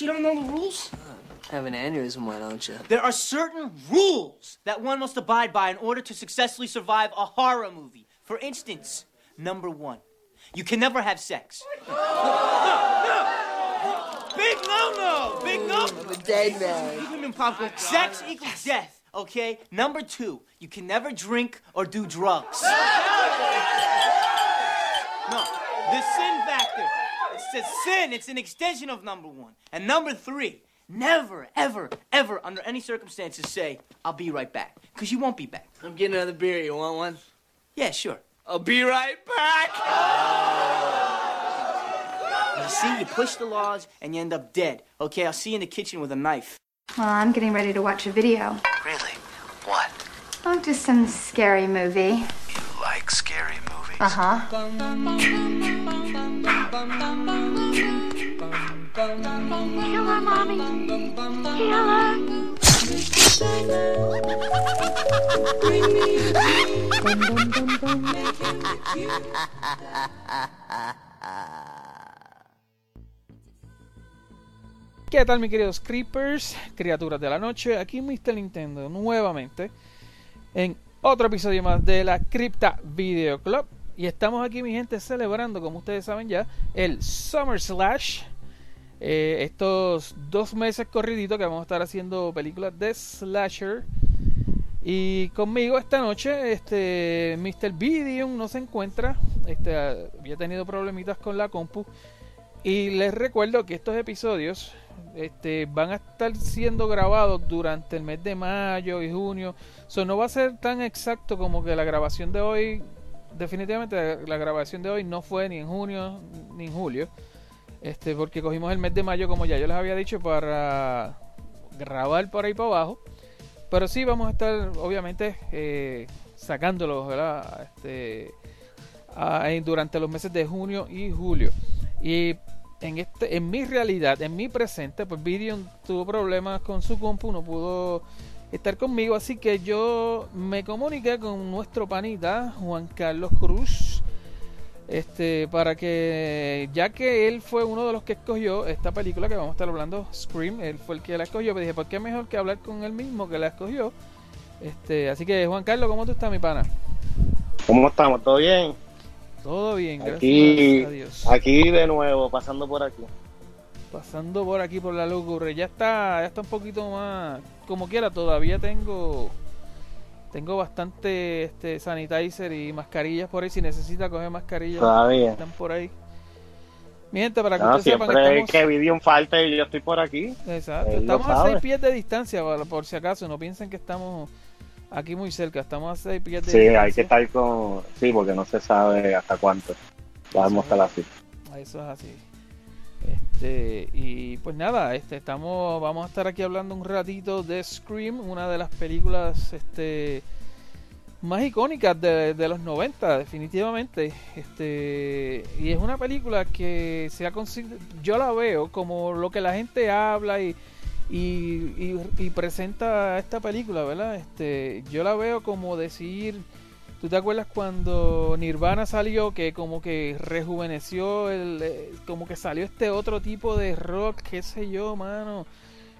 You don't know the rules? Have an aneurysm, why don't you? There are certain rules that one must abide by in order to successfully survive a horror movie. For instance, number one, you can never have sex. No, no. Big no no! Big no! I'm a dead man. Popcorn. Sex equals death, okay? Number two, you can never drink or do drugs. No, the sin. It's a sin. It's an extension of number one. And number three, never, ever, ever, under any circumstances, say, I'll be right back. Because you won't be back. I'm getting another beer. You want one? Yeah, sure. I'll be right back. You see, you push the laws and you end up dead. Okay, I'll see you in the kitchen with a knife. Well, I'm getting ready to watch a video. Really? What? Oh, just some scary movie. You like scary movies? Uh huh. ¿Qué tal, mis queridos creepers, criaturas de la noche? Aquí Mr. Nintendo nuevamente en otro episodio más de la Cripta Video Club. Y estamos aquí, mi gente, celebrando, como ustedes saben ya, el Summer Slash. Eh, estos dos meses corriditos que vamos a estar haciendo películas de slasher. Y conmigo esta noche, este Mr. Vidium no se encuentra. Este, había tenido problemitas con la compu. Y les recuerdo que estos episodios este, van a estar siendo grabados durante el mes de mayo y junio. So, no va a ser tan exacto como que la grabación de hoy. Definitivamente la, grabación de hoy no fue ni en junio ni en julio. Este, porque cogimos el mes de mayo, como ya yo les había dicho, para grabar por ahí para abajo. Pero sí vamos a estar, obviamente, eh, sacándolos. Este, durante los meses de junio y julio. Y en este, en mi realidad, en mi presente, pues Vidion tuvo problemas con su compu, no pudo estar conmigo, así que yo me comuniqué con nuestro panita Juan Carlos Cruz. Este, para que, ya que él fue uno de los que escogió esta película que vamos a estar hablando, Scream, él fue el que la escogió, me dije, ¿por qué mejor que hablar con él mismo que la escogió? Este, así que Juan Carlos, ¿cómo tú estás, mi pana? ¿Cómo estamos? ¿Todo bien? Todo bien, gracias Aquí, a Dios. aquí de nuevo, pasando por aquí. Pasando por aquí por la locura. Ya está, ya está un poquito más. Como quiera, todavía tengo. Tengo bastante este sanitizer y mascarillas por ahí. Si necesita coger mascarillas, Todavía. están por ahí. Mi gente, para que No, ustedes sepan que estamos. que falte y yo estoy por aquí. Exacto, Él estamos a sabe. seis pies de distancia, por, si acaso. No piensen que estamos aquí muy cerca. Estamos a seis pies de Sí, distancia. hay que estar con... Sí, porque no se sabe hasta cuánto. Vamos a estar así. Eso es así. Este, y pues nada, este, estamos, vamos a estar aquí hablando un ratito de Scream, una de las películas este, más icónicas de, de los 90, definitivamente. Este, y es una película que se ha yo la veo como lo que la gente habla y, y, y- y presenta esta película, ¿verdad? Este, yo la veo como decir, ¿tú te acuerdas cuando Nirvana salió que como que rejuveneció el, eh, como que salió este otro tipo de rock, qué sé yo, mano,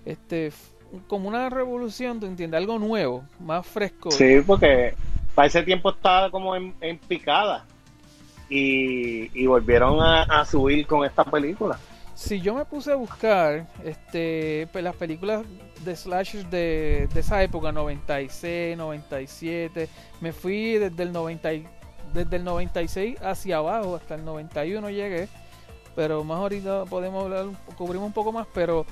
este, como una revolución, ¿tú entiendes? Algo nuevo, más fresco. Sí, porque para ese tiempo estaba como en, en picada. Y, y volvieron a, a subir con esta película. Si yo me puse a buscar este pe- las películas de slashers de, de esa época, 96, 97, me fui desde el 90 y- desde el 96 hacia abajo hasta el 91 llegué, pero más ahorita podemos hablar, un- cubrimos un poco más, pero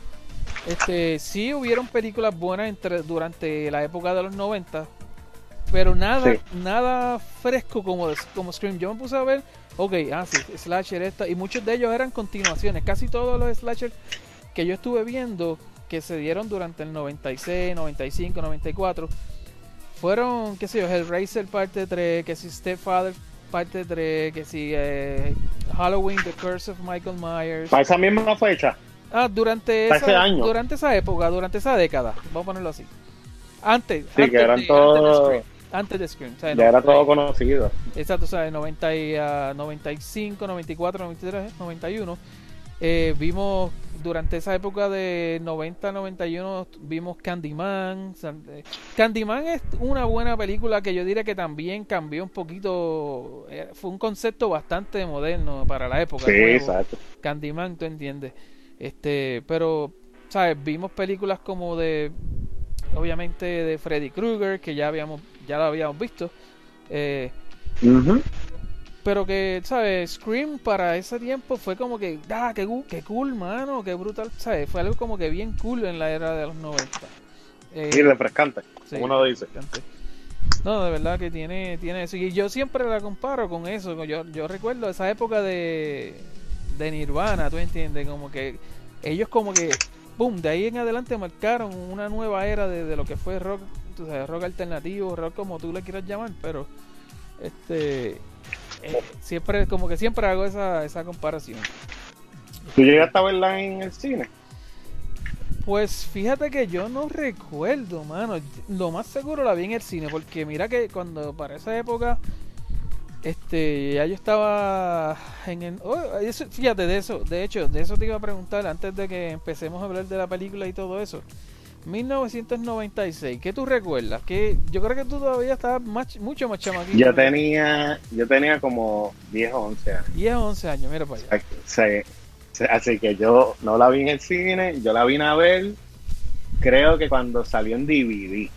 este sí hubieron películas buenas entre, durante la época de los 90, pero nada Sí. nada fresco como como Scream. Yo me puse a ver Ok, ah, sí, slasher esta. Y muchos de ellos eran continuaciones. Casi todos los slasher que yo estuve viendo que se dieron durante el 96, 95, 94 fueron, qué sé yo, Hellraiser parte 3, que si Stepfather parte 3, que si eh, Halloween, The Curse of Michael Myers. Para esa misma fecha. Ah, durante Para ese esa, año. durante esa época, durante esa década, vamos a ponerlo así. Antes, Sí, antes que eran de- todos- antes. Antes de Scream. o sea, Ya era todo conocido. Exacto, o sea, 90 y, ah, 95, 94, 93, 91. eh, vimos durante esa época de 90-91 vimos Candyman. Eh, Candyman es una buena película que yo diría que también cambió un poquito. eh, fue un concepto bastante moderno para la época. Sí, exacto. Candyman, tú entiendes. Este, pero, ¿sabes? Vimos películas como de, obviamente, de Freddy Krueger, que ya habíamos, ya lo habíamos visto. Eh, pero que, ¿sabes? Scream para ese tiempo fue como que, ah, qué, qué cool, mano, qué brutal, ¿sabes? Fue algo como que bien cool en la era de los 90. Eh, Y refrescante, sí, como uno dice. No, de verdad que tiene, tiene eso. Y yo siempre la comparo con eso. Yo, yo recuerdo esa época de, de Nirvana, ¿tú entiendes? Como que ellos como que, boom, de ahí en adelante marcaron una nueva era de, de lo que fue rock, tú sabes, rock alternativo, rock como tú le quieras llamar, pero este eh, siempre, como que siempre hago esa, esa comparación. ¿Tú llegaste a verla en el cine? Pues fíjate que yo no recuerdo, mano. Lo más seguro la vi en el cine, porque mira que cuando para esa época, este, ya yo estaba en el... oh, eso- fíjate de eso, de hecho, de eso te iba a preguntar antes de que empecemos a hablar de la película y todo eso. 1996, ¿qué tú recuerdas? Que yo creo que tú todavía estabas más, mucho más chamaquito. Yo tenía, yo tenía como 10 o 11 años. 10 o 11 años, mira para allá. Sí, sí, Así que yo no la vi en el cine, yo la vine a ver, creo que cuando salió en DVD,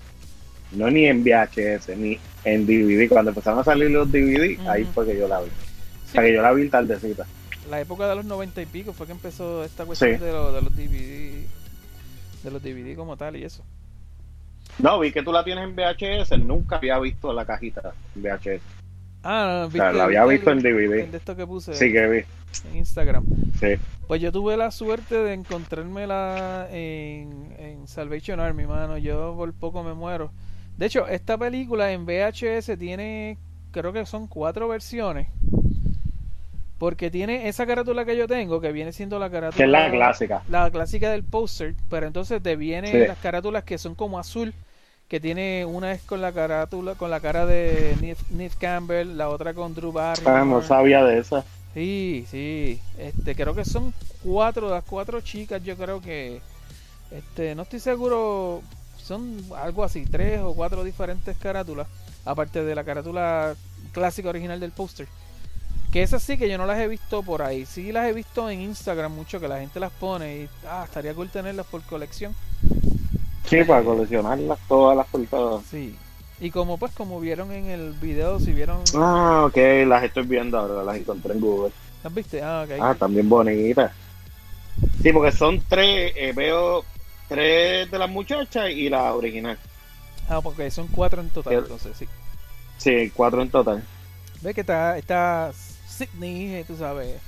no ni en VHS, ni en DVD, cuando empezaron a salir los DVD, ahí Ujú. fue que yo la vi. O sea que yo la vi tardecita. la época de los 90 y pico fue que empezó esta cuestión de, lo- de los DVD, de los DVD como tal y eso. No, vi que tú la tienes en VHS, nunca había visto la cajita en VHS. Ah, O sea, la había viste visto el- en DVD. de esto que puse Sí que vi, en Instagram. sí. Pues yo tuve la suerte de encontrármela en, en Salvation Army, mano. Yo por poco me muero. De hecho, esta película en VHS tiene, creo que son cuatro versiones. Porque tiene esa carátula que yo tengo, que viene siendo la carátula. Que es la clásica. La clásica del poster, pero entonces te vienen Sí. las carátulas que son como azul, que tiene una es con la carátula, con la cara de Neve Campbell, la otra con Drew Barrymore. Ah, no sabía de esa. Sí, sí. Este, creo que son cuatro, las cuatro chicas, yo creo que, este, no estoy seguro, son algo así, tres o cuatro diferentes carátulas, aparte de la carátula clásica original del póster. Que esas sí que yo no las he visto por ahí, sí las he visto en Instagram mucho, que la gente las pone y, ah, estaría cool tenerlas por colección. Sí, para coleccionarlas todas las portadas. Sí. Y como pues, como vieron en el video, si vieron, Ah, ok, las estoy viendo ahora, las encontré en Google. ¿las viste? Ah, ok. Ah, también bonitas. Sí, porque son tres, eh, veo tres de las muchachas y la original. Ah, porque son cuatro en total, entonces, sí. Sí, cuatro en total. Ve que está, está Sydney, eh, tú sabes.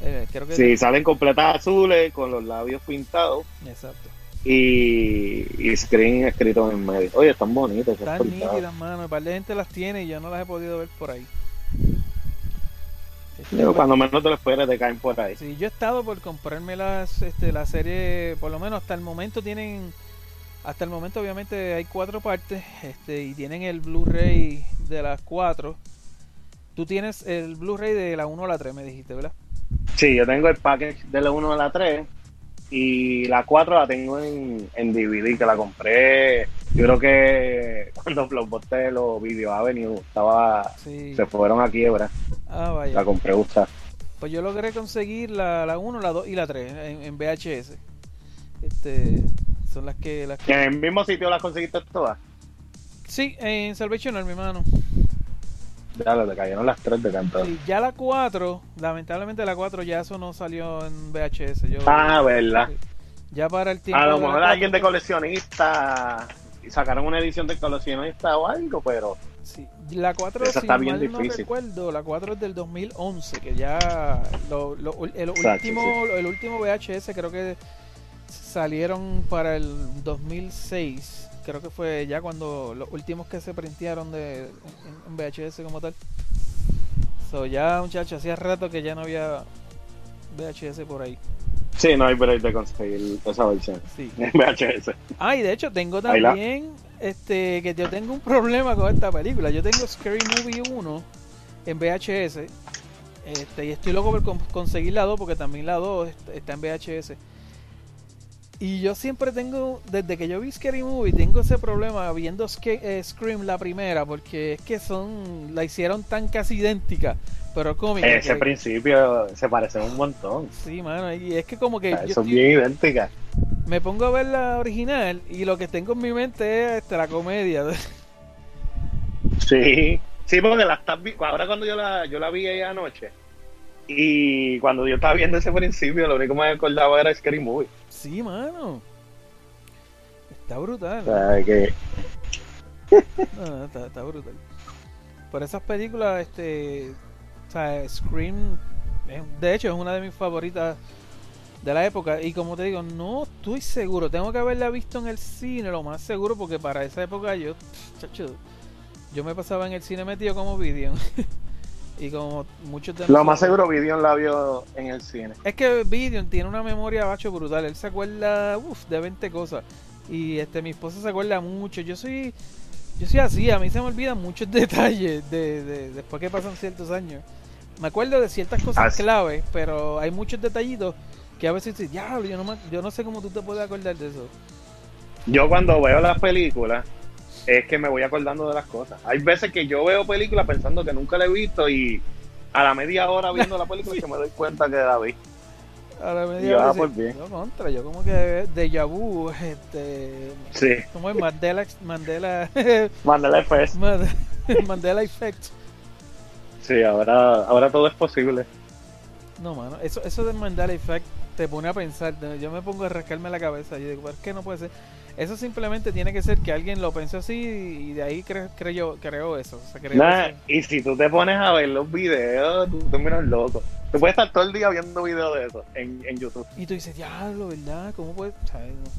Eh, creo que Sí, salen completas azules con los labios pintados Exacto. y, y screen escrito en medio. Oye, están bonitas. Están nítidas, mano. Un par de gente las tiene y yo no las he podido ver por ahí. Este, Yo, pues, cuando menos te lo esperes, te caen por ahí. Sí, yo he estado por comprarme las, este, la serie, por lo menos hasta el momento tienen, hasta el momento obviamente hay cuatro partes, este, y tienen el Blu-ray de las cuatro. Tú tienes el Blu-ray de la 1 a la 3, me dijiste, ¿verdad? Sí, yo tengo el package de la 1 a la 3 y la 4 la tengo en, en DVD, que la compré. Yo creo que cuando Blockbuster o Video Avenue estaba, Sí. se fueron a quiebra, Ah, vaya. la compré usada. Pues yo logré conseguir la, la 1, la 2 y la 3 en, en VHS. Este, son las que, las que... ¿En el mismo sitio las conseguiste todas? Sí, en Salvation Army, hermano. Ya, te cayeron las 3 de canto. Sí, ya la 4, lamentablemente la 4 ya eso no salió en VHS. Yo, Ah, verdad. Ya para el tiempo A lo la mejor 4, alguien de coleccionista y sacaron una edición de coleccionista o algo, pero Sí, la 4, Esa si está bien mal no difícil. recuerdo, la 4 es del 2011, que ya lo, lo- el, Exacto, último, el último VHS creo que salieron para el 2006. Creo que fue ya cuando los últimos que se printearon de, en, en VHS como tal. So, ya muchachos, hacía rato que ya no había VHS por ahí. sí, no hay break de conseguir esa versión Sí. en VHS. Ah, y de hecho tengo Ahí también este que yo tengo un problema con esta película. Yo tengo Scary Movie 1 en VHS Este, y estoy loco por con- conseguir la 2 porque también la 2 est- está en VHS. Y yo siempre tengo, desde que yo vi Scary Movie, tengo ese problema viendo eh, Scream la primera, porque es que son, la hicieron tan casi idéntica, pero cómica. Ese que- principio se parece un montón. Sí, mano, y es que como O que sea, yo son estoy- bien idénticas. me pongo a ver la original y lo que tengo en mi mente es este, la comedia. Sí, sí, porque la estás vi- ahora cuando yo la, yo la vi ahí anoche y cuando yo estaba viendo ese principio, lo único que me acordaba era Scary Movie. Sí, mano. Está brutal. O sea, que No, no, está, está brutal. Por esas películas, este. O sea, Scream. de hecho, es una de mis favoritas de la época. Y como te digo, no estoy seguro. Tengo que haberla visto en el cine, lo más seguro, porque para esa época yo. Chacho, yo me pasaba en el cine metido como vídeo. y como muchos de lo más seguro Vidion la vio en el cine. es que Vidion tiene una memoria bacho brutal. Él se acuerda uf, de 20 cosas. Y este mi esposa se acuerda mucho. Yo soy yo soy así, a mí se me olvidan muchos detalles de, de- después que pasan ciertos años. Me acuerdo de ciertas cosas Así. claves, pero hay muchos detallitos que a veces diablo, yo no, me- yo no sé cómo tú te puedes acordar de eso. Yo cuando veo las películas es que me voy acordando de las cosas. Hay veces que yo veo películas pensando que nunca la he visto y a la media hora viendo la película que me doy cuenta que la vi. A la media hora dices, bien. yo contra, yo como que déjà vu, este, Sí, como es Mandela, Mandela, mándale first. Mandela Effect. Sí, ahora, ahora todo es posible. No, mano, eso, eso del Mandela Effect te pone a pensar. Yo me pongo a rascarme la cabeza. Yo digo, ¿por qué no puede ser? Eso simplemente tiene que ser que alguien lo pensó así y de ahí cre- creyó, creó eso. O sea, Nah, eso. y si tú te pones a ver los videos, tú te miras loco. Tú puedes estar todo el día viendo videos de eso en, en YouTube. Y tú dices, diablo, ¿verdad? ¿Cómo puede? ¿Sabes? No,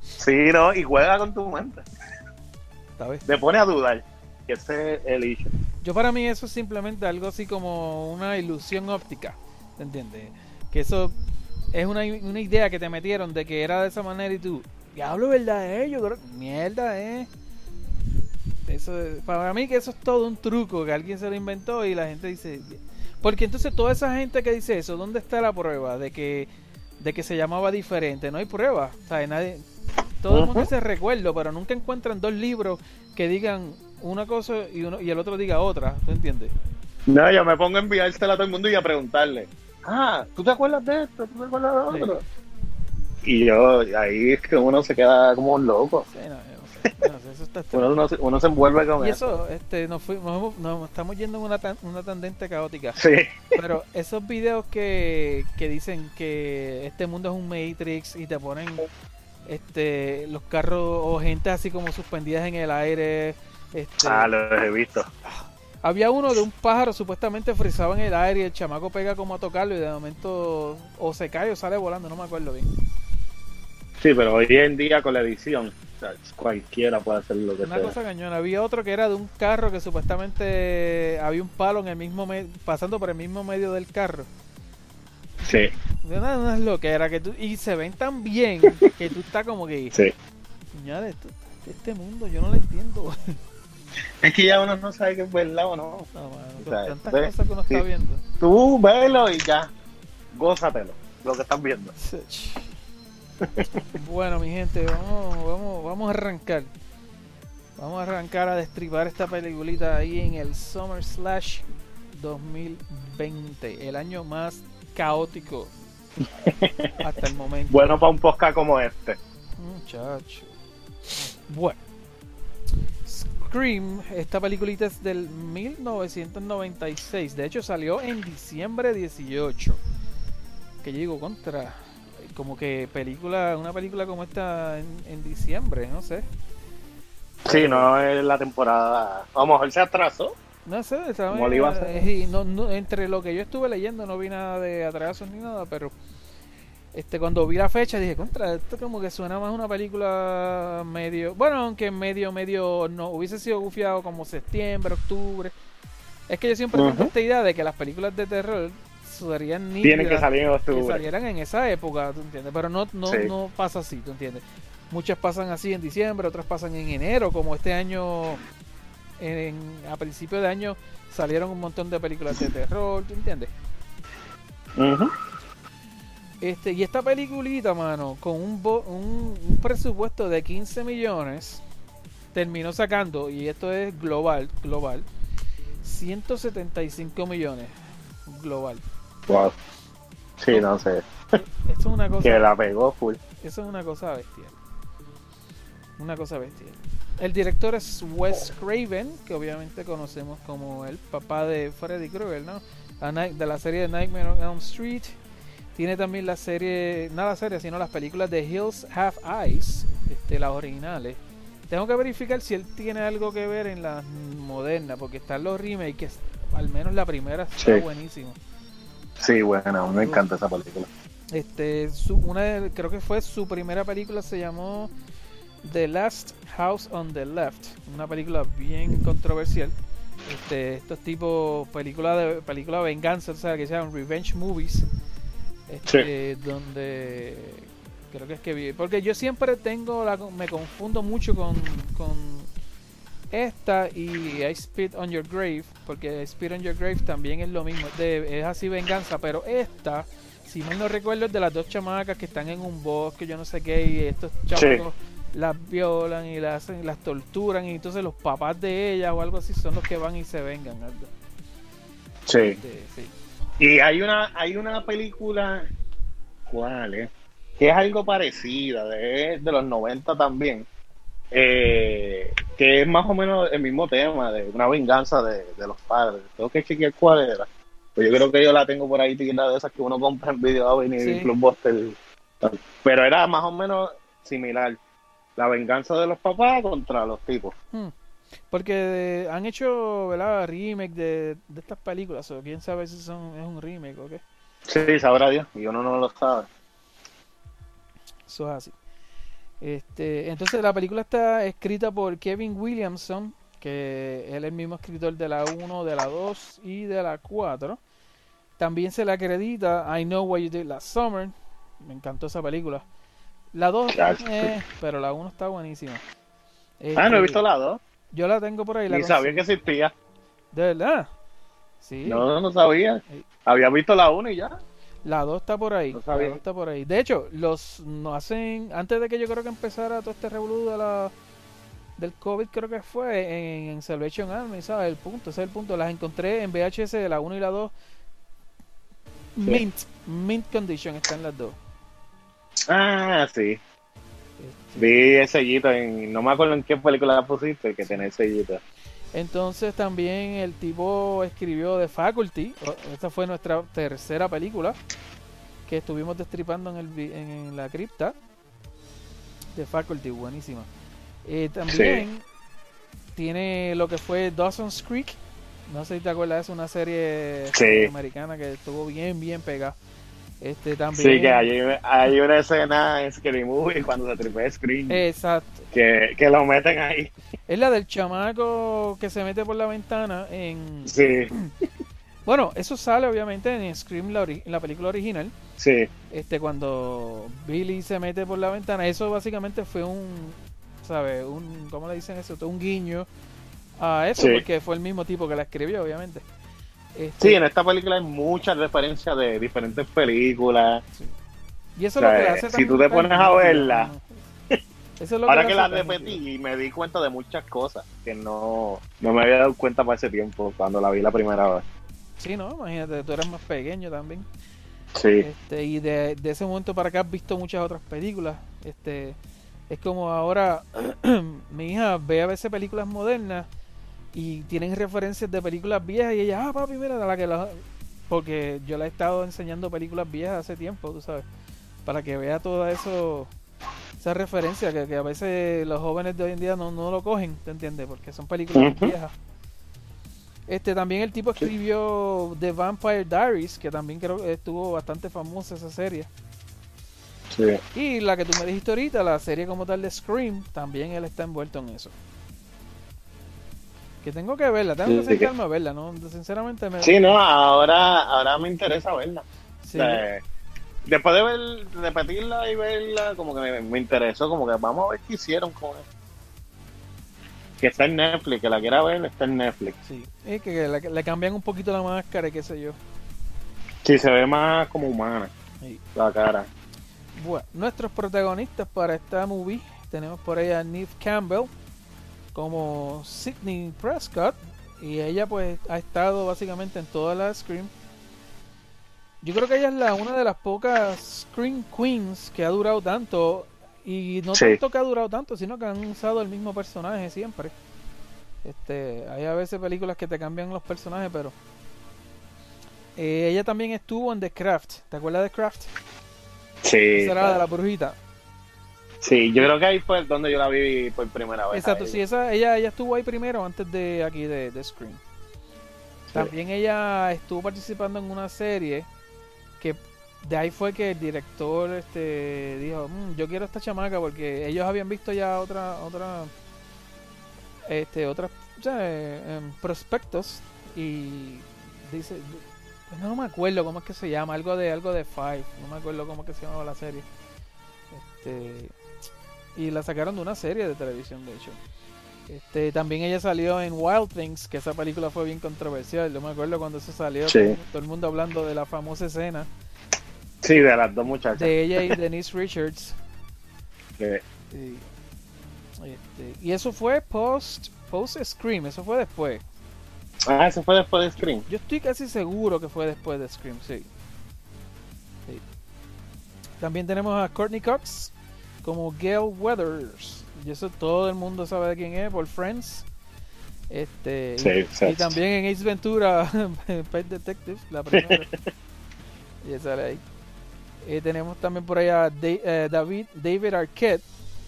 Sí, ¿no? Y juega con tu mente. ¿sabes? Te pone a dudar. Que ese es el issue. Yo para mí eso es simplemente algo así como una ilusión óptica. ¿Te entiendes? Que eso es una, una idea que te metieron de que era de esa manera y tú, diablo, ¿verdad? Eh? Yo creo, mierda, eh. Eso, es- para mí que eso es todo un truco que alguien se lo inventó y la gente dice... Porque entonces toda esa gente que dice eso, ¿dónde está la prueba de que de que se llamaba diferente? No hay prueba. O sea, nadie, todo el mundo se recuerdo, pero nunca encuentran dos libros que digan una cosa y, uno, y el otro diga otra. ¿Tú entiendes? No, yo me pongo a enviársela a todo el mundo y a preguntarle. Ah, ¿tú te acuerdas de esto? ¿Tú te acuerdas de Sí. Y yo, ahí es que uno se queda como un loco. Sí, no, no sé, yo no sé, eso está extraño. Uno, uno se- uno se envuelve con Y eso. este, nos, fuimos, nos, estamos yendo en una, tan- una caótica. Sí. Pero esos videos que, que dicen que este mundo es un Matrix y te ponen este los carros o gente así como suspendidas en el aire. Este, Ah, los he visto. Había uno de un pájaro supuestamente frizado en el aire y el chamaco pega como a tocarlo y de momento o se cae o sale volando, no me acuerdo bien. Sí, pero hoy en día con la edición, cualquiera puede hacer lo que Una sea. cosa cañona. Había otro que era de un carro que supuestamente había un palo en el mismo me- pasando por el mismo medio del carro. Sí, De una, unas loqueras que tú, y se ven tan bien que tú estás como que, sí. "Ñade, esto- este mundo yo no lo entiendo. Es que ya uno no sabe qué es verdad o no. No, mano, con tantas cosas que uno sí. está viendo. Tú velo y ya, gózatelo, lo que estás viendo. Bueno, mi gente, vamos, vamos, vamos a arrancar. Vamos a arrancar a destripar esta peliculita ahí en el Summer Slash 2020, el año más caótico hasta el momento. Bueno para un podcast como este. Muchacho. Bueno. Scream, esta peliculita es del 1996. De hecho, salió en diciembre 18. Que yo digo, contra. Como que película, una película como esta en, en diciembre, no sé. Sí, no es la temporada. A lo mejor se atrasó. No sé, iba a no- no- entre lo que yo estuve leyendo no vi nada de atrasos ni nada, pero este cuando vi la fecha dije, contra, esto como que suena más una película medio, bueno, aunque medio, medio, no, hubiese sido gufiado como septiembre, octubre. Es que yo siempre tengo esta idea de que las películas de terror serían Tienen que nítidas, salir en que salieran en esa época, ¿tú entiendes? Pero no, no, Sí. no pasa así, ¿tú entiendes? Muchas pasan así en diciembre, otras pasan en enero, como este año en, a principios de año salieron un montón de películas de terror, ¿tú entiendes? Este, y esta peliculita, mano, con un, bo- un, un presupuesto de 15 millones, terminó sacando, y esto es global, global, 175 millones global. Wow. Sí, no sé. Esto es una cosa, Que la pegó full. eso es una cosa bestial. Una cosa bestial. El director es Wes Craven, que obviamente conocemos como el papá de Freddy Krueger, ¿no? De la serie de Nightmare on Elm Street. Tiene también la serie, no la serie, sino las películas de Hills Have Eyes, este, las originales. Tengo que verificar si él tiene algo que ver en las modernas, porque están los remakes, al menos la primera está Sí. buenísimo. Sí, bueno, me encanta esa película. Este, su- una de- creo que fue su primera película, se llamó The Last House on the Left, una película bien controversial. Este, estos tipos películas de película de venganza, o sea, que se llaman revenge movies, este, donde creo que es que porque yo siempre tengo la, me confundo mucho con, con esta y I Spit on Your Grave, porque I Spit on Your Grave también es lo mismo, es de- es así venganza, pero esta, si mal no recuerdo, es de las dos chamacas que están en un bosque, yo no sé qué, y estos chamacos las violan y las hacen, las torturan, y entonces los papás de ellas o algo así son los que van y se vengan. algo. Sí. Sí. Y hay una, hay una película, ¿cuál es? Que es algo parecida, de, de los 90 también, eh, que es más o menos el mismo tema, de una venganza de, de los padres. Tengo que chequear cuál era. Pues yo creo que yo la tengo por ahí, tirada de esas que uno compra en Video Avenue Sí. y Blockbuster. Pero era más o menos similar. La venganza de los papás contra los tipos. Hmm. Porque han hecho ¿verdad? remake de, de estas películas, o quién sabe si son, es un remake o qué. Sí, sabrá Dios, y uno no lo sabe. Eso es así. Este, entonces la película está escrita por Kevin Williamson, que él es el mismo escritor de la 1, de la 2 y de la 4. También se le acredita I Know What You Did Last Summer. Me encantó esa película. La 2, Chacho. eh, pero la 1 está buenísima. Ah, no he Este, visto la dos. Yo la tengo por ahí. La Ni sabía que existía. ¿De verdad? Sí. No, no sabía. Sí. Había visto la 1 y ya. La 2 está por ahí. No la sabía. 2 está por ahí. De hecho, los nos hacen antes de que yo creo que empezara todo este revolú de la del COVID, creo que fue en, en Salvation Army, ¿sabes? El punto, ese es el punto. Las encontré en VHS de la 1 y la 2. Mint, mint condition están las dos. Ah, sí. Este, Vi el sellito en. No me acuerdo en qué película la pusiste, que el sellito. Entonces también el tipo escribió The Faculty. Esta fue nuestra tercera película que estuvimos destripando en, el, en la cripta. The Faculty, buenísima. Eh, también tiene lo que fue Dawson's Creek. No sé si te acuerdas, es una serie Sí. americana que estuvo bien, bien pegada. Este también. Sí, que hay, hay una escena en Scary Movie cuando se tripea Screen Exacto. que, que lo meten ahí. Es la del chamaco que se mete por la ventana en... Sí, Bueno, eso sale obviamente en Scream, la, ori- la película original. sí. Este, cuando Billy se mete por la ventana, eso básicamente fue un, ¿sabes? Un, ¿cómo le dicen eso? Un guiño a eso, Sí. porque fue el mismo tipo que la escribió, obviamente. Este, Sí, en esta película hay muchas referencias de diferentes películas. y eso o sea, es lo que hace si tú te pones a verla. Eso es lo Ahora que hace la repetí y me di cuenta de muchas cosas que no, no me había dado cuenta para ese tiempo cuando la vi la primera vez. Sí, ¿no? Imagínate, tú eras más pequeño también. Sí, Este, y de, de ese momento para acá has visto muchas otras películas. Este, es como ahora mi hija ve a veces películas modernas y tienen referencias de películas viejas y ella, ah, papi, mira, la que la... Porque yo le he estado enseñando películas viejas hace tiempo, tú sabes, para que vea todo eso, esa referencia que, que a veces los jóvenes de hoy en día no, no lo cogen, ¿te entiendes? Porque son películas viejas. Este también el tipo escribió The Vampire Diaries, que también creo que estuvo bastante famosa esa serie. sí. Y la que tú me dijiste ahorita, la serie como tal de Scream, también él está envuelto en eso. Que tengo que verla, tengo que sentarme a verla, ¿no? Sinceramente me... Sí, no, ahora, ahora me interesa verla. Sí, O sea, después de ver, repetirla y verla, como que me, me interesó, como que vamos a ver qué hicieron con eso. que está en Netflix, que la quiera ver, está en Netflix. Sí, es que le, le cambian un poquito la máscara y qué sé yo. Sí, se ve más como humana Sí. la cara. Bueno, nuestros protagonistas para esta movie tenemos por ahí a Neve Campbell como Sidney Prescott y ella pues ha estado básicamente en todas las Scream. Yo creo que ella es la una de las pocas Scream Queens que ha durado tanto y no Sí. tanto que ha durado tanto, sino que han usado el mismo personaje siempre. Este, hay a veces películas que te cambian los personajes, pero eh, ella también estuvo en The Craft. ¿Te acuerdas de Craft? Sí, Esa era la de la brujita. Sí, yo creo que ahí fue donde yo la vi por primera vez. Exacto, sí, esa, ella, ella estuvo ahí primero antes de aquí de, de Scream. También ella estuvo participando en una serie que de ahí fue que el director este dijo, "Mm, yo quiero esta chamaca porque ellos habían visto ya otra otra este otras eh, em, prospectos y dice pues no me acuerdo cómo es que se llama, algo de algo de Five, no me acuerdo cómo es que se llamaba la serie. Este y la sacaron de una serie de televisión de hecho. Este, también ella salió en Wild Things, que esa película fue bien controversial. Yo me acuerdo cuando eso salió, Sí. todo, el mundo hablando de la famosa escena Sí, de las dos muchachas. de ella y Denise Richards. Y, este, y eso fue post post Scream, eso fue después. Ah, eso fue después de Scream. Yo estoy casi seguro que fue después de Scream, sí. Sí. También tenemos a Courtney Cox como Gail Weathers. Y eso todo el mundo sabe de quién es por Friends. Este, Sí, y, también en Ace Ventura, Pet Detective, la primera. y sale ahí. Eh, tenemos también por ahí a Da- eh, David, David Arquette,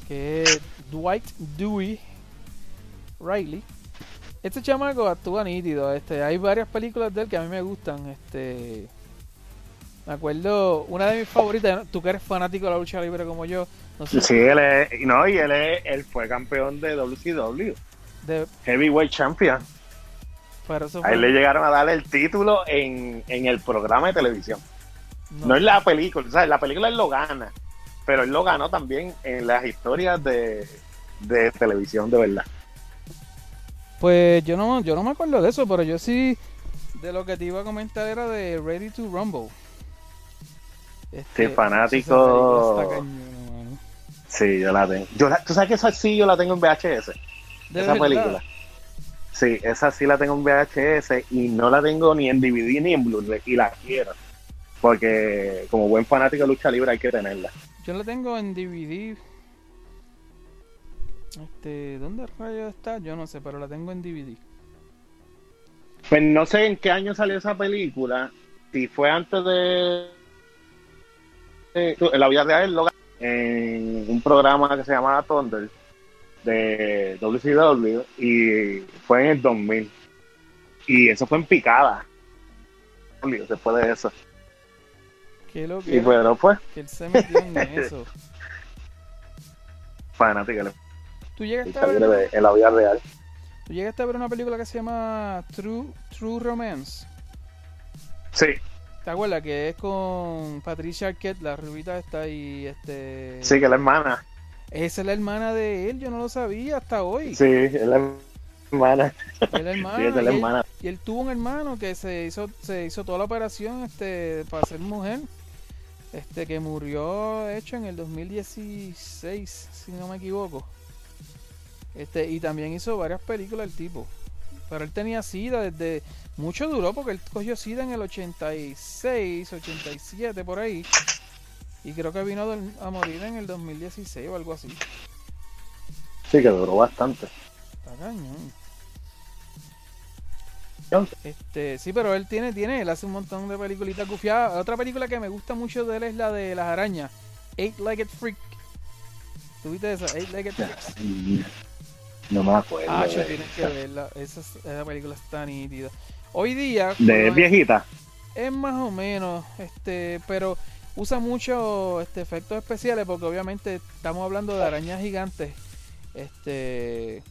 que es Dwight Dewey Riley. Este chamaco actúa nítido. Este, hay varias películas de él que a mí me gustan. Este, me acuerdo, una de mis favoritas, tú que eres fanático de la lucha libre como yo, no sé, Sí, él es, no, y él, es, él fue campeón de WCW, de, Heavyweight Champion. pero eso A él le llegaron a darle el título en, en el programa de televisión. no, No en la película, o sea, en la película él lo gana, pero él lo ganó también en las historias de, de televisión de verdad. Pues yo no, yo no me acuerdo de eso, pero yo sí de lo que te iba a comentar era de Ready to Rumble. Este, Sí, fanático. esa película está cañona, mano. Sí, yo la tengo. Yo la- ¿Tú sabes que esa sí yo la tengo en VHS? De esa verdad. película. Sí, esa sí la tengo en VHS y no la tengo ni en DVD ni en Blu-ray y la quiero. Porque como buen fanático de lucha libre hay que tenerla. Yo la tengo en DVD. Este, ¿dónde rayos está? Yo no sé, pero la tengo en DVD. Pues no sé en qué año salió esa película. Si fue antes de. En la vida real, lo ganó en un programa que se llamaba Thunder de WCW y fue en el 2000. Y eso fue en picada. Después de eso. ¿Qué lo que Y bueno, pues, que él se metió en eso? fanática ¿Tú llegaste, a ver, en la vida real. ¿Tú llegaste a ver una película que se llama True, True Romance? Sí, ¿Te acuerdas que es con Patricia Arquette, la rubita está y este... sí, que la hermana. Esa es la hermana de él, yo no lo sabía hasta hoy. Sí, es la hermana. Es la hermana. Sí, es y, la él, hermana. y él tuvo un hermano que se hizo, se hizo toda la operación este, para ser mujer. Este que murió hecho en el 2016, si no me equivoco. Este, y también hizo varias películas el tipo. Pero él tenía SIDA desde. Mucho duró porque él cogió SIDA en el 86, 87, por ahí. Y creo que vino a morir en el 2016 o algo así. Sí, que duró bastante. Está cañón. Este, sí, pero él tiene, tiene, él hace un montón de peliculitas gufiadas. Otra película que me gusta mucho de él es la de las arañas. Eight-Legged Freak. ¿Tuviste esa? Eight-Legged Freak. No me acuerdo. Ah, yo tienes que verla. Esa, es- esa película está nítida. Hoy día De viejita. es más o menos, este, pero usa mucho este, efectos especiales porque obviamente estamos hablando de arañas gigantes. Este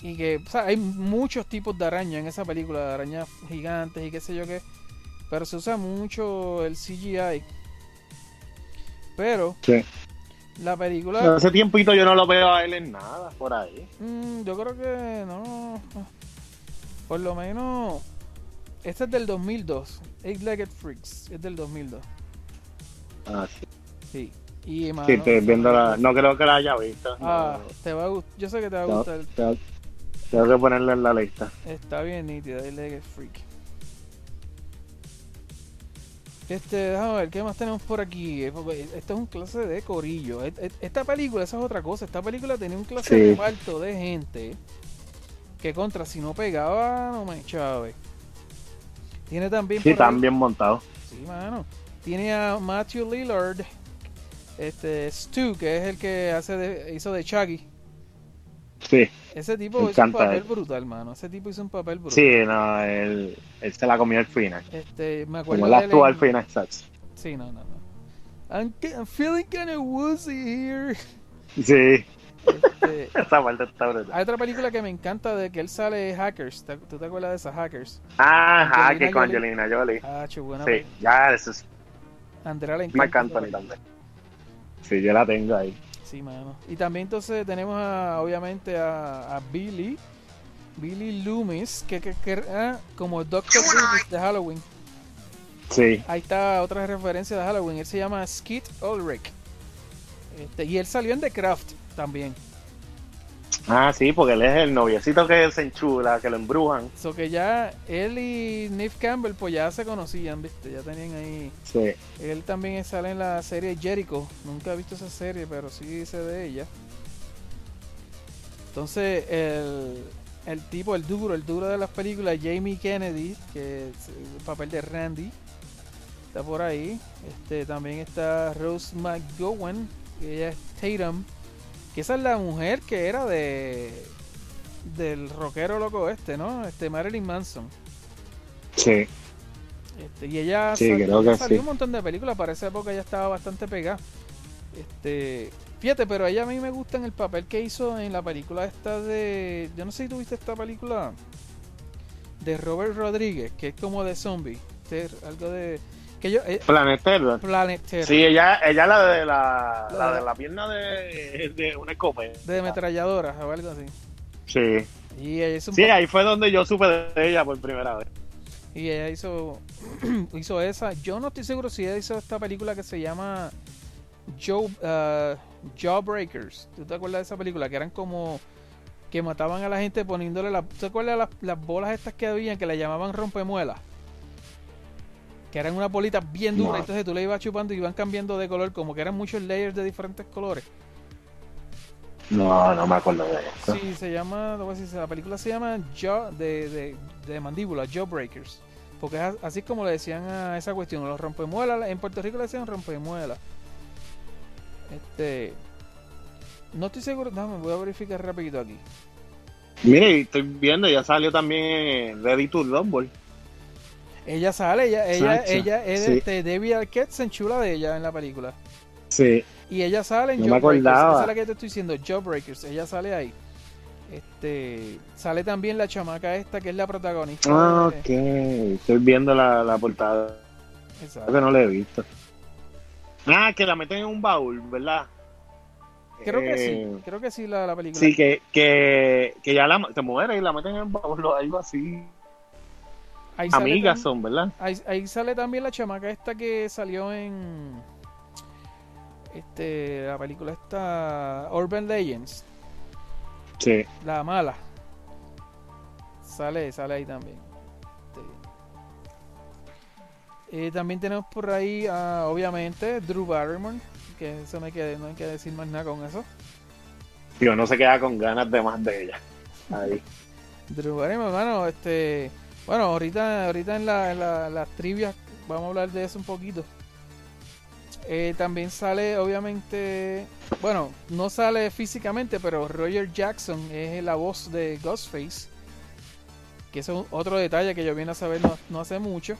y que o sea, hay muchos tipos de arañas en esa película, de arañas gigantes y qué sé yo qué. Pero se usa mucho el CGI. Pero Sí. La película, Hace tiempito yo no lo veo a él en nada por ahí. mm, yo creo que no. Por lo menos, este es del 2002. Eight-Legged Freaks, es del 2002. Ah, sí. Sí. Y, mano, Sí, estoy viendo la... No creo que la haya visto. no. Ah, te va a gust- Yo sé que te va a gustar. tengo- tengo que ponerla en la lista. Está bien nítida, Eight-Legged Freak. Este, déjame ver, ¿qué más tenemos por aquí? Eh, porque Esto es un clase de corillo. Et- Esta película, esa es otra cosa. Esta película tenía un clase Sí. de reparto de gente que contra, si no pegaba, no me chave. Tiene también Sí, ahí- bien montados. Sí, mano. Tiene a Matthew Lillard, este Stu, que es el que hace de, hizo de Chucky. Sí, Ese tipo Me hizo un encanta papel él. brutal, mano. Ese tipo hizo un papel brutal. sí, no, él, él se la comió al final. Este, me acuerdo Como él actuó al final, ¿sabes? Sí, no, no, no. I'm, I'm feeling kind of woozy here. Sí, Este, esa parte está brutal. hay otra película que me encanta de que él sale Hackers. ¿Te- ¿Tú te acuerdas de esas Hackers? Ah, Angelina Jaque con. Angelina Jolie. Ah, chu, buena. Sí, ya, eso es Andrea le Marc encanta. Anthony también. Sí, yo la tengo ahí. Sí, mano. Y también entonces tenemos a, obviamente a, a Billy. Billy Loomis, que, que, que ah, como Doctor Loomis de Halloween. Sí, Ahí está otra referencia de Halloween. Él se llama Skid Ulrich. Este, y él salió en The Craft también. Ah, sí, porque él es el noviecito que se enchula, que lo embrujan. So que ya él y Neve Campbell pues ya se conocían, ¿viste? Ya tenían ahí... Sí, Él también sale en la serie Jericho. Nunca he visto esa serie, pero sí sé de ella. Entonces, el, el tipo, el duro, el duro de las películas, Jamie Kennedy, que es el papel de Randy, está por ahí. Este También está Rose McGowan, que ella es Tatum, que esa es la mujer que era de del rockero loco este, ¿no? Este Marilyn Manson. sí. Este, y ella Sí, sal- creo que salió sí. un montón de películas, para esa época ya estaba bastante pegada. Este, fíjate, pero ella a mí me gusta en el papel que hizo en la película esta de, yo no sé si tuviste esta película de Robert Rodríguez, que es como de zombie, Este, algo de que yo eh, Sí, ella, ella la de la, La la de- la pierna de, de una escopeta. de ametralladoras o algo así. Sí. Y ella hizo un Sí, ahí fue donde yo supe de ella por primera vez. Y ella hizo, hizo esa. Yo no estoy seguro si ella hizo esta película que se llama Joe, uh, Jawbreakers. ¿Tú te acuerdas de esa película? Que eran como que mataban a la gente poniéndole la... ¿Te acuerdas de las, las bolas estas que habían que le llamaban rompemuelas? Que eran unas bolitas bien duras. No. Entonces tú le ibas chupando y iban cambiando de color. Como que eran muchos layers de diferentes colores. No, no me acuerdo de eso. Sí, se llama, voy a decir, la película se llama Jaw de, de, de mandíbula, Jawbreakers. Porque es así como le decían a esa cuestión, los rompemuelas, en Puerto Rico le decían rompemuelas. Este, no estoy seguro, déjame, voy a verificar rapidito aquí. Mire, estoy viendo, ya salió también Ready to Rumble. Ella sale, ella, ella, ella es sí. este, Debbie Arquette se enchula de ella en la película. Sí. Y ella sale en No Jawbreakers. Esa es la que te estoy diciendo, Jawbreakers. Ella sale ahí. Este, sale también la chamaca esta que es la protagonista. Ah, de- ok. Estoy viendo la, la portada. Exacto. Creo que no la he visto. Ah, que la meten en un baúl, ¿verdad? Creo que Eh, sí, creo que sí la, la película. Sí, que, que, que ya la, se muere y la meten en un baúl o algo así. Ahí Amigas son, ¿verdad? Ahí, ahí sale también la chamaca esta que salió en este la película esta Urban Legends, Sí. la mala. Sale, sale ahí también. Este, eh, también tenemos por ahí, ah, obviamente, Drew Barrymore, que eso no hay que, no hay que decir más nada con eso. Digo, no se queda con ganas de más de ella. Ahí. Drew Barrymore, hermano, este, bueno, ahorita, ahorita en, la, en la- las trivias vamos a hablar de eso un poquito. Eh, también sale, obviamente, bueno, no sale físicamente, pero Roger Jackson es la voz de Ghostface. Que es otro detalle que yo vine a saber no, no hace mucho.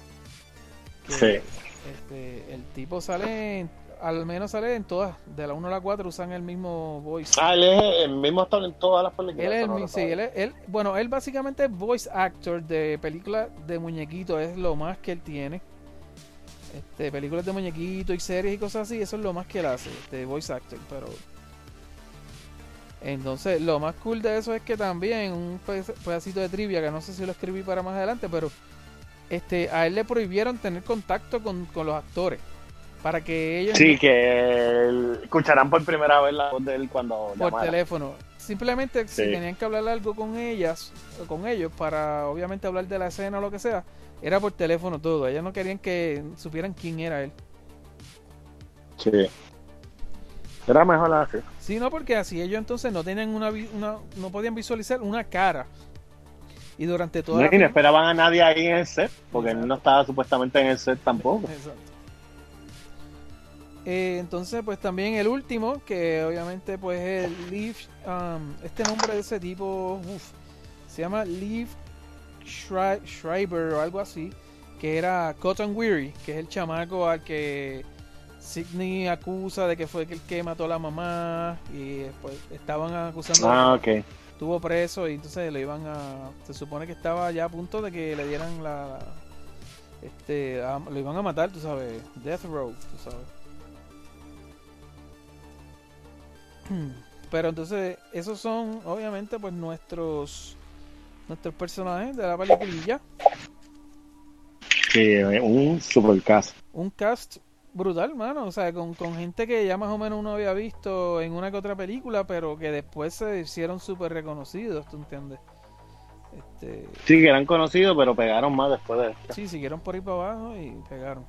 Que, Sí. este, el tipo sale, en- al menos sale en todas, de la 1 a la 4 usan el mismo voice. Ah, él es el mismo actor en todas las películas. Él es no sí, él, es- él- bueno, él básicamente es voice actor de películas de muñequitos, es lo más que él tiene. este, películas de muñequitos y series y cosas así, eso es lo más que él hace, este, voice acting, pero entonces lo más cool de eso es que también un pe- pedacito de trivia que no sé si lo escribí para más adelante, pero este a él le prohibieron tener contacto con, con los actores para que ellos Sí, que escucharán por primera vez la voz de él cuando por llamara. teléfono. Simplemente si tenían que hablar algo con ellas, con ellos, para obviamente hablar de la escena o lo que sea, era por teléfono todo. Ellos no querían que supieran quién era él. Sí. Era mejor así. Sí, no, porque así ellos entonces no tenían una, una no podían visualizar una cara. Y durante toda No, la y no peli- esperaban a nadie ahí en el set, porque Exacto. él no estaba supuestamente en el set tampoco. Exacto. Eh, entonces, pues también el último, que obviamente pues es Leaf, um, este nombre de ese tipo, uf, se llama Leaf Schri- Schreiber o algo así, que era Cotton Weary, que es el chamaco al que Sidney acusa de que fue el que mató a la mamá y después estaban acusando Ah, ok. estuvo preso y entonces le iban a se supone que estaba ya a punto de que le dieran la este a- lo iban a matar tú sabes death row tú sabes pero entonces esos son obviamente pues nuestros nuestros personajes de la peliculilla Sí, un super caso. un cast brutal, mano. O sea, con, con gente que ya más o menos uno había visto en una que otra película, pero que después se hicieron súper reconocidos, ¿tú entiendes? Este, Sí, que eran conocidos, pero pegaron más después de esto. sí, siguieron por ahí para abajo y pegaron.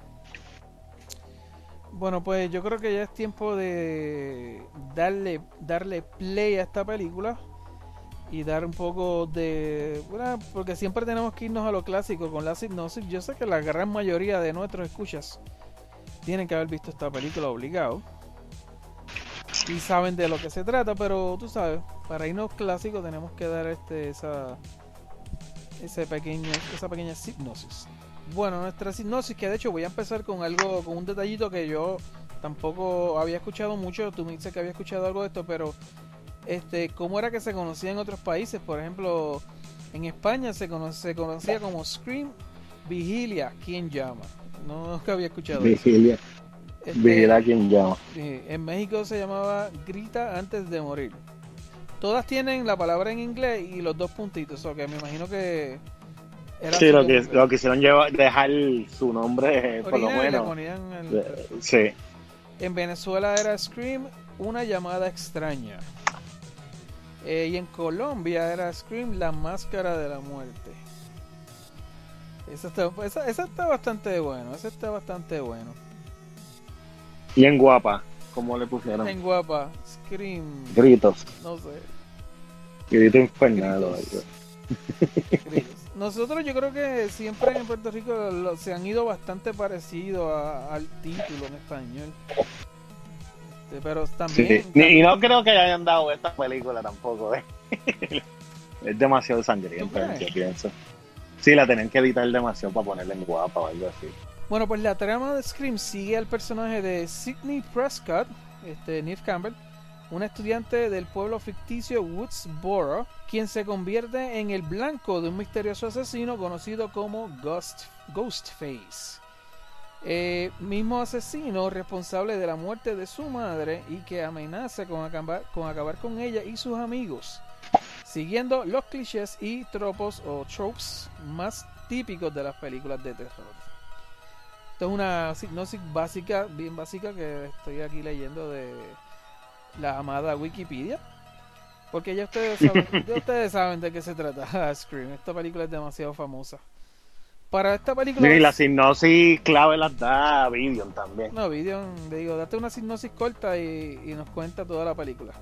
Bueno, pues yo creo que ya es tiempo de darle, darle play a esta película y dar un poco de... Bueno, porque siempre tenemos que irnos a lo clásico con la hipnosis. Yo sé que la gran mayoría de nuestros escuchas tienen que haber visto esta película obligado. Y saben de lo que se trata, pero tú sabes, para irnos clásicos tenemos que dar este esa ese pequeño esa pequeña hipnosis. Bueno, nuestra hipnosis que de hecho voy a empezar con algo con un detallito que yo tampoco había escuchado mucho, tú me dices que había escuchado algo de esto, pero este cómo era que se conocía en otros países, por ejemplo, en España se, cono- se conocía como Scream Vigilia, ¿quién llama? No, nunca había escuchado eso. Vigilia. Este, Vigila quien llama. En México se llamaba Grita antes de morir. Todas tienen la palabra en inglés y los dos puntitos, o que me imagino que era Sí, lo que lo quisieron llevar, dejar su nombre, eh, por lo menos. el- Eh, Sí. En Venezuela era Scream, una llamada extraña. Eh, y en Colombia era Scream, la máscara de la muerte. Esa está, esa, esa está bastante bueno, esa está bastante bueno. Y en guapa, como le pusieron. En guapa, Scream, Gritos. no sé. Grito infernal. Gritos. Gritos. Nosotros yo creo que siempre en Puerto Rico lo- se han ido bastante parecido a- al título en español. Este, pero Sí. también... Ni- Y no creo que hayan dado esta película tampoco. ¿eh? es demasiado ¿Tú sangrienta, crees? yo pienso. Sí, la tenían que editar demasiado para ponerla en guapa o algo así. Bueno, pues la trama de Scream sigue al personaje de Sidney Prescott, este Neve Campbell, una estudiante del pueblo ficticio Woodsboro, quien se convierte en el blanco de un misterioso asesino conocido como Ghost, Ghostface. Eh, mismo asesino responsable de la muerte de su madre y que amenaza con acabar, con ella y sus amigos, siguiendo los clichés y tropos o tropes más típicos de las películas de terror. Esto es una hipnosis básica, bien básica, que estoy aquí leyendo de la amada Wikipedia. Porque ya ustedes saben, ya ustedes saben de qué se trata Scream. Esta película es demasiado famosa. Para esta película... Y la hipnosis clave las da Vivian también. No, video, le digo, date una hipnosis corta y, y nos cuenta toda la película.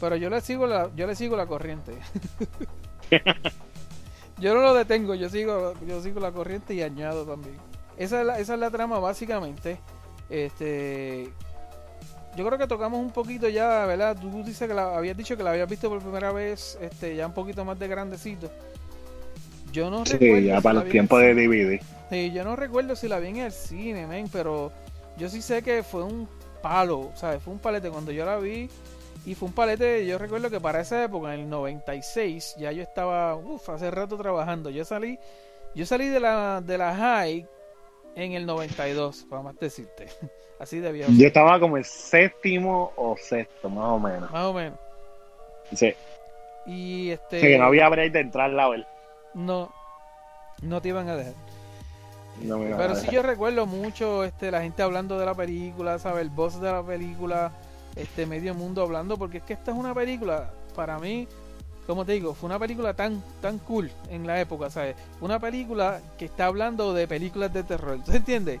Pero yo le sigo la, yo le sigo la corriente. yo no lo detengo, yo sigo, yo sigo la corriente y añado también. Esa es la, esa es la trama básicamente. Este, yo creo que tocamos un poquito ya, ¿verdad? Tú dices que la habías dicho que la habías visto por primera vez, este, ya un poquito más de grandecito. Yo no Sí, recuerdo ya si para los tiempos de. DVD. Sí, yo no recuerdo si la vi en el cine, men, pero yo sí sé que fue un palo, ¿sabes? Fue un palete cuando yo la vi y fue un palete, yo recuerdo que para esa época, en el 96, ya yo estaba, uff, hace rato trabajando. Yo salí, yo salí de la, de la high en el 92, para más decirte. Así. Yo estaba como el séptimo o sexto, más o menos. Más o menos. Sí. Y este. Sea, que no había break de entrar a ver. No, no te iban a dejar. No me iban a Pero sí dejar. yo recuerdo mucho este, la gente hablando de la película, ¿sabes? El boss de la película, este medio mundo hablando, porque es que esta es una película, para mí, como te digo, fue una película tan, tan cool en la época, ¿sabes? Una película que está hablando de películas de terror, ¿tú entiendes?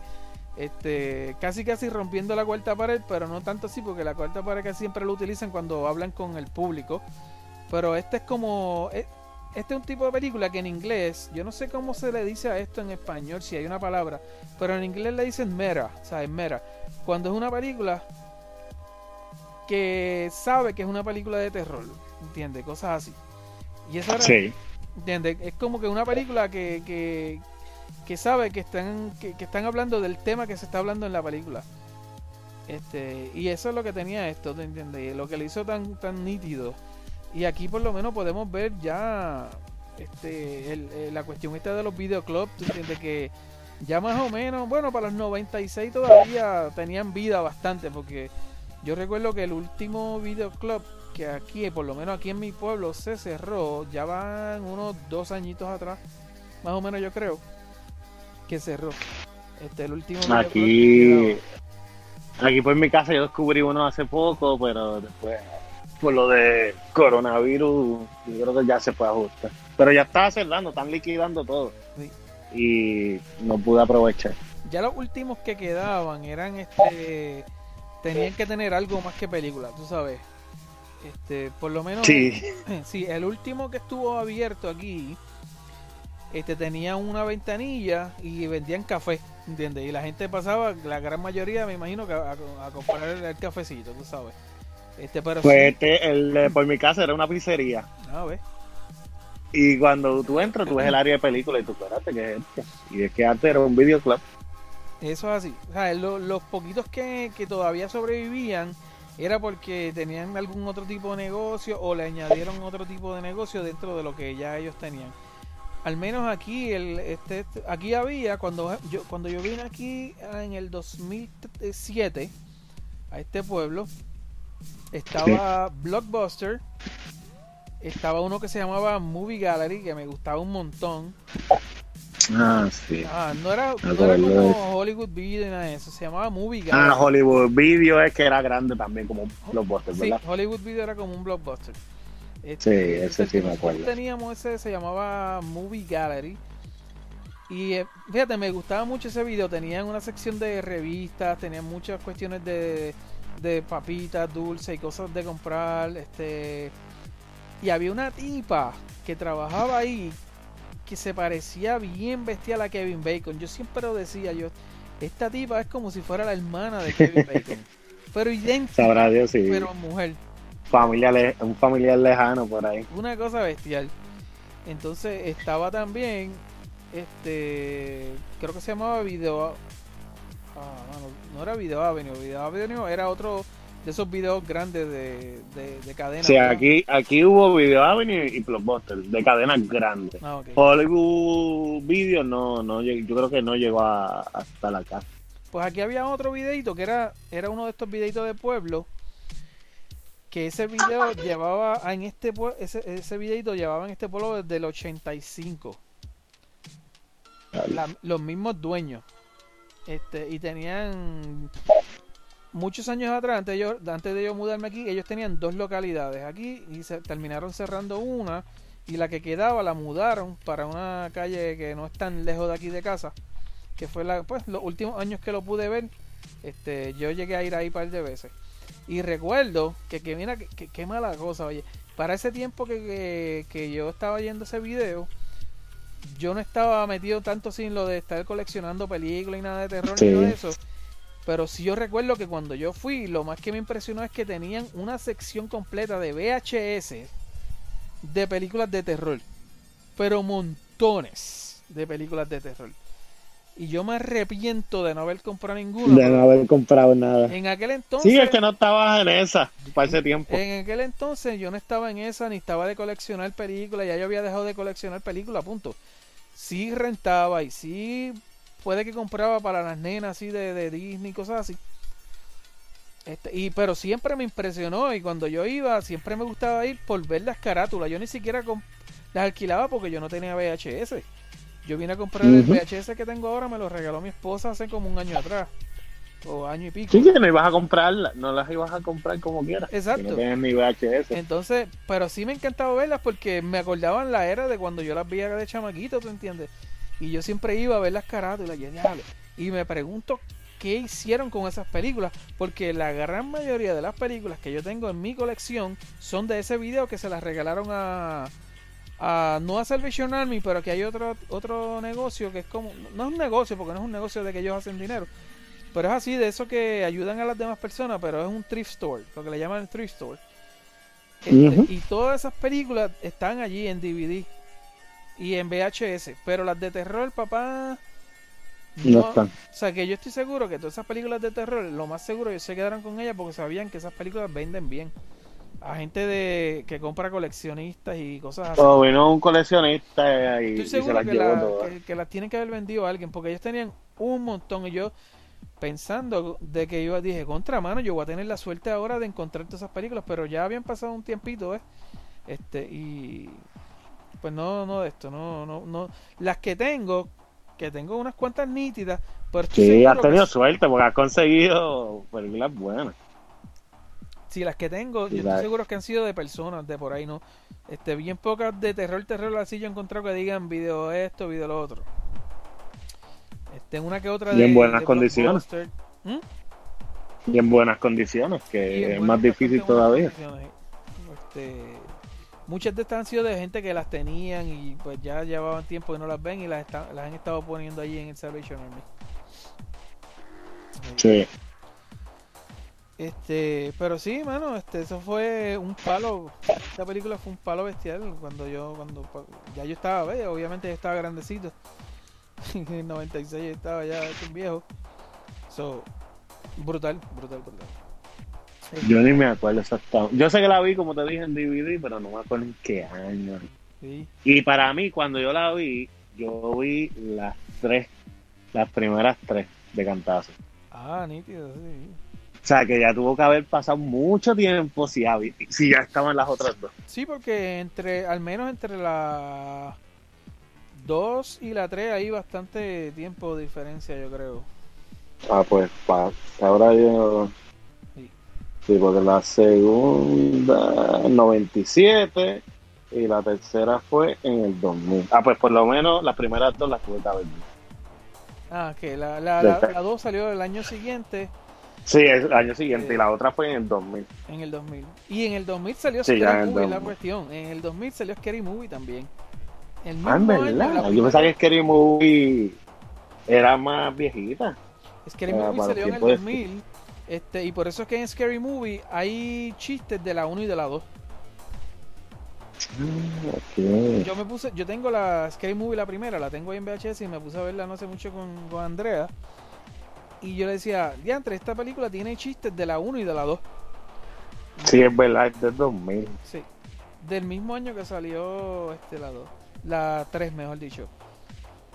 Este, casi casi rompiendo la cuarta pared, pero no tanto así, porque la cuarta pared que siempre lo utilizan cuando hablan con el público. Pero este es como. e- Este es un tipo de película que en inglés, yo no sé cómo se le dice a esto en español, si hay una palabra, pero en inglés le dicen mera, ¿sabes? Mera. Cuando es una película que sabe que es una película de terror, ¿entiendes? Cosas así. Y eso era, Sí. ¿entiendes? Es como que una película que, que, que sabe que están, que, están hablando del tema que se está hablando en la película. Este, y eso es lo que tenía esto, ¿te entiendes? Lo que le hizo tan, tan nítido. Y aquí por lo menos podemos ver ya este, eh, la cuestión esta de los videoclubs, ¿tú entiendes? Que ya más o menos, bueno, para los 96 todavía tenían vida bastante, porque yo recuerdo que el último videoclub que aquí, por lo menos aquí en mi pueblo, se cerró, ya van unos dos añitos atrás, más o menos yo creo, que cerró. Este, el último Aquí, aquí por mi casa yo descubrí uno hace poco, pero después, por lo de coronavirus, yo creo que ya se puede ajustar. Pero ya estaba cerrando, están liquidando todo. Sí. Y no pude aprovechar. Ya los últimos que quedaban eran este tenían que tener algo más que película, tú sabes. Este, por lo menos Sí. sí, el último que estuvo abierto aquí este tenía una ventanilla y vendían café, ¿entiendes? Y la gente pasaba, la gran mayoría me imagino que a, a comprar el, el cafecito, tú sabes. Este, pero Pues sí, este, el por mi casa era una pizzería. a ver, Y cuando tú entras, tú ves el área de película y tú, espérate, ¿qué es esto? Y es que antes era un videoclub. Eso es así. O sea, lo- los poquitos que, que todavía sobrevivían era porque tenían algún otro tipo de negocio o le añadieron otro tipo de negocio dentro de lo que ya ellos tenían. Al menos aquí, el, este, este- aquí había, cuando yo, cuando yo vine aquí ah, en el 2007 a este pueblo, estaba Blockbuster, estaba uno que se llamaba Movie Gallery, que me gustaba un montón. Ah, sí. Ah, no era, no como Hollywood Video ni nada de eso, se llamaba Movie Gallery. Ah, Hollywood Video es que era grande también, como los bostes, Sí, ¿verdad? Hollywood Video era como un blockbuster. Este, Sí, ese sí me acuerdo. Teníamos ese, se llamaba Movie Gallery. Y eh, fíjate, me gustaba mucho ese video. Tenían una sección de revistas, tenían muchas cuestiones de, de papitas, dulces y cosas de comprar. Este, y había una tipa que trabajaba ahí que se parecía bien bestial a Kevin Bacon. Yo siempre lo decía, yo, esta tipa es como si fuera la hermana de Kevin Bacon. pero idéntica, Sabrá Dios, sí. pero mujer. Familia le- un familiar lejano por ahí. Una cosa bestial. Entonces estaba también, este, creo que se llamaba Video, ah, mano, no era Video Avenue, Video Avenue era otro de esos videos grandes de, de, de cadena. Sí, ¿verdad? aquí, aquí hubo Video Avenue y Blockbuster, de cadenas grandes. Ah. Hollywood Video no, no, yo creo que no llegó a, hasta la casa. Pues aquí había otro videito que era, era uno de estos videitos de pueblo. Que ese video llevaba en este ese, ese videito llevaba en este pueblo desde el 85. La- los mismos dueños. Este, y tenían muchos años atrás, antes de, yo, antes de yo mudarme aquí, ellos tenían dos localidades aquí y se terminaron cerrando una y la que quedaba la mudaron para una calle que no es tan lejos de aquí de casa, que fue la, pues, los últimos años que lo pude ver, este, yo llegué a ir ahí un par de veces. Y recuerdo que, que mira, que, mala cosa, oye, para ese tiempo que, que, que yo estaba viendo ese video, yo no estaba metido tanto sin lo de estar coleccionando películas y nada de terror Sí. ni nada de eso. Pero sí yo recuerdo que cuando yo fui, lo más que me impresionó es que tenían una sección completa de VHS de películas de terror. Pero montones de películas de terror. Y yo me arrepiento de no haber comprado ninguna. De no haber comprado nada. En aquel entonces, Sí, es que no estabas en esa para ese tiempo. en aquel entonces yo no estaba en esa ni estaba de coleccionar películas, ya yo había dejado de coleccionar películas, punto. Sí rentaba y sí puede que compraba para las nenas así de, de Disney, cosas así. Este, y pero siempre me impresionó y cuando yo iba siempre me gustaba ir por ver las carátulas. Yo ni siquiera las alquilaba porque yo no tenía VHS. Yo vine a comprar el. VHS que tengo ahora, me lo regaló mi esposa hace como un año atrás. O año y pico. Sí, que no ibas a comprarla, no las ibas a comprar como quieras. Exacto. Si no tienes ni VHS. Entonces, pero sí me encantaba verlas porque me acordaban la era de cuando yo las veía de chamaquito, ¿tú entiendes? Y yo siempre iba a ver las carátulas y, y me pregunto qué hicieron con esas películas, porque la gran mayoría de las películas que yo tengo en mi colección son de ese video que se las regalaron a, a no a Salvation Army, pero que hay otro otro negocio que es como no es un negocio porque no es un negocio de que ellos hacen dinero, pero es así de eso que ayudan a las demás personas, pero es un thrift store, lo que le llaman el thrift store. Este. Y todas esas películas están allí en DVD y en VHS, pero las de terror, papá. No están. O sea, que yo estoy seguro que todas esas películas de terror, lo más seguro ellos se quedaron con ellas porque sabían que esas películas venden bien. A gente de que compra coleccionistas y cosas así. O vino un coleccionista y, Estoy y se las que, llevó la- todas. que- que las tienen que haber vendido a alguien porque ellos tenían un montón y yo pensando de que yo dije contra mano yo voy a tener la suerte ahora de encontrar todas esas películas pero ya habían pasado un tiempito ¿eh? este y pues no no de esto no no no las que tengo que tengo unas cuantas nítidas pero estoy Sí, has que tenido suerte porque has conseguido películas buenas. Sí, las que tengo, yo estoy seguro que han sido de personas de por ahí, ¿no? Este, bien pocas de terror, terror, así yo he encontrado que digan video esto, video lo otro. Este, una que otra Y de en buenas de condiciones. ¿Mm? Y en buenas condiciones, Y que es más difícil todavía. Este, muchas de estas han sido de gente que las tenían y pues ya llevaban tiempo que no las ven y las, está- las han estado poniendo allí en el Salvation Army. Sí. Este, pero sí, mano, este, eso fue un palo. Esta película fue un palo bestial cuando yo, cuando ya yo estaba, ¿ves? obviamente yo estaba grandecito. En el 96 yo estaba ya un viejo. So, brutal, brutal, brutal. Yo ni me acuerdo exactamente. Yo sé que la vi, como te dije, en DVD, pero no me acuerdo en qué año. Sí. Y para mí, cuando yo la vi, yo vi las tres, las primeras tres de cantazo. Ah, nítido, sí. O sea, que ya tuvo que haber pasado mucho tiempo si, había- si ya estaban las otras dos. Sí, porque entre, al menos entre la 2 y la 3 hay bastante tiempo de diferencia, yo creo. Ah, pues, pa, ahora yo... Sí. Sí, porque la segunda, 97, y la tercera fue en el 2000. Ah, pues por lo menos las primeras dos las tuve que haber visto. Ah, que la 2 la, Del- la 2 salió el año siguiente, Sí, el año siguiente, y la otra fue en el 2000. en el 2000. Y en el 2000 salió Sí, Scary Movie, la 2000. cuestión. En el 2000 salió Scary Movie también. El Ah, en verdad. Yo pensaba que Scary Movie era más viejita. Scary Ah, Movie salió en el tiempo de- 2000. Este, y por eso es que en Scary Movie hay chistes de la 1 y de la 2. Ok. Yo me puse, yo tengo la Scary Movie la primera, la tengo ahí en VHS y me puse a verla no hace mucho con, con Andrea. Y yo le decía, diantre, esta película tiene chistes de la 1 y de la 2. Sí, es verdad, es del 2000. Sí. Del mismo año que salió este la 2. La 3, mejor dicho.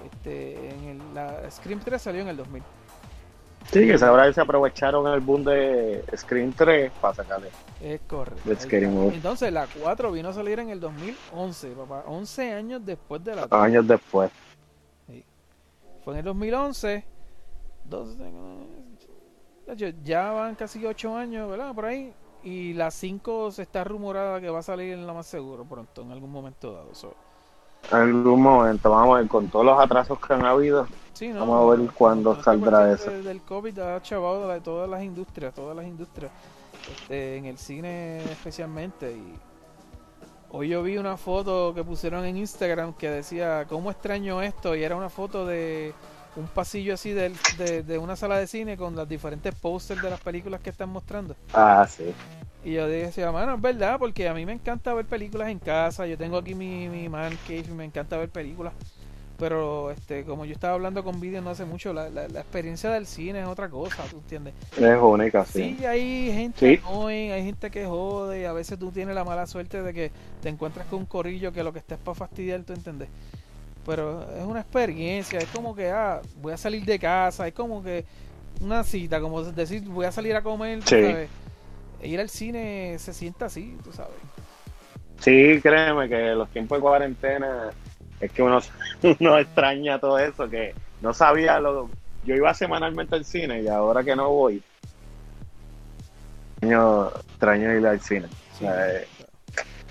Este, en el, la Scream 3 salió en el 2000. Sí, que ahora se aprovecharon el boom de Screen 3 para sacarle. Es correcto. Entonces la 4 vino a salir en el 2011, papá. 11 años después de la Años después. Fue en el 2011. 12, ya- ya van casi 8 años, ¿verdad? Por ahí. Y la 5 se está rumorada que va a salir en la más seguro pronto, en algún momento dado. So, En algún momento, vamos a ver, con todos los atrasos que han habido. sí, ¿no? Vamos a ver cuándo saldrá cuestión eso. de- Del COVID ha chavado de todas las industrias, todas las industrias. Este, en el cine especialmente. Y hoy yo vi una foto que pusieron en Instagram que decía, ¿cómo extraño esto? Y era una foto de un pasillo así de, de una sala de cine con los diferentes posters de las películas que están mostrando. Ah, sí. Y yo decía, mano, es verdad, porque a mí me encanta ver películas en casa. Yo tengo aquí mi, mi man cave y me encanta ver películas. Pero, este, como yo estaba hablando con vídeos no hace mucho, la, la, la experiencia del cine es otra cosa, ¿tú entiendes? Es única, sí. Sí, hay gente Sí. annoying, hay gente que jode, y a veces tú tienes la mala suerte de que te encuentras con un corillo que lo que está es para fastidiar, ¿tú entiendes? Pero es una experiencia, es como que, ah, voy a salir de casa, es como que una cita, como decir, voy a salir a comer, Sí. sabes. E Ir al cine se sienta así, tú sabes. Sí, créeme que los tiempos de cuarentena es que uno, uno extraña todo eso, que no sabía lo... Yo iba semanalmente al cine y ahora que no voy, extraño, extraño ir al cine. O sea, eh,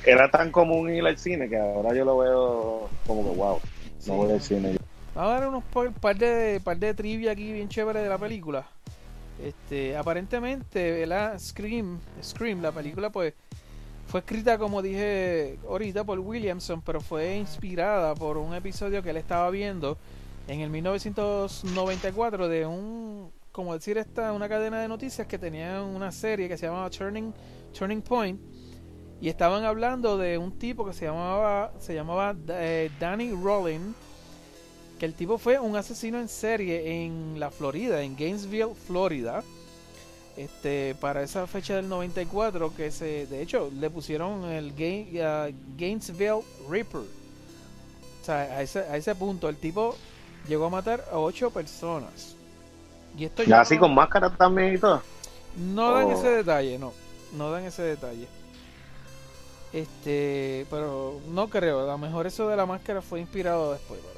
era tan común ir al cine que ahora yo lo veo como que wow, Sí. no voy al cine. Vamos a ver unos par, par de par de trivia aquí bien chévere de la película. Este, aparentemente, ¿verdad? Scream, Scream, la película pues fue escrita como dije ahorita por Williamson, pero fue inspirada por un episodio que él estaba viendo en el 1994 de un como decir esta una cadena de noticias que tenía una serie que se llamaba Turning Turning Point y estaban hablando de un tipo que se llamaba se llamaba eh, Danny Rollin que el tipo fue un asesino en serie en la Florida, en Gainesville, Florida. Este, para esa fecha del 94 que se de hecho le pusieron el Gain- uh, Gainesville Reaper. O sea, a ese, a ese punto el tipo llegó a matar a ocho personas. Y esto ya así no- con máscara también y todo. no dan Oh. ese detalle, no. No dan ese detalle. Este, pero no creo. A lo mejor eso de la máscara fue inspirado después, pero.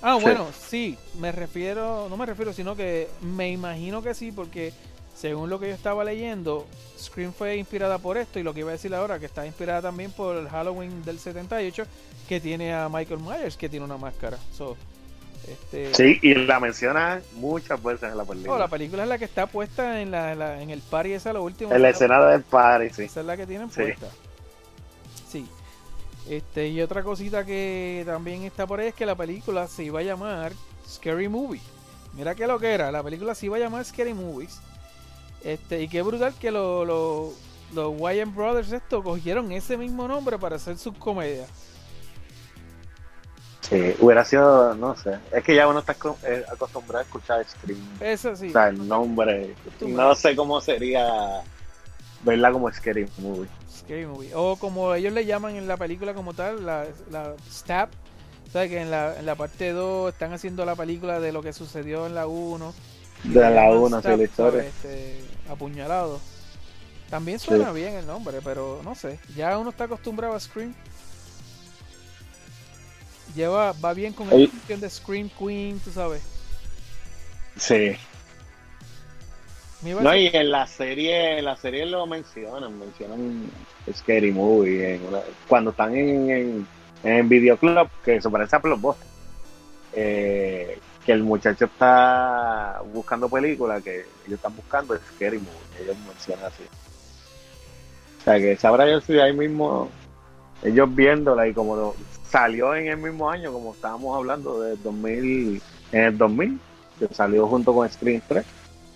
Ah, Sí. bueno, sí, me refiero, no me refiero, sino que me imagino que sí, porque según lo que yo estaba leyendo, Scream fue inspirada por esto y lo que iba a decir ahora, que está inspirada también por el Halloween del 78, que tiene a Michael Myers, que tiene una máscara. So, este, Sí, y la menciona muchas veces en la película. Oh, la película es la que está puesta en, la, la- en el party esa, lo último. en la escena del party, sí. Esa es la que tienen puesta. Sí. Este, y otra cosita que también está por ahí es que la película se iba a llamar Scary Movie. Mira qué lo que era, la película se iba a llamar Scary Movies. Este, y qué brutal que lo- lo- los Wayans Brothers esto cogieron ese mismo nombre para hacer sus comedias. Sí, hubiera sido, no sé, es que ya uno está eh, acostumbrado a escuchar Scream. Eso sí. O sea, el nombre, no sé cómo sería verla como Scary Movie. Scary Movie. O como ellos le llaman en la película como tal, la, la Stab. ¿Sabes que en la, en la parte 2 están haciendo la película de lo que sucedió en la 1? y De la llaman 1, sí, Stab, la historia. Este, apuñalado. También suena bien el nombre, pero no sé. Ya uno está acostumbrado a Scream. Lleva, va bien con la cuestión de Scream Queen, tú sabes. Sí. No, y en la serie, en la serie lo mencionan, mencionan Scary Movie en una- cuando están en, en, en Videoclub, que se parece a Blockbuster. Eh, que el muchacho está buscando películas que ellos están buscando Scary Movie, ellos mencionan así. O sea que sabrá yo si ahí mismo ellos viéndola y como lo- salió en el mismo año, como estábamos hablando de 2000, en el 2000, que salió junto con Screen 3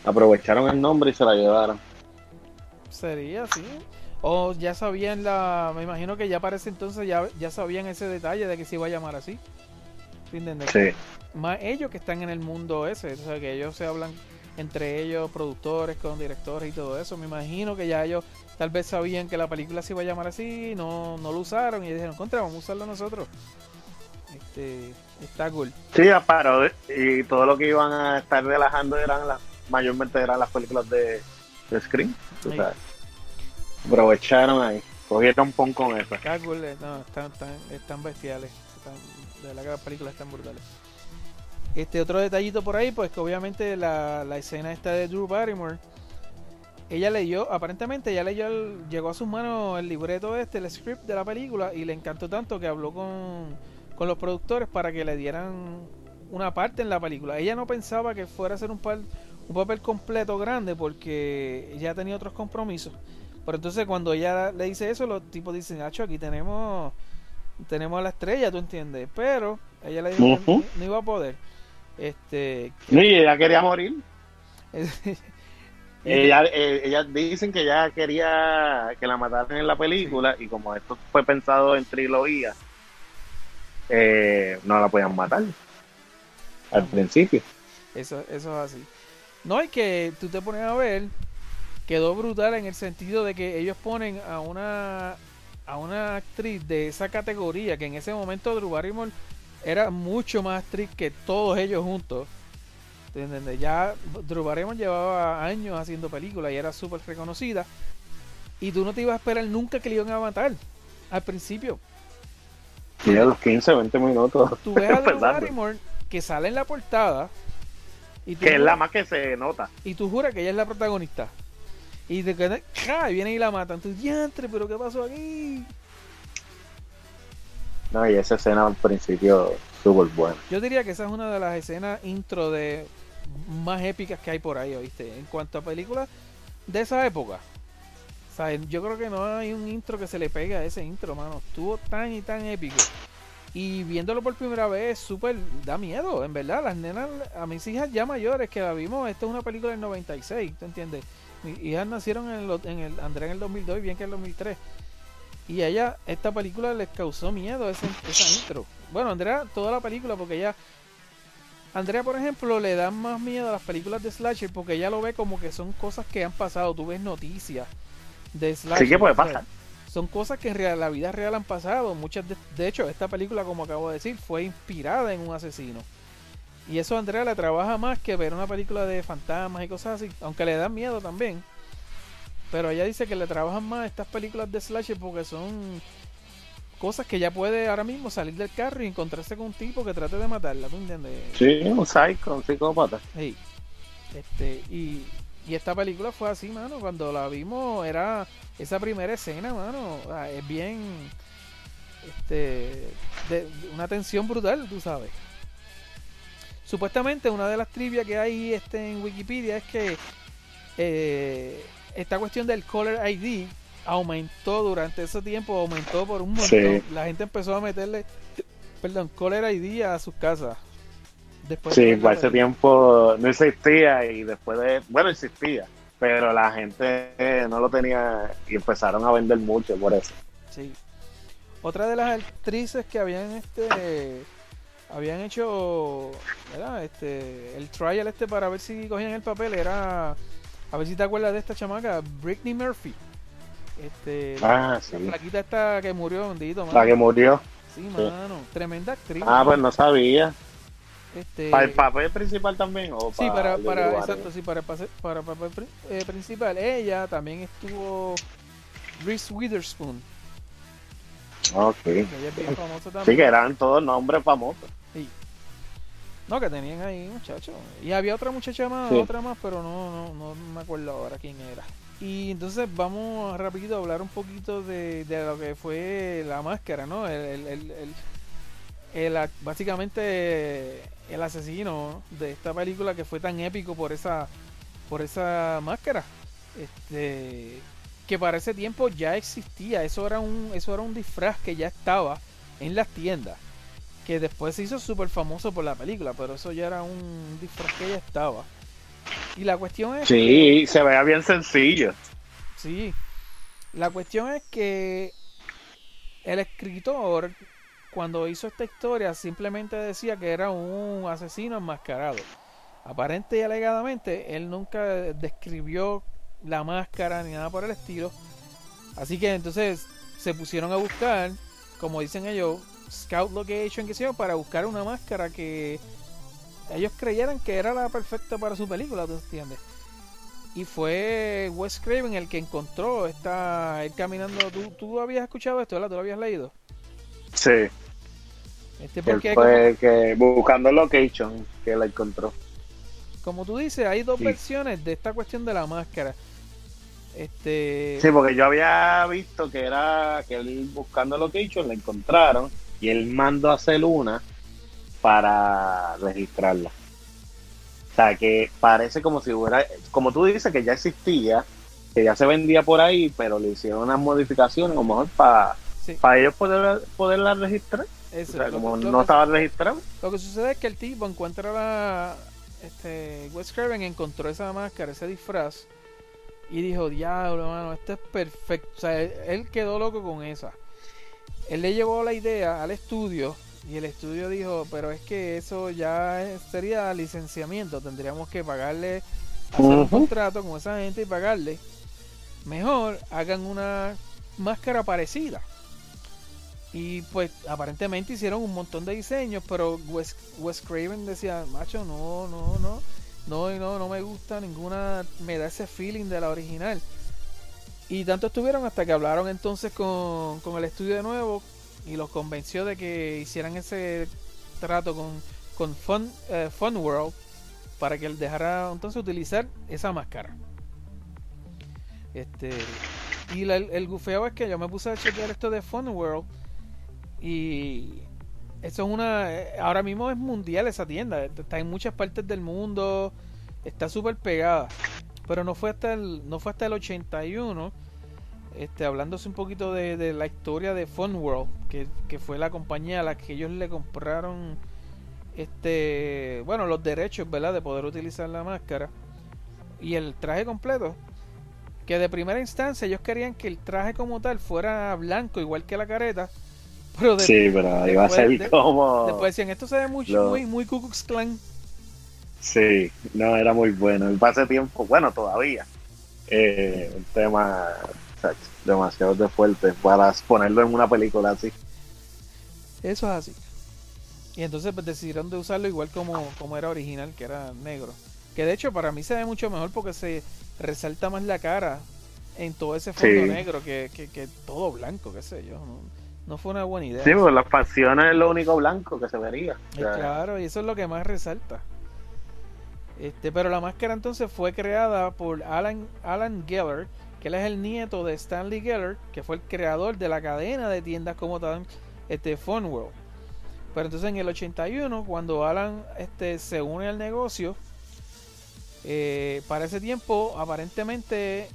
aprovecharon el nombre y se la llevaron. Sería así. O ya sabían la. Me imagino que ya para ese entonces ya, ya sabían ese detalle de que se iba a llamar así. ¿Sí entiendes? Sí. Más ellos que están en el mundo ese. O sea, que ellos se hablan entre ellos, productores con directores y todo eso. Me imagino que ya ellos tal vez sabían que la película se iba a llamar así. No, no lo usaron y dijeron, contra, vamos a usarlo nosotros. Este, está cool. Sí, paró y todo lo que iban a estar relajando eran las, mayormente eran las películas de, de Scream. tú Sí. sabes. Aprovecharon ahí, cogieron pon con eso. Eh, no, están, están, están bestiales. Están, de verdad que las películas están brutales. Este otro detallito por ahí, pues que obviamente la, la escena esta de Drew Barrymore, ella leyó, aparentemente ella leyó, el- llegó a sus manos el libreto este, el script de la película y le encantó tanto que habló con, con los productores para que le dieran una parte en la película. Ella no pensaba que fuera a ser un, par- un papel completo grande porque ella tenía otros compromisos. Pero entonces cuando ella le dice eso, los tipos dicen, Hacho, aquí tenemos tenemos a la estrella, ¿tú entiendes? Pero ella le dijo no, no iba a poder. Este, No, y ella quería morir. Ella, eh, ella dicen que ella quería que la mataran en la película y como esto fue pensado en trilogía, eh, no la podían matar al principio. Eso, eso es así. No hay que tú te pones a ver, quedó brutal en el sentido de que ellos ponen a una a una actriz de esa categoría que en ese momento Drew Barrymore era mucho más actriz que todos ellos juntos. ¿Te entiendes? Ya Drew Barrymore llevaba años haciendo películas y era súper reconocida. Y tú no te ibas a esperar nunca que le iban a matar al principio. Y a los 15, 20 minutos. Tú ves a Drew. Barrymore que sale en la portada. Y Que es la más que se nota. y tú juras que ella es la protagonista. Y de que ¡ja! y viene y la matan. Tú, diantre, pero ¿qué pasó aquí? No, y esa escena al principio súper buena. Yo diría que esa es una de las escenas intro de más épicas que hay por ahí, ¿oíste? En cuanto a películas de esa época. O sea, yo creo que no hay un intro que se le pegue a ese intro, mano. Estuvo tan y tan épico. Y viéndolo por primera vez, súper da miedo, en verdad. Las nenas, a mis hijas ya mayores que la vimos, esta es una película del 96, ¿te entiendes? Mis hijas nacieron en el, en el Andrea en el 2002 y bien que en el 2003. Y a ella, esta película les causó miedo ese, esa intro. Bueno, Andrea, toda la película, porque ella. Andrea, por ejemplo, le da más miedo a las películas de Slasher porque ella lo ve como que son cosas que han pasado. Tú ves noticias de Slasher. Sí que puede pasar. Son cosas que en real- la vida real han pasado. Muchas de, de hecho, esta película, como acabo de decir, fue inspirada en un asesino. Y eso a Andrea le trabaja más que ver una película de fantasmas y cosas así. Aunque le da miedo también. Pero ella dice que le trabajan más estas películas de slasher porque son cosas que ya puede ahora mismo salir del carro y encontrarse con un tipo que trate de matarla, ¿tú entiendes? Sí, un psycho, un psicópata. Hey, este, y, y esta película fue así, mano. Cuando la vimos, era esa primera escena, mano. o sea, es bien. Este. De, de una tensión brutal, tú sabes. Supuestamente, una de las trivias que hay este, en Wikipedia es que. eh, esta cuestión del Caller ID aumentó durante ese tiempo, aumentó por un montón. Sí. La gente empezó a meterle, perdón, Caller ID a sus casas. Después Sí, de la ese tiempo no existía y después de... Bueno, existía, pero la gente no lo tenía y empezaron a vender mucho por eso. Sí. Otra de las actrices que habían este habían hecho ¿verdad? este el trial este para ver si cogían el papel era a ver si te acuerdas de esta chamaca Britney Murphy este la, Ah, sí. la flaquita esta que murió bendito La mano. que murió. sí mano tremenda actriz Ah, pues no sabía. Este ¿Para el papel principal también? O sí para para exacto sí para para el papel eh, principal ella también estuvo Reese Witherspoon Ok. ella es bien famosa también Sí, que eran todos nombres famosos. Sí. No, que tenían ahí, muchachos. Y había otra muchacha más, Sí. otra más, pero no, no, no me acuerdo ahora quién era. Y entonces vamos rápido a hablar un poquito de, de lo que fue la máscara, ¿no? El, el, el, el- básicamente el asesino de esta película que fue tan épico por esa por esa máscara. Este que para ese tiempo ya existía, eso era un eso era un disfraz que ya estaba en las tiendas que después se hizo súper famoso por la película, pero eso ya era un disfraz que ya estaba. Y la cuestión es Sí, se veía bien sencillo. Sí. La cuestión es que el escritor, cuando hizo esta historia, simplemente decía que era un asesino enmascarado. Aparente y alegadamente, él nunca describió la máscara ni nada por el estilo. Así que entonces se pusieron a buscar, como dicen ellos, scout location, que sea, para buscar una máscara que ellos creyeran que era la perfecta para su película, ¿tú entiendes? Y fue Wes Craven el que encontró esta él caminando. ¿Tú, tú habías escuchado esto, ¿verdad? ¿Tú lo habías leído? Sí. Este Él porque fue que buscando location que la encontró. como, tú dices, hay dos Sí. versiones de esta cuestión de la máscara. Este Sí, porque yo había visto que era que él buscando location la encontraron y él mandó a hacer una para registrarla. O sea, que parece como si hubiera, como tú dices, que ya existía, que ya se vendía por ahí, pero le hicieron unas modificaciones, a lo mejor para sí, ellos poder, poderla registrar. Eso, O sea, como no estaba registrado. Lo que sucede es que el tipo encuentra la. Este. Wes Craven encontró esa máscara, ese disfraz. Y dijo: Diablo, mano, esto es perfecto. O sea, él, él quedó loco con esa. Él le llevó la idea al estudio. Y el estudio dijo: Pero es que eso ya sería licenciamiento. Tendríamos que pagarle. Hacer un contrato con esa gente y pagarle. Mejor hagan una máscara parecida. Y pues aparentemente hicieron un montón de diseños, pero Wes, Wes Craven decía, macho, no, no, no, no, no, no me gusta ninguna, me da ese feeling de la original. Y tanto estuvieron hasta que hablaron entonces con, con el estudio de nuevo y los convenció de que hicieran ese trato con, con Fun, eh, Fun World para que él dejara entonces utilizar esa máscara. Este, y el, el gufeo es que yo me puse a chequear esto de Fun World y eso es una. eh, Ahora mismo es mundial esa tienda. Está en muchas partes del mundo. Está súper pegada. Pero no fue hasta el, no fue hasta el 81. Este, hablándose un poquito de, de la historia de Fun World. Que, que fue la compañía a la que ellos le compraron. Este. Bueno, los derechos, ¿verdad? De poder utilizar la máscara. Y el traje completo. Que de primera instancia ellos querían que el traje como tal fuera blanco, igual que la careta. Pero de- Sí, pero iba a ser de- como. Después decían, esto se ve muy, Lo- muy, muy Ku Klux Klan. Sí, no, era muy bueno. Y ese tiempo, bueno, todavía. Eh, un tema demasiado de fuerte para ponerlo en una película así. Eso es así. Y entonces pues, decidieron de usarlo igual como, como era original, que era negro. Que de hecho para mí se ve mucho mejor porque se resalta más la cara en todo ese fondo Sí. negro que, que, que todo blanco, qué sé yo. No, no fue una buena idea. Sí, porque las facciones es lo único blanco que se vería. O sea, Claro, y eso es lo que más resalta. Este, pero la máscara entonces fue creada por Alan, Alan Geller, que él es el nieto de Stanley Geller, que fue el creador de la cadena de tiendas como tal, este Fun World. Pero entonces en el 81, cuando Alan este, se une al negocio, eh, para ese tiempo aparentemente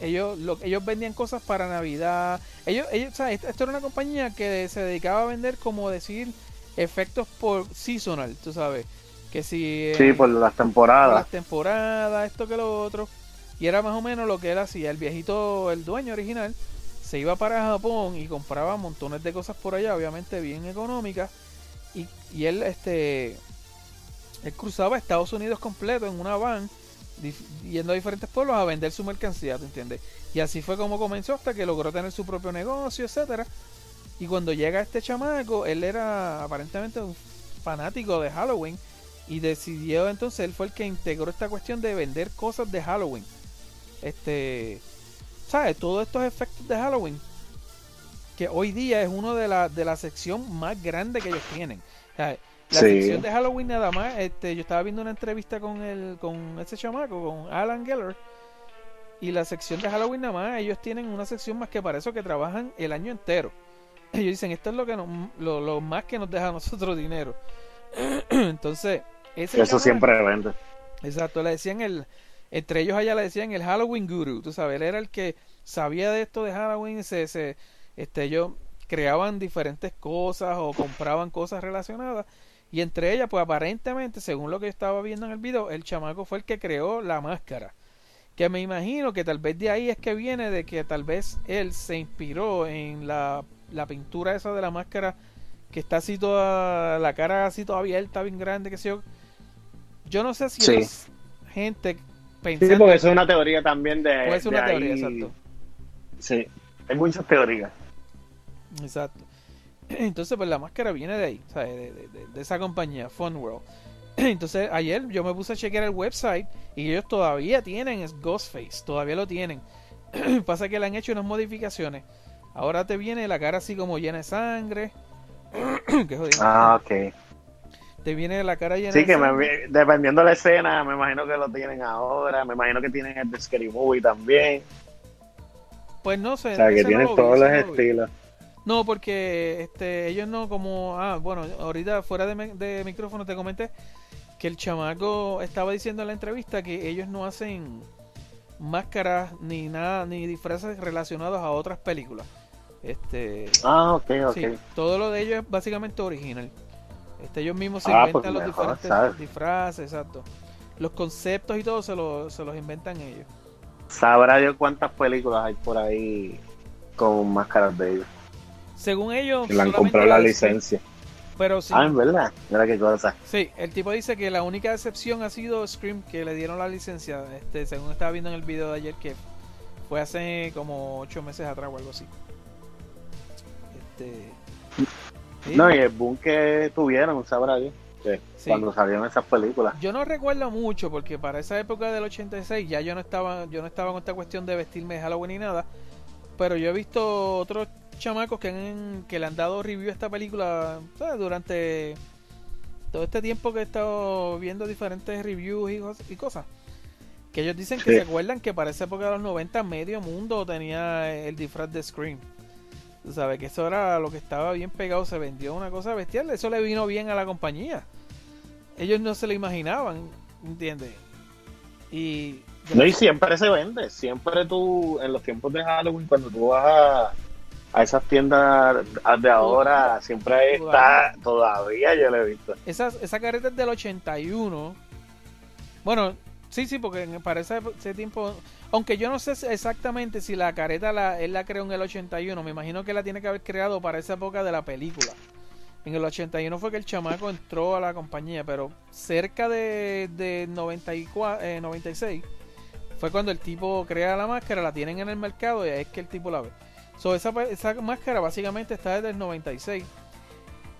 ellos lo, ellos vendían cosas para Navidad. Ellos, ellos, ¿sabes? Esto era una compañía que se dedicaba a vender como decir efectos por seasonal, tú sabes. Que si sí, eh, por las por temporadas. las temporadas, esto que lo otro. Y era más o menos lo que él hacía. El viejito, el dueño original, se iba para Japón y compraba montones de cosas por allá, obviamente bien económicas. Y, y él, este, él cruzaba Estados Unidos completo en una van, yendo a diferentes pueblos a vender su mercancía, ¿tú entiendes? Y así fue como comenzó hasta que logró tener su propio negocio, etcétera. Y cuando llega este chamaco, él era aparentemente un fanático de Halloween y decidió entonces él fue el que integró esta cuestión de vender cosas de Halloween. Este, ¿sabes? Todos estos efectos de Halloween que hoy día es uno de la de la sección más grande que ellos tienen. ¿sabes? La Sí. sección de Halloween nada más, este, yo estaba viendo una entrevista con el con ese chamaco, con Alan Geller, y la sección de Halloween nada más, ellos tienen una sección más que para eso que trabajan el año entero. Ellos dicen, esto es lo que nos, lo, lo más que nos deja a nosotros dinero. Entonces, ese Eso chamaco- siempre vende. Exacto, le decían el, entre ellos allá le decían el Halloween Guru, tú sabes, él era el que sabía de esto de Halloween, se, se, este, ellos creaban diferentes cosas o compraban cosas relacionadas y entre ellas, pues aparentemente, según lo que yo estaba viendo en el video, el chamaco fue el que creó la máscara. Que me imagino que tal vez de ahí es que viene de que tal vez él se inspiró en la, la pintura esa de la máscara que está así toda, la cara así toda abierta, bien grande, que sé yo. Yo no sé si Sí. es gente Sí, porque eso es una teoría también de. Puede ser una de teoría, ahí. exacto. Sí, hay muchas teorías. Exacto. Entonces, pues la máscara viene de ahí, ¿sabes? De, de- esa compañía, Fun World. Entonces, ayer yo me puse a chequear el website y ellos todavía tienen Ghostface, todavía lo tienen. Pasa que le han hecho unas modificaciones. Ahora te viene la cara así como llena de sangre. Qué jodido. Ah, ok. Te viene la cara llena Sí, de que me- dependiendo de la escena, me imagino que lo tienen ahora. Me imagino que tienen el de Scary Movie también. Pues no sé. O sea, que no tienen vi, todos los no lo vi. No, porque este, ellos no como... Ah, bueno, ahorita fuera de, mi- de micrófono te comenté que el chamaco estaba diciendo en la entrevista que ellos no hacen máscaras ni nada, ni disfraces relacionados a otras películas. Este, Ah, ok, ok. sí, todo lo de ellos es básicamente original. Este, ellos mismos se Ah, inventan pues los mejor, diferentes ¿sabes? disfraces, exacto. Los conceptos y todo se, lo- se los inventan ellos. Sabrá Dios cuántas películas hay por ahí con máscaras de ellos. Según ellos, Que le han comprado la licencia. Pero sí, Ah, en verdad. Mira qué cosa. Sí, el tipo dice que la única excepción ha sido Scream, que le dieron la licencia, este, según estaba viendo en el video de ayer, que fue hace como ocho meses atrás o algo así. Este, Sí. No, y el boom que tuvieron, sabrá Dios, Sí. cuando salieron esas películas. Yo no recuerdo mucho porque para esa época del 86 ya yo no estaba yo no estaba con esta cuestión de vestirme de Halloween ni nada, pero yo he visto otros chamacos que han que le han dado review a esta película ¿sabes? durante todo este tiempo que he estado viendo diferentes reviews y, y cosas. Que ellos dicen que Sí. se acuerdan que para esa época de los 90 medio mundo tenía el disfraz de Scream. Tú sabes que eso era lo que estaba bien pegado, se vendió una cosa bestial, eso le vino bien a la compañía. Ellos no se lo imaginaban, ¿entiendes? Y No, y siempre se vende. Siempre tú, en los tiempos de Halloween, cuando tú vas a, a esas tiendas de ahora, siempre está, todavía yo lo he visto. esa, esa carreta es del 81. Bueno, sí, sí, porque para ese, ese tiempo, aunque yo no sé exactamente si la careta la, él la creó en el 81, me imagino que la tiene que haber creado para esa época de la película. En el 81 fue que el chamaco entró a la compañía, pero cerca de, de 94, eh, 96 fue cuando el tipo crea la máscara, la tienen en el mercado y ahí es que el tipo la ve. So, esa, esa máscara básicamente está desde el 96.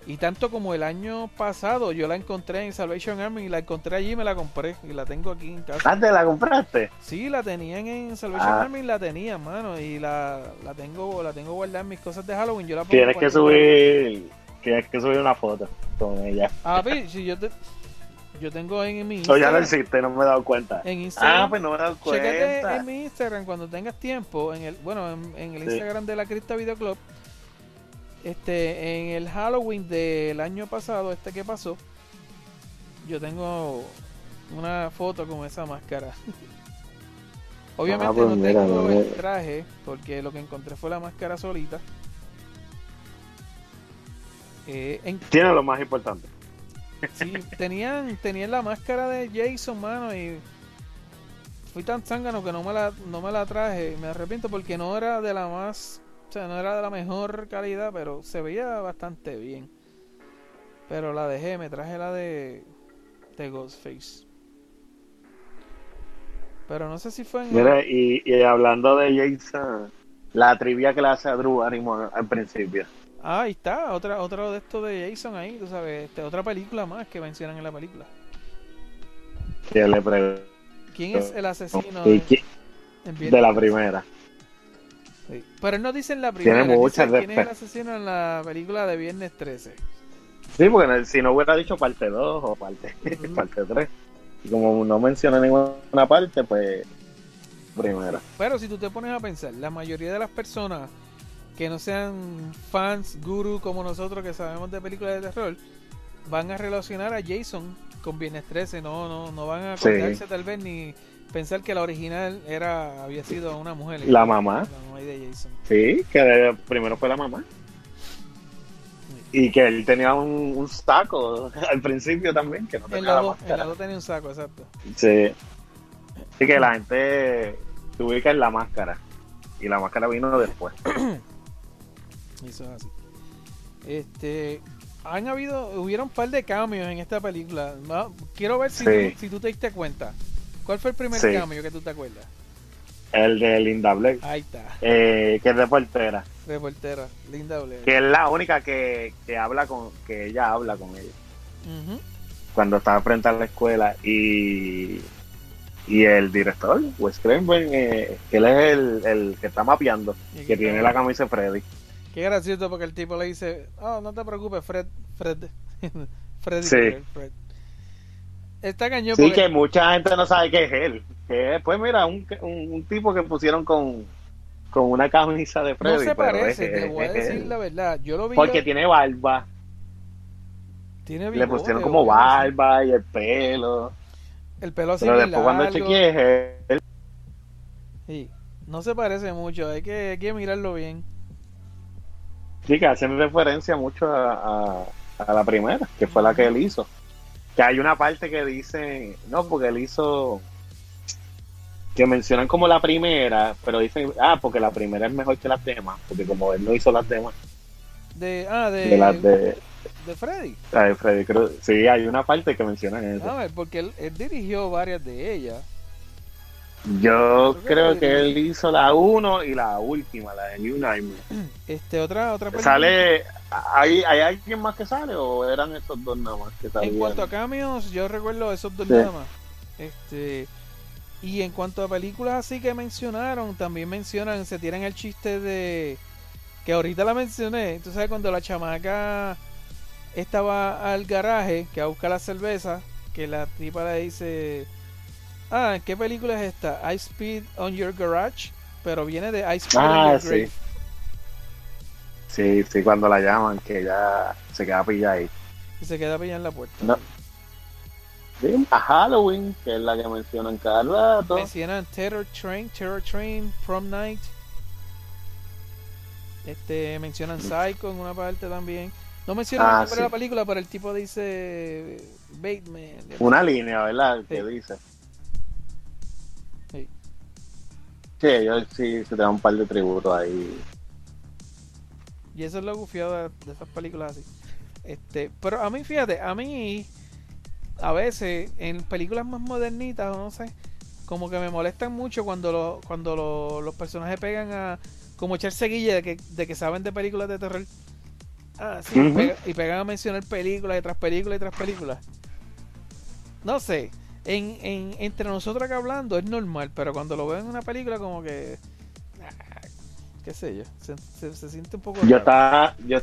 Y tanto como el año pasado yo la encontré en Salvation Army y la encontré allí y me la compré y la tengo aquí en casa. ¿Ah, te la compraste? Sí, la tenían en Salvation Ah. Army, la tenía, mano, y la, la tengo la tengo guardada en mis cosas de Halloween. Yo la pongo Tienes que subir, tienes que subir una foto con ella. Ah, si yo te, yo tengo en, mi ya lo Instagram, hiciste, no me he dado cuenta. en Instagram. Ah, pues no me he dado Chécate cuenta. en mi Instagram cuando tengas tiempo, en el, bueno, en, en el Sí. Instagram de la Cripta Video Club, este, en el Halloween del año pasado, este que pasó, yo tengo una foto con esa máscara. Obviamente Ah, pues no mira, tengo el traje, porque lo que encontré fue la máscara solita. Eh, en- Tiene lo más importante. Sí, tenían, tenían la máscara de Jason, mano, y fui tan zángano que no me la, no me la traje. Me arrepiento porque no era de la más, o sea, no era de la mejor calidad, pero se veía bastante bien. Pero la dejé, me traje la de, de Ghostface. Pero no sé si fue en... Mira, y, hablando de Jason, la trivia que le hace a Drew Barrymore al principio. Ah, ahí está, otra, otro de estos de Jason ahí, tú sabes, este, otra película más que mencionan en la película. Que le preguntó. ¿Quién es el asesino ¿Y en- qui- en de la 13? primera. Sí. Pero no dice en la primera. Tiene muchas quién es el asesino en la película de Viernes 13. Sí, porque si no hubiera dicho parte 2 o parte, Ujú. parte 3. Y como no menciona ninguna parte, pues primera. Pero si tú te pones a pensar, la mayoría de las personas que no sean fans, guru como nosotros que sabemos de películas de terror, van a relacionar a Jason con Viernes 13. No, no, no van a Sí. acordarse tal vez ni pensar que la original era había sido una mujer. La mamá. La mamá de Jason. Sí, que primero fue la mamá. Y que él tenía un, un saco al principio también, que no El tenía la el lado tenía un saco, exacto. Sí. Así que la gente se ubica en la máscara. Y la máscara vino después. Eso es así. Este, han habido, hubieron un par de cambios en esta película. ¿no? Quiero ver si, Sí. tú, si tú te diste cuenta. ¿Cuál fue el primer Sí. cambio que tú te acuerdas? El de Linda Blair, Ahí está, eh, que es reportera. reportera, Linda Blair. Que es la única que, que habla con, que ella habla con ella. Cuando está frente a la escuela. Y, y el director, Wes Craven, eh, que él es el, el que está mapeando. Que tiene la camisa Freddy. Qué gracioso porque el tipo le dice, oh, no te preocupes, Fred, Fred, Freddy Sí. Fred. Está cañón Sí, porque que mucha gente no sabe qué es él. Que es, pues mira, un, un, un tipo que pusieron con, con una camisa de Freddy. no se parece, es- te voy a decir la verdad. Yo lo vi. Porque tiene barba. tiene Le bigote, pusieron o como barba y el pelo. El pelo así Pero después cuando chequeé es él. Sí, no se parece mucho, hay que, hay que mirarlo bien. Sí, que hacen referencia mucho a, a, a la primera, que fue la que él hizo. Que hay una parte que dice, no, porque él hizo, que mencionan como la primera, pero dicen, ah, porque la primera es mejor que las demás, porque como él no hizo las demás, De, ah, de, de las de, de Freddy. la de Freddy Cruz. Sí, hay una parte que mencionan eso. A ver, porque él, él dirigió varias de ellas. Yo Creo que él hizo la 1 y la última, la de New Nightmare. Este, otra, otra película. ¿Sale, hay, hay alguien más que sale o eran estos dos nada más que salían? En cuanto a cameos, yo recuerdo esos dos Sí. nada más. Este, y en cuanto a películas así que mencionaron, también mencionan, se tiran el chiste de que ahorita la mencioné. Tú sabes cuando la chamaca estaba al garaje que a buscar la cerveza, que la tipa le dice, ah, ¿qué película es esta? I Speed on Your Garage, pero viene de I Speed on Ah, Your sí. Grave. Sí, sí, cuando la llaman, que ya se queda pillada ahí. Y se queda pillada en la puerta. No. Sí, a Halloween, que es la que mencionan cada rato. Mencionan Terror Train, Terror Train, Prom Night. Este, mencionan Psycho en una parte también. No mencionan Ah, el nombre de la película, pero el tipo dice Bateman. Una línea, ¿verdad? Que dice. Sí, ellos sí se te dan un par de tributos ahí. Y eso es lo gufiado de, de esas películas así. Este, pero a mí, fíjate, a mí a veces en películas más modernitas, no sé, como que me molestan mucho cuando lo- cuando lo- los personajes pegan a como echarse guille de que, de que saben de películas de terror. Ah, sí, pega- y pegan a mencionar películas y tras películas y tras películas. No sé, en, en- entre nosotros acá hablando es normal, pero cuando lo veo en una película como que... ah, qué sé yo, se, se- se siente un poco... Yo raro. estaba, yo,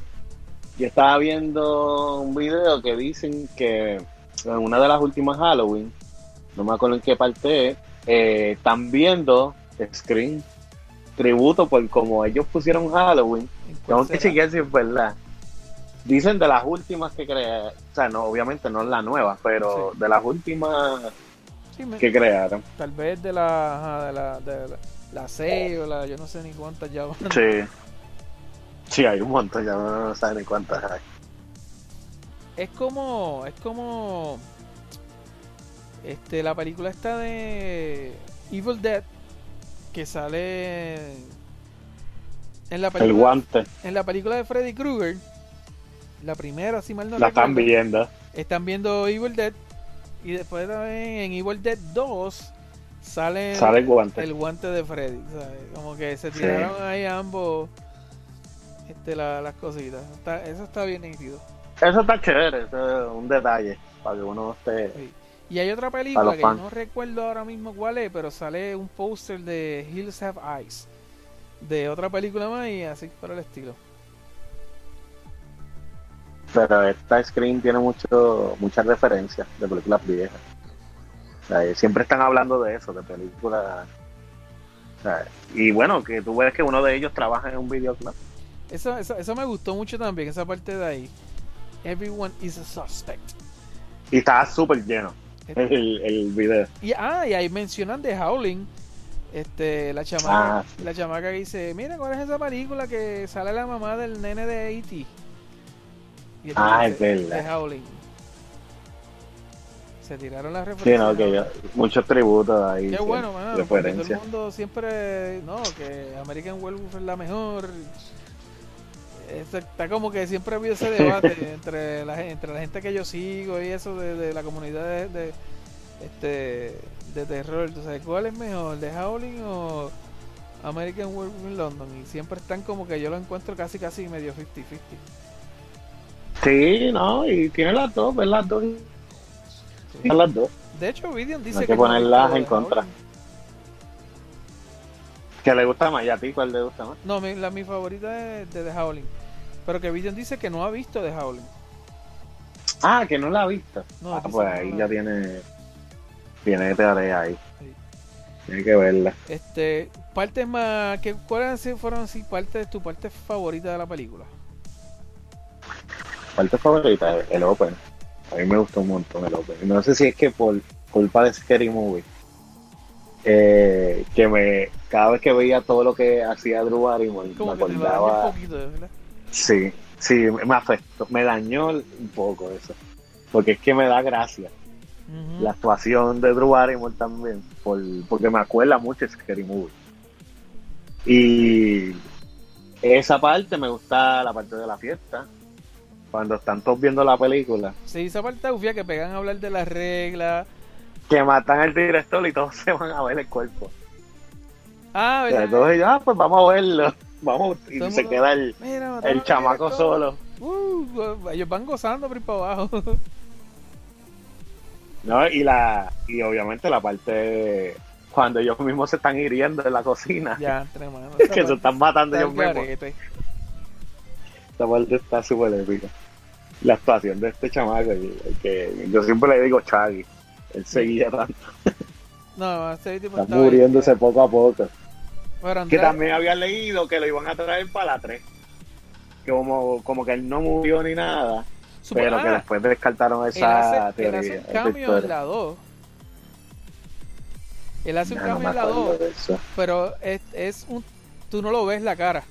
yo estaba viendo un video que dicen que en una de las últimas Halloween, no me acuerdo en qué parte, eh, están viendo Screen tributo por como ellos pusieron Halloween. ¿En cuál Tengo que será? chequear si es verdad. Dicen de las últimas que crearon, o sea, no, obviamente no es la nueva, pero Sí. de las últimas Sí, me- que crearon. Tal vez de la, de la, de la, la 6 o la, yo no sé ni cuántas ya van. Sí. Sí, hay un montón, ya no saben ni cuántas hay. Es como, es como, este, la película esta de Evil Dead que sale en la El película, guante, en la película de Freddy Krueger, la primera, si mal no la están recuerdo, viendo. están viendo Evil Dead y después también en Evil Dead 2 sale, Sale el guante. el guante de Freddy, ¿sabes? Como que se Sí. tiraron ahí ambos este, la- las cositas. Está- eso está bien nítido. Eso está chévere, eso es un detalle para que uno esté. Y hay otra película que fans. no recuerdo ahora mismo cuál es, pero sale un póster de Hills Have Eyes. De otra película más y así por el estilo. Pero esta screen tiene mucho, muchas referencias de películas viejas. O sea, siempre están hablando de eso, de películas. o sea, y bueno, que tú ves que uno de ellos trabaja en un videoclub. Eso, eso, eso me gustó mucho también, esa parte de ahí. Everyone is a suspect. Y estaba súper lleno el, el video. Y, ah, y ahí mencionan de Howling. Este, la chamaca, Ah, sí. la chamaca que dice, mira, ¿cuál es esa película que sale la mamá del nene de E.T.? Y Ah, es verdad. De Howling. Se tiraron las Sí, referencias. no, que yo- muchos tributos ahí. Qué sí, bueno, mano, todo el mundo siempre, no, que American Werewolf es la mejor. Eso está como que siempre ha habido ese debate entre la, entre la gente que yo sigo y eso de, de la comunidad de, de, este de terror. ¿Tú sabes cuál es mejor, The Howling o American Werewolf in London? Y siempre están como que yo lo encuentro casi casi medio 50-50. Sí, no, y tiene las dos, ves las dos. Sí. Las dos. De hecho, Vidian dice No hay que ponerlas en contra. Howling. ¿Qué le gusta más? ¿Y a ti cuál le gusta más? No, mi, la, mi favorita es de The Howling. Pero que Vidian dice que no ha visto The Howling. Ah, que no la ha visto. No, ah, pues que no ahí ya tiene. Tiene tarea ahí. Sí. Tiene que verla. Este, partes más, que, ¿cuáles fueron así partes de tu parte favorita de la película? Parte favorita, el Open. A mí me gustó un montón el Open. No sé si es que por culpa de Scary Movie. eh, que me cada vez que veía todo lo que hacía Drew Barrymore me acordaba un poquito, sí sí me afectó me dañó un poco eso porque es que me da gracia la actuación de Drew Barrymore también, por, porque me acuerda mucho de Scary Movie. Y esa parte me gusta la parte de la fiesta, cuando están todos viendo la película. Sí, esa parte ufia que pegan a hablar de las reglas, que matan al director y todos se van a ver el cuerpo. Ah, ¿verdad? todos ellos, ah, pues vamos a verlo. Vamos, y se mundo- queda el, Mira, el chamaco solo. Uh, ellos van gozando por ir para abajo. ¿no? Y la y obviamente la parte cuando ellos mismos se están hiriendo en la cocina, ya, entre manos. que se están matando ellos mismos. Esta parte está súper épica. La actuación de este chamaco, que yo siempre le digo Chaggy, él seguía tanto, No, ese tipo está bien. muriéndose poco a poco. Pero Que también había leído que lo iban a traer para la 3. Que como, como que él no murió ni nada, supo- pero que ah, después descartaron él esa él teoría. hace un cambio en la 2. Él hace un no cambio me en la acuerdo 2, de eso. pero es, es un. Tú no lo ves la cara.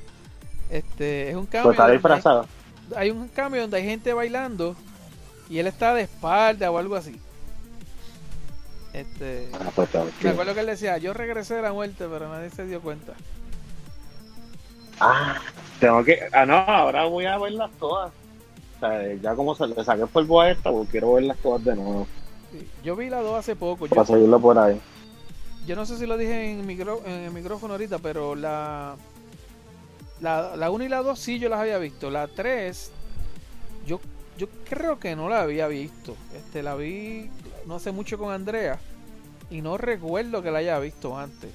Este, es un cambio. Pues está disfrazado. Hay, un cambio donde hay gente bailando y él está de espalda o algo así. Este. Ah, pues Me acuerdo que él decía, yo regresé de la muerte, pero nadie se dio cuenta. Ah, tengo que. Ah, no, ahora voy a verlas todas. O sea, ya como se le saqué el polvo a esta, pues quiero verlas todas de nuevo. Sí, Yo vi la 2 hace poco. Para Yo, seguirlo por ahí. yo no sé si lo dije en, micro, en el micrófono ahorita, pero la, la, la 1 y la 2 sí yo las había visto. La 3, yo, yo creo que no la había visto. Este, la vi no hace mucho con Andrea y no recuerdo que la haya visto antes.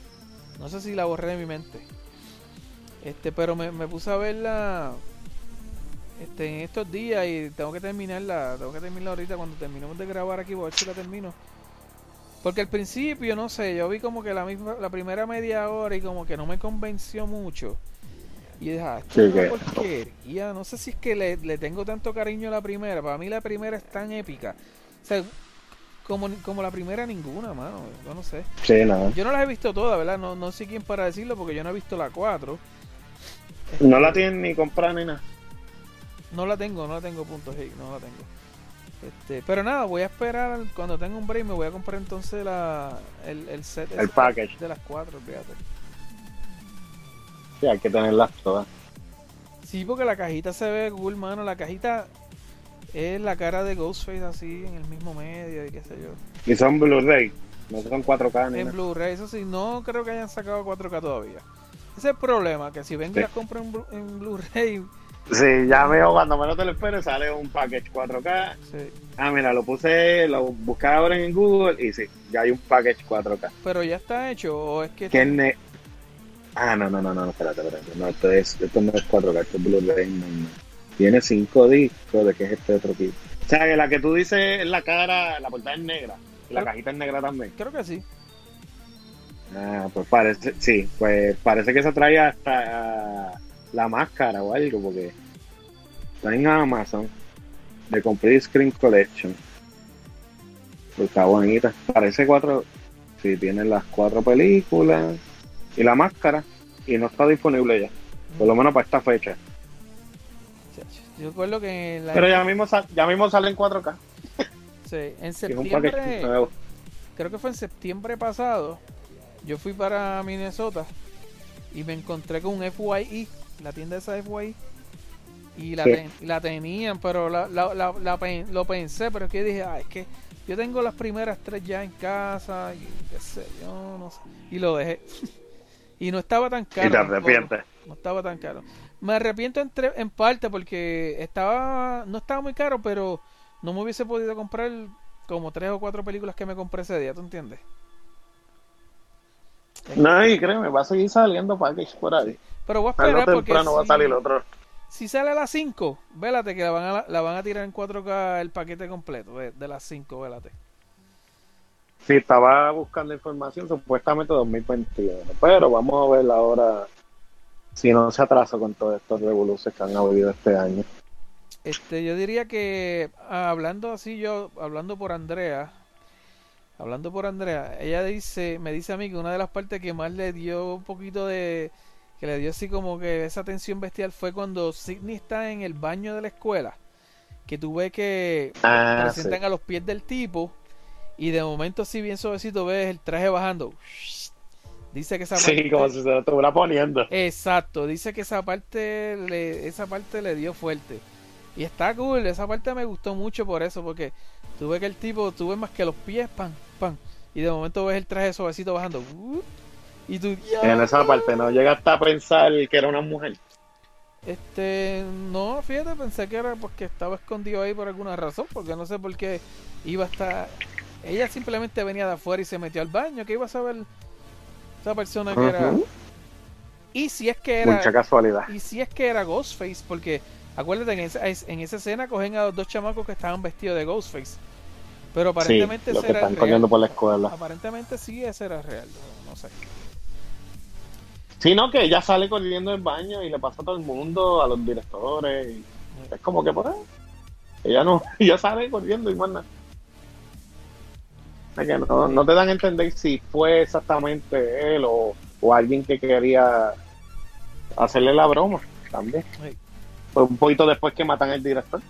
No sé si la borré de mi mente. Este, pero me, me puse a verla este, en estos días y tengo que terminarla. Tengo que terminarla ahorita cuando terminemos de grabar aquí. Voy a ver si la termino. Porque al principio, no sé, yo vi como que la misma, la primera media hora y como que no me convenció mucho. Y dije, ah, esto es una que- porquería. No sé si es que le, le tengo tanto cariño a la primera. Para mí la primera es tan épica. O sea, como, como la primera ninguna, mano. Yo no sé. Sí, no. Yo no las he visto todas, ¿verdad? No, no sé quién para decirlo porque yo no he visto la 4. No la tienen ni comprar ni nada. No la tengo, no la tengo punto G, no la tengo. Este, pero nada, voy a esperar cuando tenga un break, me voy a comprar entonces la, el, el set El package. de las 4, fíjate. Sí, hay que tenerlas todas. Sí, porque la cajita se ve cool, mano. La cajita es la cara de Ghostface así en el mismo medio y qué sé yo. Y son Blu-ray. No son 4K ni En. Blu-ray, eso sí, no creo que hayan sacado 4K todavía. Ese es el problema, que si vengo y las compro en, Blu- en Blu-ray, Sí, ya veo cuando menos te lo esperes sale un package 4K. sí. Ah, mira, lo puse, lo busqué ahora en Google y sí, ya hay un package 4K. pero ya está hecho o es que Que Ah, no, no, no, no, espérate, espérate. No, esto, es, esto no es 4K, esto es Blu-ray normal. Tiene 5 discos, ¿de qué es este otro tipo? O sea, que la que tú dices es la cara, la portada es negra. Y la cajita es negra también. creo que sí. Ah, pues parece, sí, pues parece que se trae hasta la máscara o algo, porque está en Amazon, de Complete Screen Collection. Pues está bonita. Parece cuatro, sí, tiene las cuatro películas y la máscara, y no está disponible ya, por lo menos para esta fecha. Yo recuerdo que la- Pero ya mismo, sal- ya mismo sale en 4K, sí, en septiembre, creo que fue en septiembre pasado, yo fui para Minnesota y me encontré con un FYI, la tienda esa FYI, y la, Sí. ten- la tenían, pero la, la- la- la pen- lo pensé, pero es que dije, ah, es que yo tengo las primeras tres ya en casa, y qué sé yo, no sé, y lo dejé. y no estaba tan caro. Y te arrepientes. No estaba tan caro. Me arrepiento entre, en parte porque estaba no estaba muy caro, pero no me hubiese podido comprar como tres o cuatro películas que me compré ese día, ¿tú entiendes? No, y créeme, va a seguir saliendo package por ahí. Pero voy a esperar porque va a si, salir otro. si sale a las 5, vélate que la van a, la van a tirar en 4K el paquete completo de, de las 5, vélate. Sí, estaba buscando información, supuestamente 2021, pero vamos a ver ahora si no se atrasa con todos estos revoluciones que han habido este año. Este, yo diría que ah, hablando así yo, hablando por Andrea, hablando por Andrea, ella dice, me dice a mí que una de las partes que más le dio un poquito de, que le dio así como que esa tensión bestial fue cuando Sidney está en el baño de la escuela, que tú ves que Ah, presentan a los pies del tipo y de momento así bien suavecito ves el traje bajando. Dice que esa sí, parte- como si se lo estuviera poniendo. Exacto, dice que esa parte le, esa parte le dio fuerte. Y está cool, esa parte me gustó mucho por eso, porque tú ves que el tipo, tú ves más que los pies, pan, pan, y de momento ves el traje suavecito bajando, uh, y tú, En esa parte no llegaste a pensar que era una mujer. Este, no, fíjate, pensé que era porque estaba escondido ahí por alguna razón, porque no sé por qué iba a estar. Ella simplemente venía de afuera y se metió al baño, que iba a saber esa persona que era. Y si es que era. Mucha casualidad. Y si es que era Ghostface, porque acuérdate en esa, es- en esa escena cogen a los dos chamacos que estaban vestidos de Ghostface. Pero Sí, aparentemente lo que era están real. corriendo por la escuela. Aparentemente sí, ese era real. No, no sé. Sino que ella sale corriendo del baño y le pasa a todo el mundo, a los directores. y es como que por ahí. Ella no, ella sale corriendo y más que no, no te dan a entender si fue exactamente él o, o alguien que quería hacerle la broma también. Sí. Fue un poquito después que matan al director.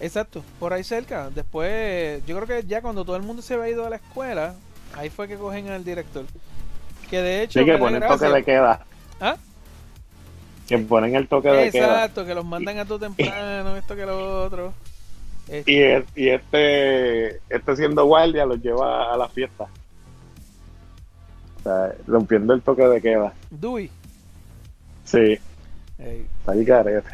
Exacto, por ahí cerca. Después, yo creo que ya cuando todo el mundo se había ido a la escuela, ahí fue que cogen al director. Que de hecho, Sí, que ponen toque gracia. de queda. ¿Ah? Que ponen el toque de queda. Exacto, que los mandan a todo temprano, esto que lo otro. Este, Y, el- y este, este siendo guardia los lleva a la fiesta. O sea, rompiendo el toque de queda. Dewey. Sí, Ey. está ahí carete.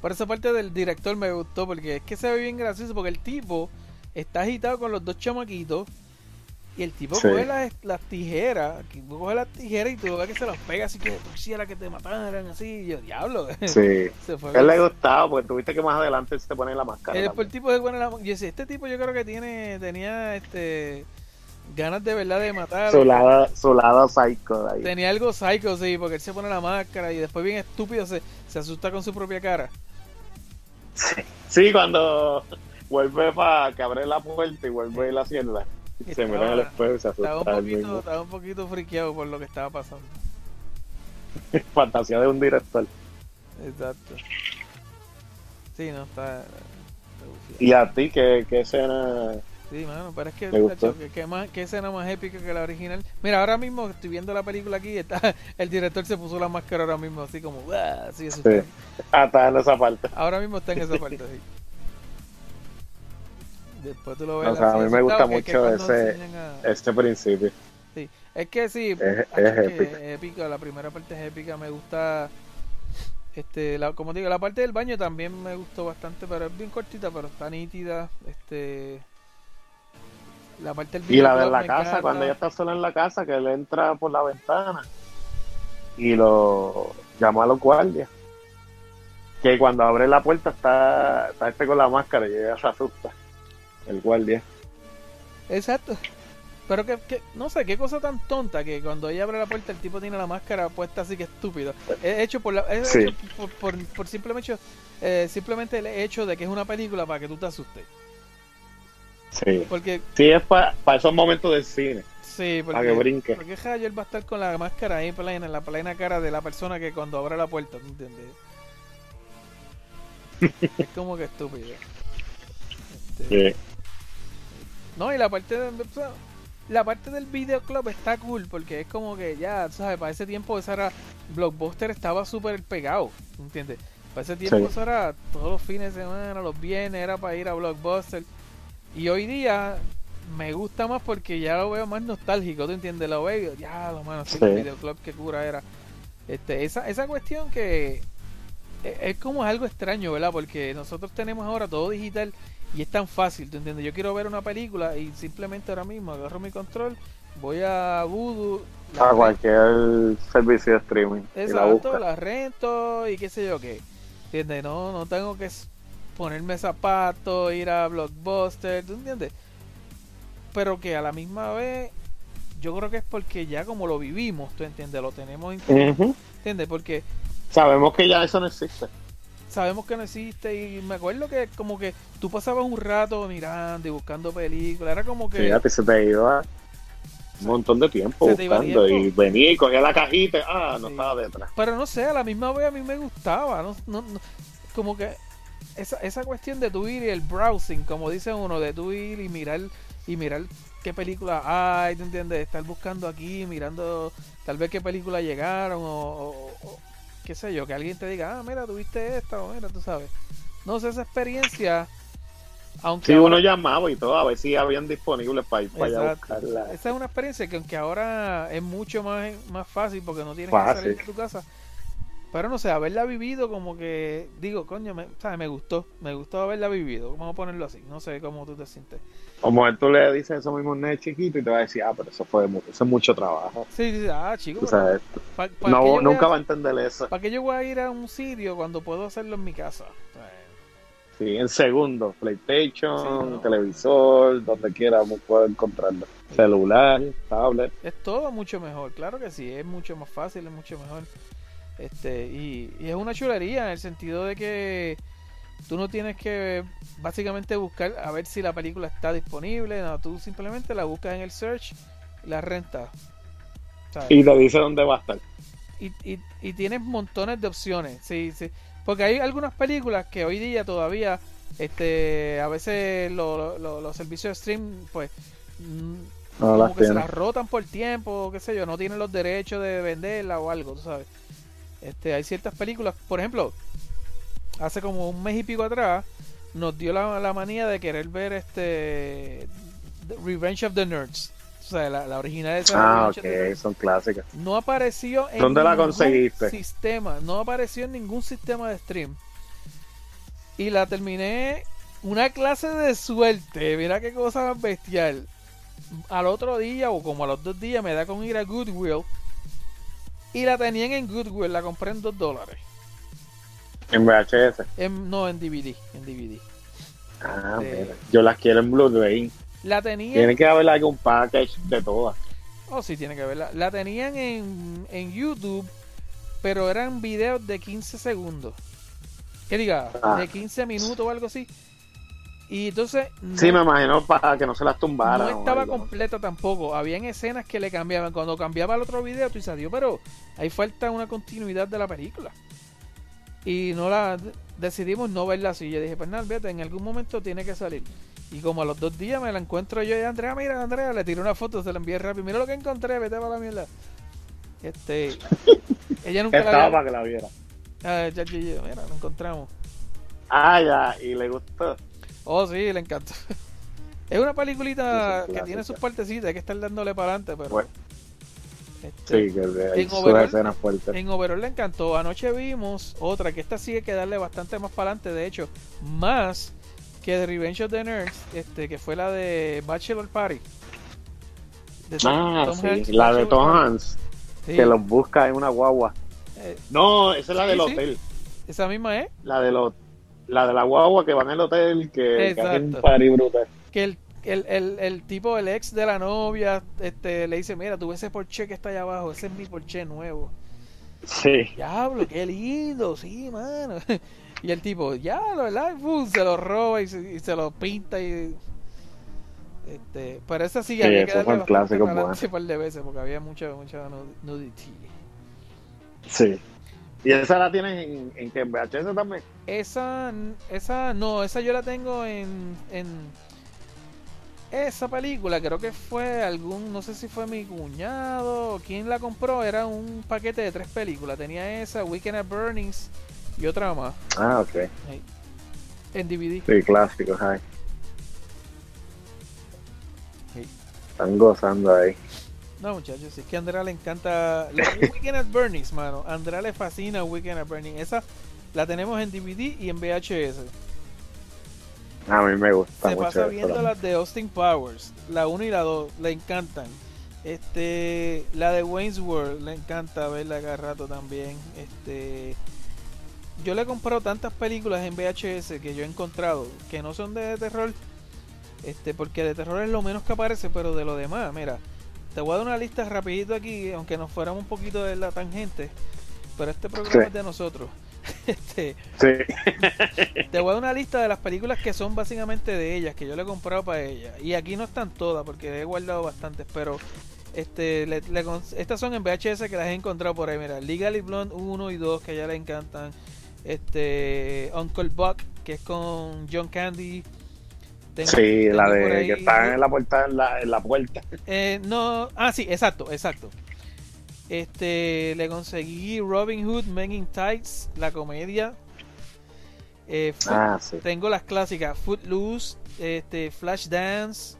Por esa parte del director me gustó porque es que se ve bien gracioso porque el tipo está agitado con los dos chamaquitos y el tipo Sí. coge las, las tijeras, que coge las tijeras y tú ves que se las pega así que quisiera que te mataran así, y yo, diablo. Sí. se fue él le gustaba porque tuviste que más adelante se te pone la máscara. Y después el también. tipo se pone la... Yo decía, este tipo yo creo que tiene tenía este ganas de verdad de matar. Su lado, su lado psycho ahí. Tenía algo psycho, sí, porque él se pone la máscara y después bien estúpido se, se asusta con su propia cara. Sí, cuando vuelve para que abre la puerta y vuelve y la cierra. Se Estaba- mira en el espejo y se Estaba un poquito, estaba un poquito friqueado por lo que estaba pasando. Fantasía de un director. Exacto. Sí, no, está... está. Y a ti, ¿qué, qué escena? Sí, mano, pero es que, tacho, que, que más, que escena más épica que la original. Mira, ahora mismo estoy viendo la película aquí y está, el director se puso la máscara ahora mismo, así como, así. Sí. Hasta en esa parte. Ahora mismo está en esa parte, sí. Después tú lo ves. O sea, a mí me gusta mucho cuando ese- a- Este principio. Sí, es que sí, Es- es es la primera parte es épica, me gusta, este, la, como digo, la parte del baño también me gustó bastante, pero es bien cortita, pero está nítida, este, la parte del Y la de la casa, encanta. cuando ella está sola en la casa, que él entra por la ventana y lo llama a los guardias. Que cuando abre la puerta está, está este con la máscara y ella se asusta. El guardia. Exacto. Pero que, que- no sé, qué cosa tan tonta que cuando ella abre la puerta el tipo tiene la máscara puesta así que estúpido. Es hecho por la, es Sí. hecho por, por, por simplemente, eh, simplemente el hecho de que es una película para que tú te asustes. Sí. Porque Sí, es para esos momentos del cine. Sí, porque, Para que brinque. porque Javier va a estar con la máscara ahí plena, en la plena cara de la persona que cuando abre la puerta, ¿tú entiendes? es como que estúpido. Este, Sí. No, y la parte de, o sea, la parte del videoclub está cool porque es como que ya, ¿sabes? Para ese tiempo esa era Blockbuster estaba súper pegado, ¿entiendes? Para ese tiempo Sí. eso era todos los fines de semana, los viernes era para ir a Blockbuster. Y hoy día me gusta más porque ya lo veo más nostálgico, ¿tú entiendes? Lo veo ya, lo mano, Sí. el videoclub que cura era. Este, esa, esa cuestión que es, es como algo extraño, ¿verdad? Porque nosotros tenemos ahora todo digital y es tan fácil, ¿tú entiendes? Yo quiero ver una película y simplemente ahora mismo agarro mi control, voy a Voodoo, la A cualquier servicio de streaming. La exacto, busca. la rento y qué sé yo qué. ¿Entiendes? No, no tengo que ponerme zapatos, ir a Blockbuster, ¿tú entiendes? Pero que a la misma vez yo creo que es porque ya como lo vivimos, ¿tú entiendes? Lo tenemos, en- Ujú. ¿entiendes? Porque Sabemos que ya eso no existe. Sabemos que no existe y me acuerdo que como que tú pasabas un rato mirando y buscando películas, era como que Fíjate, se te iba un montón de tiempo buscando tiempo. y venía y cogía la cajita ah, no estaba detrás. pero no sé, a la misma vez a mí me gustaba, no, no, no- como que esa, esa cuestión de tu ir y el browsing, como dice uno, de tu ir y mirar y mirar qué película hay, ¿te entiendes? Estar buscando aquí, mirando tal vez qué película llegaron o- qué sé yo, que alguien te diga, ah, mira, tuviste esta o mira, tú sabes. no sé, esa experiencia, aunque Sí, ahora- uno llamaba y todo, a ver si habían disponibles para ir para allá a buscarla. Esa es una experiencia que aunque ahora es mucho más, más fácil porque no tienes que salir de tu casa. Pero no sé, haberla vivido como que, digo, coño, me, ¿sabes? me gustó, me gustó haberla vivido, vamos a ponerlo así, no sé cómo tú te sientes. Como tú le dices eso mismo a un nene chiquito y te va a decir, ah, pero eso fue eso es mucho trabajo. Sí, sí, ah, chico, no, nunca va a entender eso. ¿Para qué yo voy a ir a un sitio cuando puedo hacerlo en mi casa? Sí, en segundo, PlayStation, Sí, no. televisor, donde quiera uno puede encontrarlo. Celular, tablet. es todo mucho mejor, claro que sí, es mucho más fácil, es mucho mejor. Este, y, y es una chulería en el sentido de que tú no tienes que básicamente buscar a ver si la película está disponible, no, tú simplemente la buscas en el search y la rentas. ¿sabes? Y te dice dónde va a estar. y, y, y tienes montones de opciones. Sí, sí. Porque hay algunas películas que hoy día todavía, este, a veces lo- lo- los servicios de stream, pues, mm, No como que se las rotan por tiempo, qué sé yo, no tienen los derechos de venderla o algo, tú sabes. Este, hay ciertas películas, por ejemplo, hace como un mes y pico atrás, nos dio la, la manía de querer ver este The Revenge of the Nerds. O sea, la, la original esa de Ah, Revenge of the ok, son clásicas. no apareció en ¿Dónde la ningún conseguiste? sistema, no apareció en ningún sistema de stream. Y la terminé una clase de suerte, mira qué cosa más bestial. Al otro día o como a los dos días me da con ir a Goodwill y la tenían en Goodwill, la compré en dos dólares. En VHS. En- no, en DVD, en DVD. Ah, mira. Yo las quiero en Blu-ray. La tenían, Tiene que haber algún package de todas. oh sí, tiene que verla. La tenían en, en YouTube, pero eran videos de 15 segundos. Que diga, Ah. de 15 minutos o algo así. Y entonces no, Sí, me imagino para que no se las tumbaran. no estaba completa tampoco. Habían escenas que le cambiaban. Cuando cambiaba al otro video, tú dices, "Adiós, pero ahí falta una continuidad de la película. Y no la decidimos no verla así. Yo dije, pues nada, vete, en algún momento tiene que salir. Y como a los dos días me la encuentro yo y Andrea, mira, Andrea, le tiré una foto, se la envié rápido. Mira lo que encontré, vete para la mierda. Este, ella nunca la Estaba había. para que la viera. Ah, ya, ya, ya, mira, lo encontramos. Ah, ya, y le gustó. Oh, sí, le encantó. Es una peliculita es que tiene sus partecitas, hay que estar dándole para adelante, pero. Bueno. este, Sí, que hay En overall- fuertes. En Overall le encantó. Anoche vimos otra que esta hay que darle bastante más para adelante, de hecho, más que The Revenge of the Nerds, este, que fue la de Bachelor Party. De Ah, Tom sí, Hanks, la de Tom. Hanks, Sí, que los busca en una guagua. eh, No, esa es la Sí, del hotel. esa misma es. La de los la de la guagua que van al hotel, que, que hacen un party brutal. Que el, el, el, el tipo, el ex de la novia, este, le dice, mira, tú ves ese Porsche que está allá abajo, ese es mi Porsche nuevo. Sí. Diablo, qué lindo, sí, mano. Y el tipo, ya, la verdad, se lo roba y se, y se lo pinta y... Este, pero esa sí, Sí, había que darle adelante buenos. un par de veces porque había mucha, mucha nu- nudity. Sí. Y esa la tienes en, en que en VHS también. Esa, esa, no, esa yo la tengo en, en esa película, creo que fue algún, no sé si fue mi cuñado o quien la compró, era un paquete de tres películas, tenía esa, Weekend at Burnings y otra más Ah, ok. ahí, en DVD. Sí, clásicos, ay. Sí. Están gozando ahí. No, muchachos, es que a Andrea le encanta Weekend at Bernie's, mano. A Andrea le fascina Weekend at Bernie's. Esa la tenemos en DVD y en VHS. A mí me gusta Se mucho. pasa viendo la- las de Austin Powers, la 1 y la 2, le encantan. Este, la de Wayne's World, le encanta verla cada rato también. Este, yo le he comprado tantas películas en VHS que yo he encontrado que no son de terror. Este, porque de terror es lo menos que aparece, pero de lo demás, mira, te voy a dar una lista rapidito aquí, aunque nos fuéramos un poquito de la tangente, pero este programa Sí. es de nosotros. Este, Sí. te voy a dar una lista de las películas que son básicamente de ellas, que yo le he comprado para ella. Y aquí no están todas, porque he guardado bastantes, pero este le- le con- estas son en VHS que las he encontrado por ahí. Mira, Legally Blonde 1 y 2, que a ella le encantan. Este, Uncle Buck, que es con John Candy. Tengo- Sí, la tengo de ahí- que está en la puerta, en la, en la puerta. eh, no, ah, sí, exacto, exacto. Este, le conseguí Robin Hood, Men in Tights, la comedia. Eh, Foot- Ah, sí. Tengo las clásicas Footloose, este, Flashdance,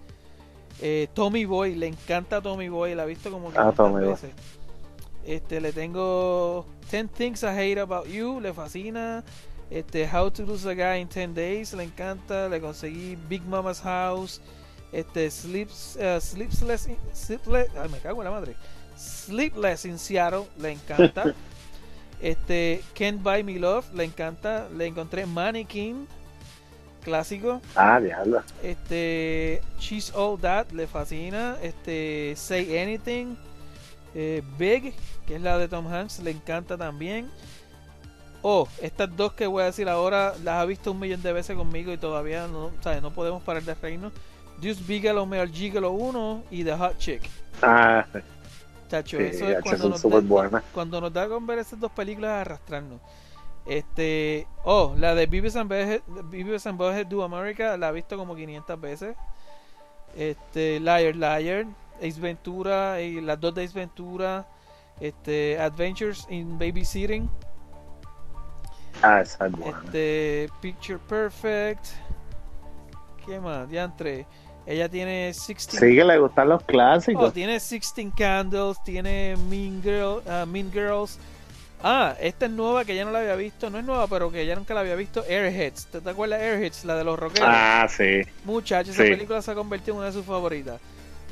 eh, Tommy Boy, le encanta Tommy Boy, la he visto como Ah, 500 Tommy Boy. Este, le tengo 10 Things I Hate About You, le fascina. Este, How to Lose a Guy in 10 Days, le encanta. Le conseguí Big Mama's House. Este, Sleeps, eh, Sleepless, in- Sleepless, ay, me cago en la madre. Sleepless in Seattle, le encanta. este, Can't Buy Me Love, le encanta. Le encontré Mannequin, clásico. Ah, diablo. Este, She's All That, le fascina. Este, Say Anything. eh, Big, que es la de Tom Hanks, le encanta también. Oh, estas dos que voy a decir ahora las ha visto un millón de veces conmigo y todavía no, ¿sabes? no podemos parar de reírnos. Deuce Bigelow, Gigolo 1 y The Hot Chick. Ah, Tacho, Sí, eso es cuando nos, da, cuando nos da con ver esas dos películas arrastrarnos. Este, oh, la de Beavis and Butthead Do America la he visto como 500 veces. Este, Liar Liar, Ace Ventura y las dos de Ace Ventura, este, Adventures in Babysitting, ah, esa es buena. este, Picture Perfect. ¿Qué más? Entré. Ella tiene 16 Sí que le gustan los Oh, clásicos. tiene 16 Candles, tiene Mean, Girl, ah, mean Girls. Ah, esta es nueva que ya no la había visto. No es nueva, pero que ya nunca la había visto. Airheads. ¿Te, te acuerdas de Airheads? La de los rockeros. Ah, sí. Muchachos, esa película se ha convertido en una de sus favoritas.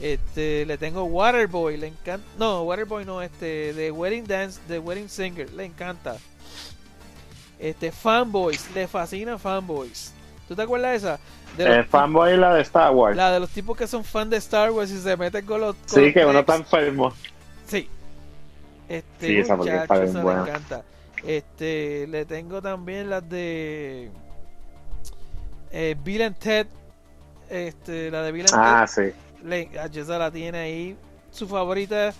Este, le tengo Waterboy, le encanta. No, Waterboy no, este, de Wedding Dance, de Wedding Singer, le encanta. Este, Fanboys, le fascina Fanboys. ¿Tú te acuerdas de esa? De los El fanboy la de Star Wars. la de los tipos que son fan de Star Wars y se meten con los. con sí, que uno está enfermo. Sí. Este, Sí, esa película está muchacho, bien esa buena. me encanta. Este, le tengo también las de eh, Bill and Ted. Este, la de Bill and Ah, sí. Le, ah, esa la tiene ahí. Su favorita,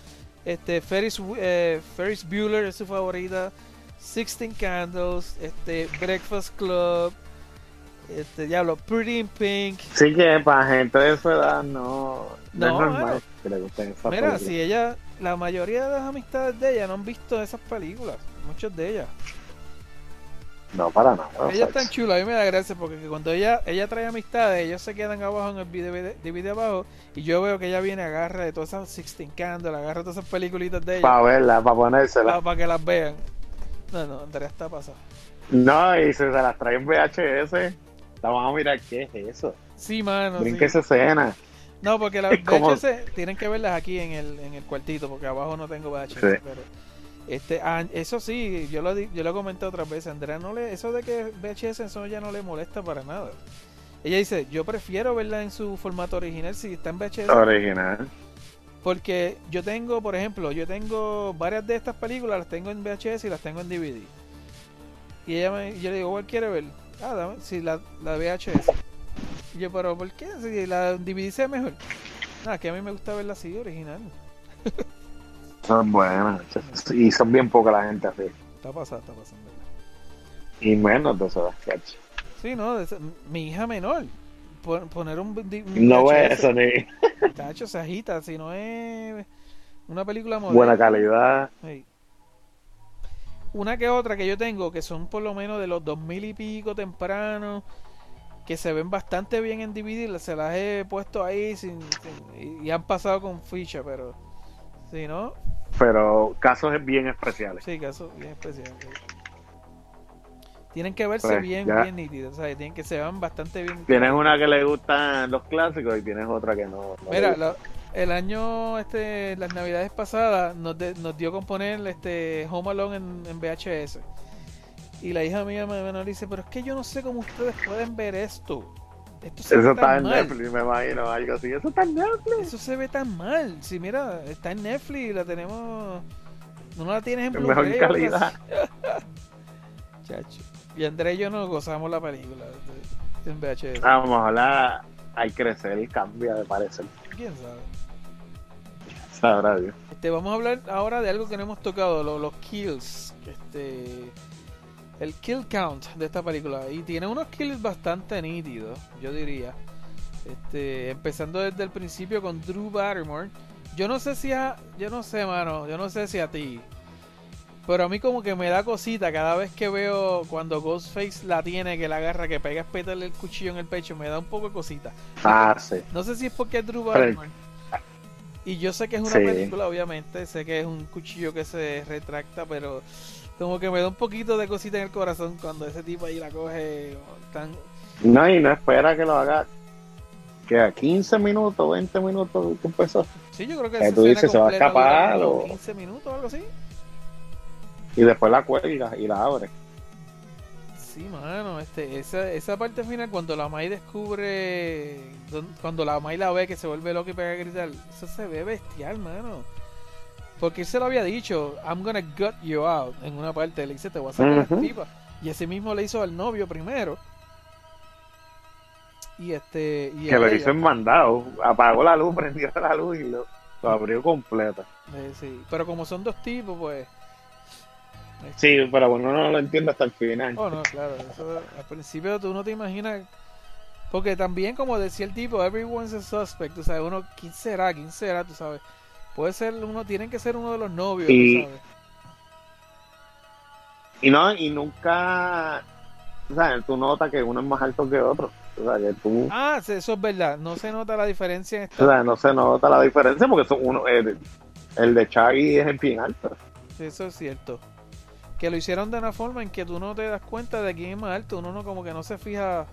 este, Ferris, eh, Ferris Bueller es su favorita. Sixteen Candles, este, Breakfast Club, este, diablo, Pretty in Pink. Sí que para gente de su edad no, no, No, es normal bueno. que le gusten esas Mira, películas. si ella, la mayoría de las amistades de ella no han visto esas películas, muchas de ellas. No, para nada. ella es tan chula, a mí me da gracia porque cuando ella ella trae amistades, ellos se quedan abajo en el DVD, DVD abajo y yo veo que ella viene, agarra de todas esas Sixteen Candles, agarra todas esas peliculitas de ella Para verla, para ponérsela. para que las vean. No, no, Andrea está pasada. No, y si se las trae en VHS, la van a mirar, ¿qué es eso? Sí, mano. Brinca sí. esa escena. No, porque las VHS tienen que verlas aquí en el, en el cuartito, porque abajo no tengo VHS. Sí. Pero, este, ah, eso sí, yo lo, yo lo comenté otras veces. Andrea no le, eso de que VHS eso ya no le molesta para nada. Ella dice, yo prefiero verla en su formato original si está en VHS. Original. Porque yo tengo, por ejemplo, yo tengo varias de estas películas, las tengo en VHS y las tengo en DVD. Y ella me, yo le digo, ¿cuál quiere ver? Ah, dame, sí, la, la VHS. Y yo, pero ¿por qué? Si la DVD se ve mejor. Nada, que a mí me gusta verla así, original. Son buenas. Y son bien poca la gente así. Está pasando, está pasando. Y menos de eso, cacho. Sí, no, mi hija menor. Pon- Poner un, un No VHS, eso ni Tacho, se agita, si no es una película moderna. buena calidad. Sí. Una que otra que yo tengo, que son por lo menos de los 2000 y pico tempranos, que se ven bastante bien en DVD, se las he puesto ahí sin, sin- y- han pasado con ficha, pero si no, Pero casos bien especiales. sí, caso bien especial. Sí. Tienen que verse Pues, bien, ya. bien nítidos, o sea, tienen que se bastante bien. Tienes una que le gustan los clásicos y tienes otra que no. Mira, la- el año, este, las navidades pasadas, nos, de- nos dio con poner este Home Alone en, en VHS. Y la hija mía me, me dice, pero es que yo no sé cómo ustedes pueden ver esto. Esto se Eso ve está tan en mal. Netflix, me imagino, algo así. Eso está en Netflix. Eso se ve tan mal. Si mira, está en Netflix, la tenemos... No la tienes en mejor Blu-ray algo calidad. Chacho. Y André y yo nos gozamos la película en VHS. Vamos a hablar. Hay crecer y cambia de parecer. ¿Quién sabe? Sabrá Dios. Este, vamos a hablar ahora de algo que no hemos tocado, lo- los kills. Este, el kill count de esta película. Y tiene unos kills bastante nítidos, yo diría. Este, empezando desde el principio con Drew Barrymore. Yo no sé si a, yo no sé, mano, yo no sé si a ti. Pero a mí como que me da cosita cada vez que veo cuando Ghostface la tiene, que la agarra, que pega a el cuchillo en el pecho, me da un poco de cosita. Ah, sí. No sé si es porque es Drew Barrymore. Y yo sé que es una Sí. película, obviamente, sé que es un cuchillo que se retracta, pero como que me da un poquito de cosita en el corazón cuando ese tipo ahí la coge tan... No, y no espera que lo haga. Que a 15 minutos, 20 minutos que empezó. Sí, yo creo que Que esa tú dices, ¿se va a escapar o- 15 minutos o algo así. Y después la cuelga y la abre. Sí, mano, este, esa, esa parte final cuando la Mai descubre, cuando la Mai la ve que se vuelve loca y pega a gritar, eso se ve bestial, mano. Porque él se lo había dicho, I'm gonna gut you out, en una parte, le dice, te voy a sacar Ujú. la tipa. Y ese mismo le hizo al novio primero. Y este, y Que lo ella. hizo en mandado. Apagó la luz, prendió la luz y lo, lo abrió completa. Eh, sí. Pero como son dos tipos, pues... Sí, pero bueno, no lo entiendo hasta el final. Oh, no, claro. Eso, al principio tú no te imaginas. Porque también, como decía el tipo, everyone's a suspect. Tú sabes, uno, ¿quién será? ¿Quién será? Tú sabes. Puede ser uno, tienen que ser uno de los novios, Y- tú sabes. Y no, y nunca. O sea, tú notas que uno es más alto que otro. O sea, que tú. Ah, sí, eso es verdad. No se nota la diferencia en O sea, no se nota la diferencia porque son uno, el, el de Chaggy es el bien alto. Sí, Eso es cierto. Que lo hicieron de una forma en que tú no te das cuenta de quién es más alto. Uno no como que no se fija.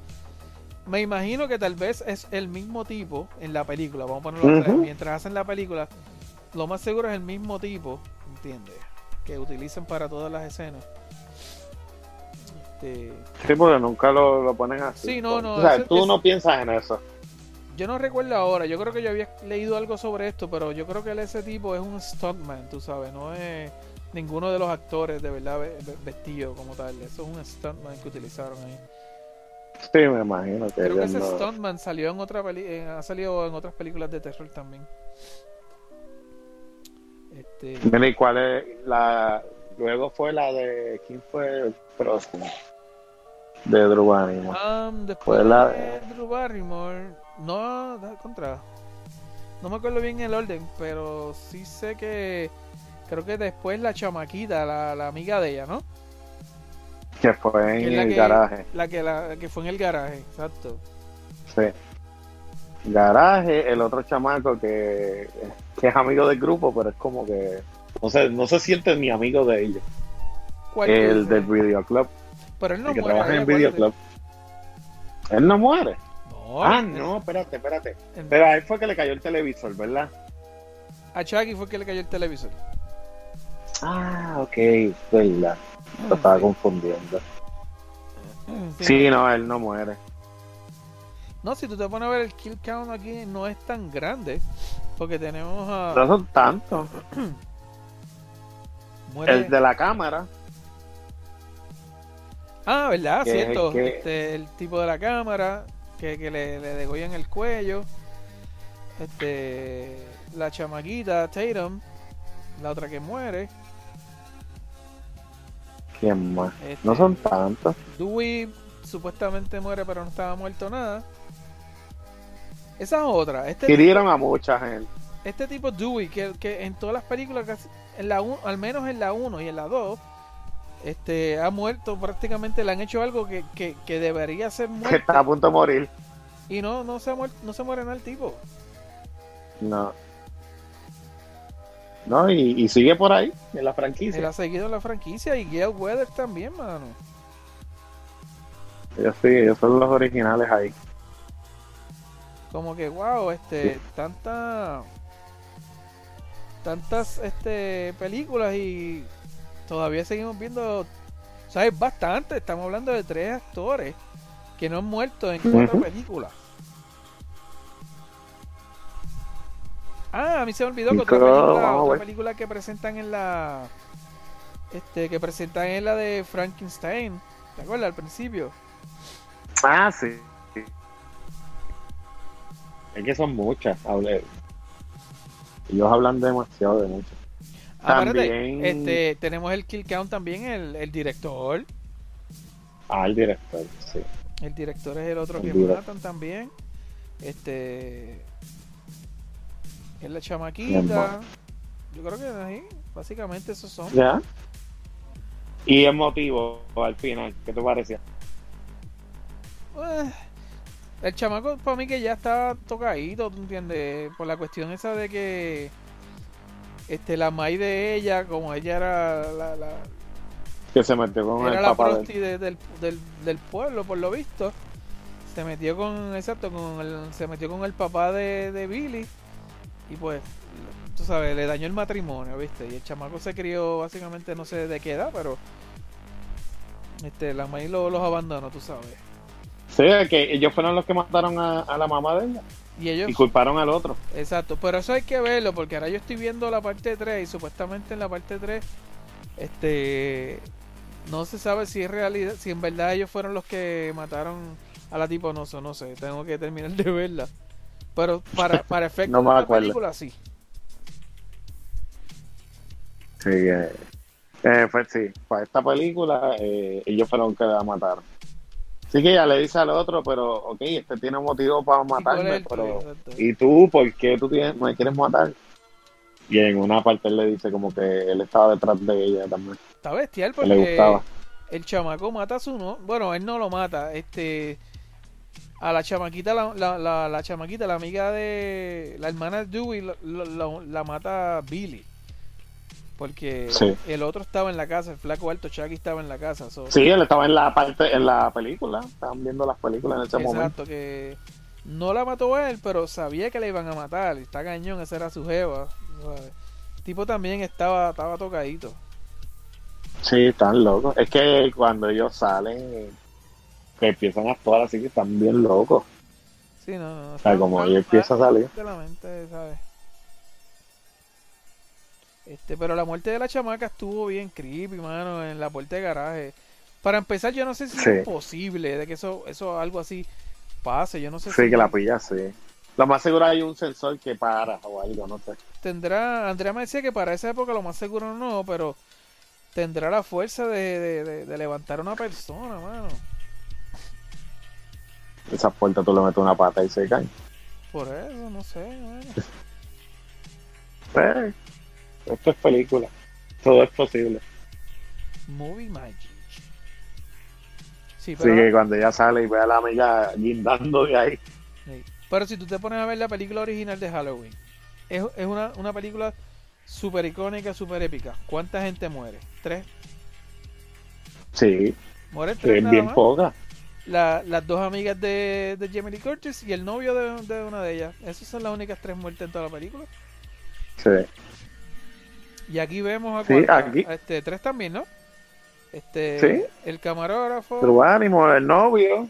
Me imagino que tal vez es el mismo tipo en la película. Vamos a ponerlo. Ujú. Mientras hacen la película, lo más seguro es el mismo tipo, ¿entiendes? Que utilizan para todas las escenas. Este, Sí, porque nunca lo, lo ponen así. Sí, no, no, O sea, tú no piensas en eso. yo no recuerdo ahora. Yo creo que yo había leído algo sobre esto, pero yo creo que ese tipo es un stuntman, tú sabes. No es ninguno de los actores de verdad ve- ve- vestido como tal. Eso es un stuntman que utilizaron ahí. Sí, me imagino que Creo que ese no- stuntman salió en otra peli en- ha salido en otras películas de terror también. Este, Mira, ¿y cuál es la. Luego fue la de. ¿Quién fue el próximo? De Drew Barrymore. um, después Fue la- de Drew Barrymore, no, da contra. No me acuerdo bien el orden, pero sí sé que creo que después la chamaquita, la, la amiga de ella, ¿no? Que fue en es el que- garaje. La que la que fue en el garaje, exacto. Sí. Garaje, el otro chamaco que, que es amigo del grupo, pero es como que. No se, no se siente ni amigo de ellos. ¿Cuál El fue? del videoclub. Pero él no el que muere, trabaja en acuérdate. videoclub. Él no muere. No, ah, no, espérate, espérate. Pero a él fue que le cayó el televisor, ¿verdad? A Chucky fue que le cayó el televisor. Ah, ok, verdad. Lo estaba confundiendo. Sí. Sí, no, él no muere. No, si tú te pones a ver el kill count aquí, no es tan grande. Porque tenemos a. No son tantos. muere- El de la cámara. Ah, ¿verdad? que es el Cierto. que- Este, el tipo de la cámara que, que le, le degollan el cuello. Este. La chamaquita, Tatum. La otra que muere. ¿Quién más? Este, No son tantos. Dewey supuestamente muere, pero no estaba muerto nada. Esa es otra. Este Hirieron a mucha gente. este tipo Dewey, que, que en todas las películas, casi- en la un- al menos en la 1 y en la 2, este, ha muerto prácticamente, le han hecho algo que, que, que debería ser Que muerto. está a punto de morir. Y no, no se, ha no se muere nada el tipo. No. No, y, y sigue por ahí, en la Él franquicia. ha seguido en la franquicia y Gail Weather también, mano. Ellos sí, ellos son los originales ahí. Como que, wow, este, Sí. tanta, tantas este, películas y todavía seguimos viendo, o sea, es bastante. Estamos hablando de tres actores que no han muerto en cuatro películas. Ah, a mí se me olvidó que otra película, otra película que presentan en la, este, que presentan en la de Frankenstein. ¿Te acuerdas al principio? Ah, sí. Es que son muchas. hable- Ellos hablan demasiado de muchas. Ah, También- este, tenemos el kill count también, el, el director. Ah, el director, sí. El director es el otro que El director. matan también. Este. Es la chamaquita. Yo creo que ahí, básicamente esos son. ¿Ya? Y emotivo al final, ¿qué te parecía? Eh, el chamaco para mí que ya estaba tocadito, ¿tú entiendes? Por la cuestión esa de que este la maíz de ella, como ella era la, la- Que se metió con era el la papá de prosti de- del, del, del pueblo, por lo visto. Se metió con, exacto, con el, se metió con el papá de, de Billy y pues, tú sabes, le dañó el matrimonio, ¿viste? Y el chamaco se crió básicamente no sé de qué edad, pero este la maíz lo- los abandonó, tú sabes. Sí, que ellos fueron los que mataron a, a la mamá de ella Y ellos y culparon al otro. Exacto, pero eso hay que verlo porque ahora yo estoy viendo la parte 3 y supuestamente en la parte 3 este no se sabe si es realidad, si en verdad ellos fueron los que mataron a la tipo no sé, no sé, tengo que terminar de verla. Pero para para efectos No de la película sí. Sí, eh, eh, fue, sí, para esta película eh, ellos fueron que la mataron. Sí que ella le dice al otro, pero ok, este tiene motivo para matarme, pero. ¿y tú por qué tú tienes, me quieres matar? Y en una parte él le dice como que él estaba detrás de ella también, Está bestial que le porque gustaba. el chamaco mata a su no, bueno, él no lo mata, este a la chamaquita la, la, la, la chamaquita, la amiga de la hermana de Dewey la mata Billy. Porque Sí. el otro estaba en la casa, el flaco alto Chucky estaba en la casa. so- Sí, él estaba en la parte, en la película, estaban viendo las películas en ese momento. exacto, que no la mató él, pero sabía que la iban a matar. Está cañón, esa era su jeva. ¿sabes? El tipo también estaba, estaba tocadito. Sí, están locos. Es que cuando ellos salen, que empiezan a actuar así que están bien locos. Sí, no, no. O sea, como ella empieza a salir. de la mente, ¿sabes? Este, pero la muerte de la chamaca estuvo bien creepy, mano, en la puerta de garaje. Para empezar, yo no sé si Sí. es posible de que eso, eso algo así pase. Yo no sé Sí, si que la pilla, sí. Lo más seguro hay un sensor que para o algo, no sé. tendrá. Andrea me decía que para esa época lo más seguro no, pero tendrá la fuerza de, de, de- de levantar a una persona, mano. Esa puerta tú le metes una pata y se cae. Por eso, no sé. Eh, esto es película. Todo es posible. Movie Magic. Sí, Así pero, que cuando ella sale y ve a la amiga guindando de ahí. sí. pero si tú te pones a ver la película original de Halloween, es, es una, una película súper icónica, súper épica. ¿Cuánta gente muere? ¿Tres? Sí, ¿Mueren que tres nada bien más? poca. La- las dos amigas de, de Jamie Lee Curtis y el novio de, de una de ellas. Esas son las únicas tres muertes en toda la película. Sí. Y aquí vemos a, Sí, aquí. a este, tres también, ¿no? Este, Sí. el camarógrafo, True Ánimo, el novio,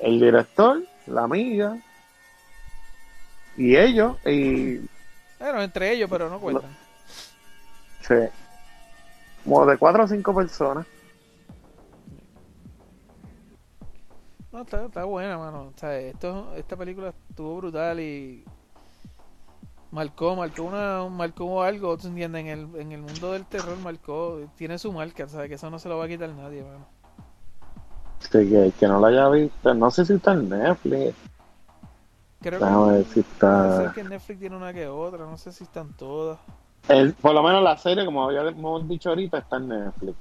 el director, la amiga. Y ellos, y bueno, entre ellos, pero no cuentan. sí. Como de cuatro o cinco personas. No, está, está buena, mano. O sea, esto, esta película estuvo brutal y marcó, marcó una, marcó algo, ¿tú entiendes? En el, en el mundo del terror marcó, tiene su marca, ¿sabes? Que eso no se lo va a quitar nadie, mano. Sí, que, que no la haya visto. No sé si está en Netflix. Creo que Déjame ver si está. que Netflix tiene una que otra, no sé si están todas. El- por lo menos la serie, como habíamos dicho ahorita, está en Netflix.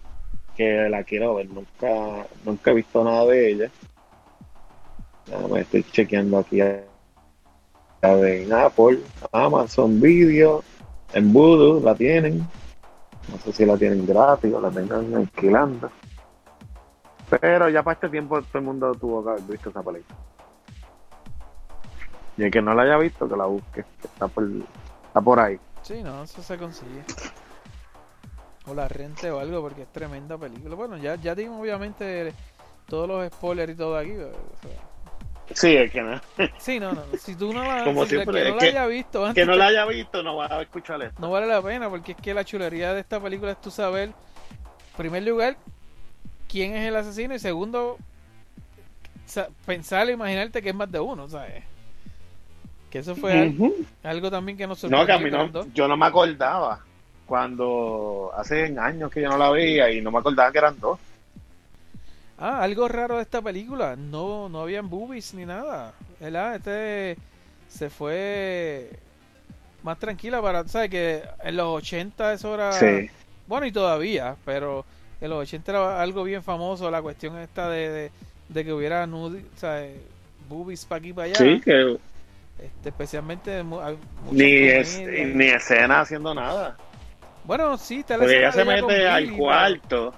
Que la quiero ver. Nunca, nunca he visto nada de ella. Déjame, estoy chequeando aquí. A a ver, en Apple, Amazon Video, en Voodoo la tienen. No sé si la tienen gratis o la tengan alquilando. Pero ya para este tiempo todo el mundo tuvo que haber visto esa película. Y el que no la haya visto, que la busque. Que está por, está por ahí. Sí, no, eso se consigue. O la rente o algo, porque es tremenda película. Bueno, ya, ya dimos obviamente todos los spoilers y todo aquí. pero, o sea, Sí, el que no, sí, no, no. Si tú no la, Como si el siempre, que es no que- la haya visto antes, que no la haya visto no va a escuchar esto. no vale la pena, porque es que la chulería de esta película es tú saber, en primer lugar, quién es el asesino y segundo, sa- pensar e imaginarte que es más de uno, ¿sabes? Que eso fue algo también que nos No, que a sorprendió. mí no, yo no me acordaba cuando hace años que yo no la veía y no me acordaba que eran dos. Ah, algo raro de esta película. No, no habían boobies ni nada. ¿Verdad? Este se fue más tranquila para, ¿sabes? Que en los 80 eso era... Sí. Bueno, y todavía, pero en los 80 era algo bien famoso, la cuestión esta de, de, de que hubiera eh, boobies para aquí para allá. Sí, que Este, especialmente ni, es, ni escena haciendo nada. Bueno, sí, está la Porque ella se mete al cuarto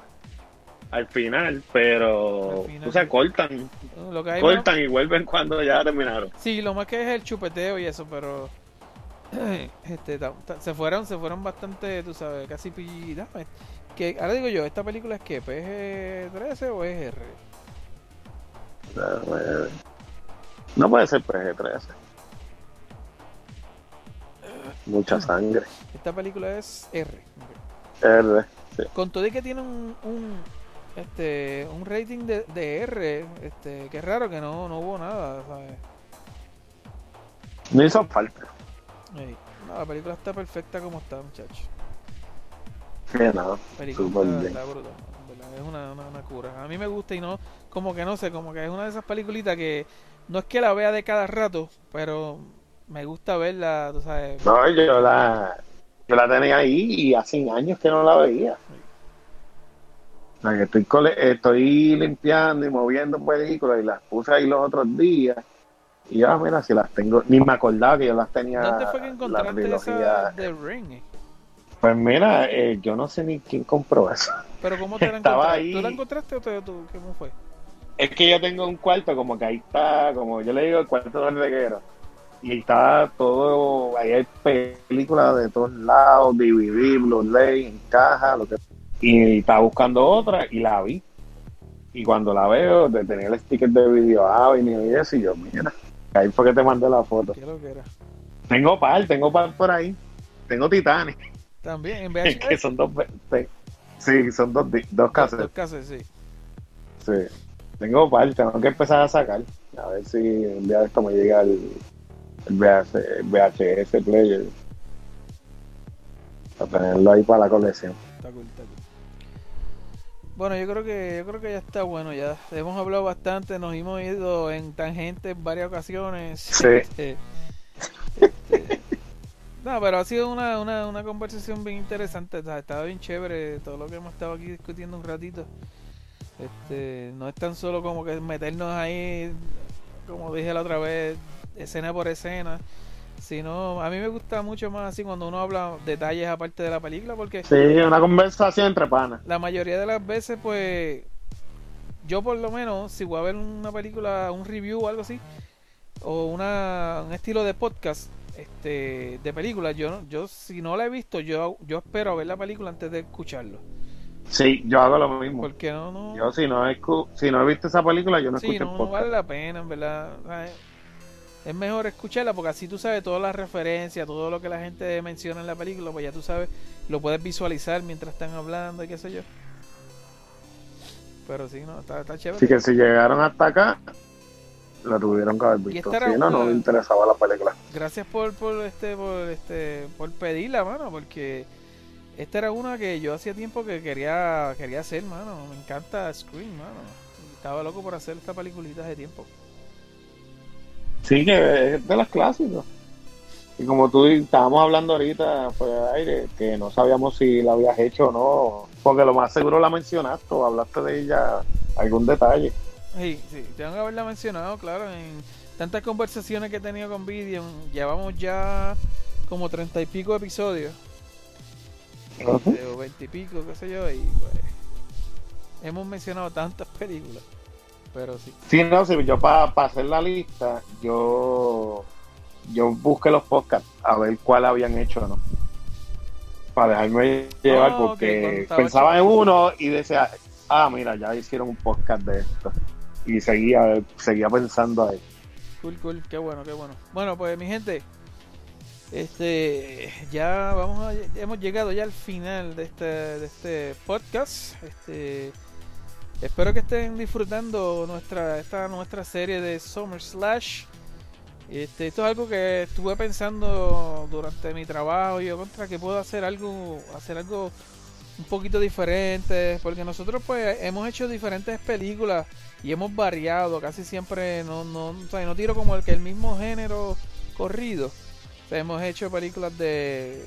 al final, pero Al final. o sea, cortan, pero Lo que hay cortan y vuelven cuando ya terminaron. Sí, lo más que es el chupeteo y eso, pero este se fueron, se fueron bastante, tú sabes, casi PG. dame, Que ahora digo yo, esta película es que PG-13 o es R. No puede ser PG-13. Mucha sangre. Esta película es R. R, sí. Con todo y que tiene un, un este un rating de, de R, este, que es raro que no, no hubo nada, ¿sabes? No hizo falta. No, la película está perfecta como está, muchachos. Sí, no, La película está, está brutal, es una, una, una cura. A mí me gusta y no, como que no sé, como que es una de esas peliculitas que no es que la vea de cada rato, pero me gusta verla, tú sabes. No, yo la, yo la tenía ahí y hace años que no la veía. O sea, que estoy, cole- estoy limpiando y moviendo películas y las puse ahí los otros días. Y ya, mira, si las tengo, ni me acordaba que yo las tenía. ¿Dónde fue que encontraste esa de Ring? Pues mira, eh, yo no sé ni quién compró eso. Pero ¿cómo te la Estaba encontraste? ahí. ¿Tú la encontraste o te, tú, cómo fue? Es que yo tengo un cuarto como que ahí está, como yo le digo, el cuarto del reguero. Y ahí está todo, ahí hay películas de todos lados, DVD, Blu-ray, en caja, lo que Y estaba buscando otra y la vi. Y cuando la veo, tener el sticker de Video Avenue y eso, y yo, mira, ahí fue que te mandé la foto. ¿Qué es lo que era? Tengo par, tengo par por ahí. Tengo Titanic, También, en que VHS. son dos, sí, son dos, dos Dos cassettes. casos, sí. Sí. Tengo par, tengo que empezar a sacar. A ver si un día de esto me llega el, el VHS, el VHS player. Para tenerlo ahí para la colección. Está cool, está cool. Bueno, yo creo que yo creo que ya está bueno, ya hemos hablado bastante, nos hemos ido en tangente en varias ocasiones. Sí. Este, este, no, pero ha sido una, una, una conversación bien interesante, o sea, estaba bien chévere todo lo que hemos estado aquí discutiendo un ratito. Este, no es tan solo como que meternos ahí, como dije la otra vez, escena por escena, sino a mí me gusta mucho más así cuando uno habla detalles aparte de la película, porque Sí, una conversación entre panas. la mayoría de las veces, pues, yo por lo menos, si voy a ver una película, un review o algo así, o una, un estilo de podcast este de película, yo, no- yo si no la he visto, yo, yo espero a ver la película antes de escucharlo. Sí, yo hago lo mismo. Porque no, no, Yo si no, he, escu- si no he visto esa película, yo no sí, escucho no, el no podcast. vale la pena, en verdad. Es mejor escucharla porque así tú sabes todas las referencias, todo lo que la gente menciona en la película, pues ya tú sabes, lo puedes visualizar mientras están hablando y qué sé yo. Pero sí, no, está, está chévere. Así que si llegaron hasta acá, lo tuvieron que haber visto. Si no, no me interesaba la película. Gracias por, por este por este por pedirla, mano, porque esta era una que yo hacía tiempo que quería quería hacer, mano. Me encanta Scream, mano. Estaba loco por hacer esta peliculita hace tiempo. Sí, que es de las clásicos. Y como tú estábamos hablando ahorita fuera de aire, que no sabíamos si la habías hecho o no, porque lo más seguro la mencionaste o hablaste de ella algún detalle. Sí, sí, tengo que haberla mencionado, claro, en tantas conversaciones que he tenido con Vidian. Llevamos ya como treinta y pico episodios, este, o veintipico, qué sé yo, y pues hemos mencionado tantas películas. Pero sí. Sí, no, si yo para hacer la lista, yo yo busqué los podcasts a ver cuál habían hecho o no. Para dejarme llevar, Ah, porque pensaba en uno y decía, ah, mira, ya hicieron un podcast de esto. Y seguía, seguía pensando ahí. Cool, cool, qué bueno, qué bueno. Bueno, pues mi gente, este, ya vamos a, hemos llegado ya al final de este, de este podcast. Este, espero que estén disfrutando nuestra, esta nuestra serie de Summer Slash. Este, esto es algo que estuve pensando durante mi trabajo y yo contra que puedo hacer algo, hacer algo un poquito diferente, porque nosotros pues hemos hecho diferentes películas y hemos variado, casi siempre no, no, o sea, no tiro como el que el mismo género corrido. Hemos hecho películas de,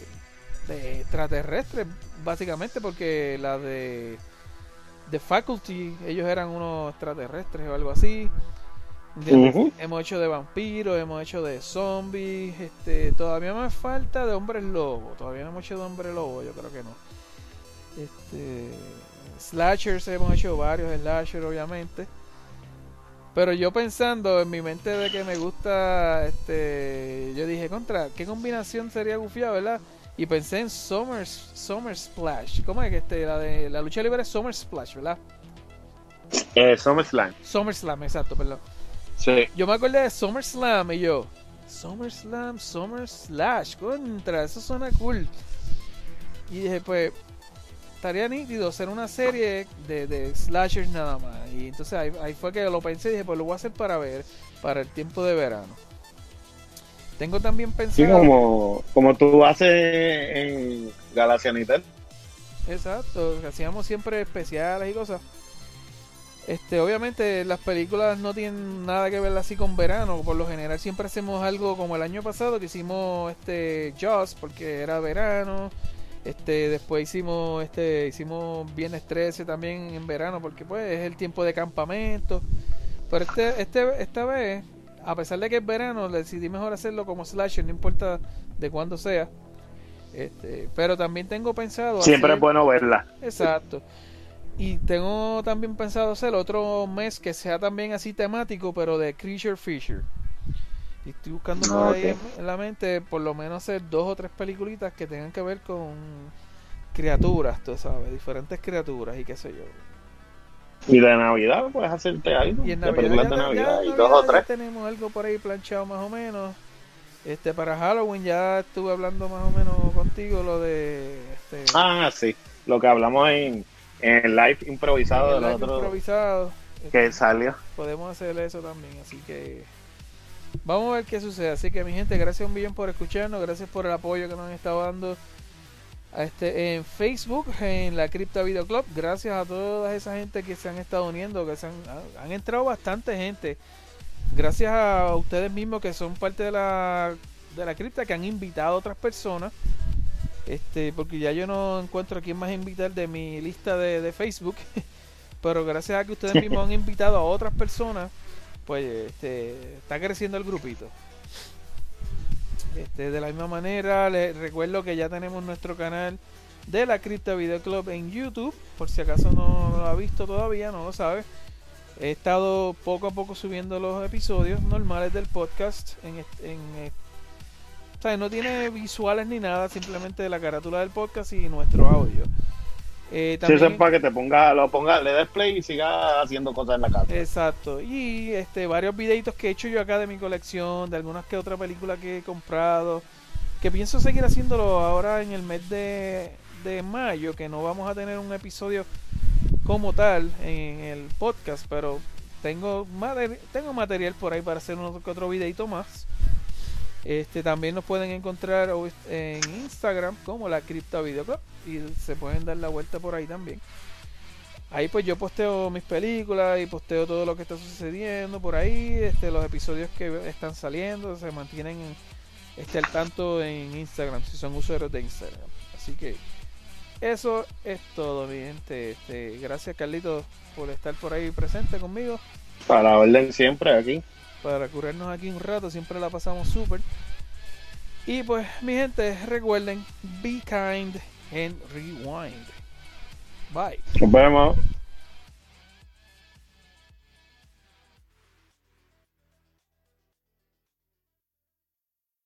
de extraterrestres, básicamente, porque la de The Faculty, ellos eran unos extraterrestres o algo así. Hemos hecho de vampiros, hemos hecho de zombies, este, todavía me falta de hombres lobo, todavía no hemos hecho de hombre lobo, yo creo que no. Este, slashers hemos hecho varios slashers obviamente. Pero yo pensando en mi mente de que me gusta, este, yo dije, contra, ¿qué combinación sería gufiada, verdad? Y pensé en Summer, Summer Splash. ¿Cómo es que este, la de la lucha libre es Summer Splash, verdad? Eh, SummerSlam. SummerSlam, exacto, perdón. Sí. Yo me acordé de SummerSlam y yo, SummerSlam, Summer Slash, contra, eso suena cool. Y dije, pues, estaría nítido hacer una serie de, de slashers nada más. Y entonces ahí, ahí fue que lo pensé y dije, pues lo voy a hacer para ver, para el tiempo de verano. Tengo también Sí, pensado... como, como tú haces en Galaxia Nitel. Exacto, hacíamos siempre especiales y cosas. Este, obviamente las películas no tienen nada que ver así con verano, por lo general siempre hacemos algo como el año pasado que hicimos este Jaws porque era verano. Este, después hicimos este hicimos Viernes 13 también en verano porque pues es el tiempo de campamento. Pero este este esta vez, a pesar de que es verano, decidí mejor hacerlo como slasher, no importa de cuándo sea. Este, pero también tengo pensado Siempre hacer- es bueno verla. Exacto. Y tengo también pensado hacer otro mes que sea también así temático, pero de Creature Fisher. Y estoy buscando por Ah, ahí en la mente por lo menos hacer dos o tres peliculitas que tengan que ver con criaturas, tú sabes, diferentes criaturas y qué sé yo. Y de Navidad puedes hacerte algo. Y en de Navidad, películas de ya Navidad y Navidad dos o tres. tenemos algo por ahí planchado más o menos. Este para Halloween ya estuve hablando más o menos contigo lo de este Ah, sí. Lo que hablamos en, en el live improvisado el de live los otros improvisado. que salió. podemos hacer eso también. Así que vamos a ver qué sucede. Así que mi gente, gracias un millón por escucharnos, gracias por el apoyo que nos han estado dando este en Facebook, en la Cripta Video Club. Gracias a toda esa gente que se han estado uniendo, que se han, han entrado bastante gente. Gracias a ustedes mismos que son parte de la de la cripta que han invitado a otras personas. Este, porque ya yo no encuentro a quién más invitar de mi lista de, de Facebook. Pero gracias a que ustedes mismos han invitado a otras personas, pues este, está creciendo el grupito. Este, de la misma manera, les recuerdo que ya tenemos nuestro canal de la Cripta Video Club en YouTube. Por si acaso no lo ha visto todavía, no lo sabe. He estado poco a poco subiendo los episodios normales del podcast. En, en, no tiene visuales ni nada, simplemente la carátula del podcast y nuestro audio. Eh, Si eso es también- para que te ponga, lo ponga, le des play y siga haciendo cosas en la casa. Exacto. Y este varios videitos que he hecho yo acá de mi colección, de algunas que otra película que he comprado, que pienso seguir haciéndolo ahora en el mes de, de mayo, que no vamos a tener un episodio como tal en el podcast, pero tengo tengo material por ahí para hacer uno que otro videito más. Este también nos pueden encontrar en Instagram como la Cripta Video Club y se pueden dar la vuelta por ahí también. Ahí pues yo posteo mis películas y posteo todo lo que está sucediendo por ahí, este, los episodios que están saliendo, se mantienen este, al tanto en Instagram, si son usuarios de Instagram. Así que eso es todo, mi gente. Este, gracias Carlito por estar por ahí presente conmigo Para la orden siempre aquí. Para curarnos aquí un rato, siempre la pasamos súper. Y pues mi gente, recuerden, be kind and rewind. Bye. Nos vemos.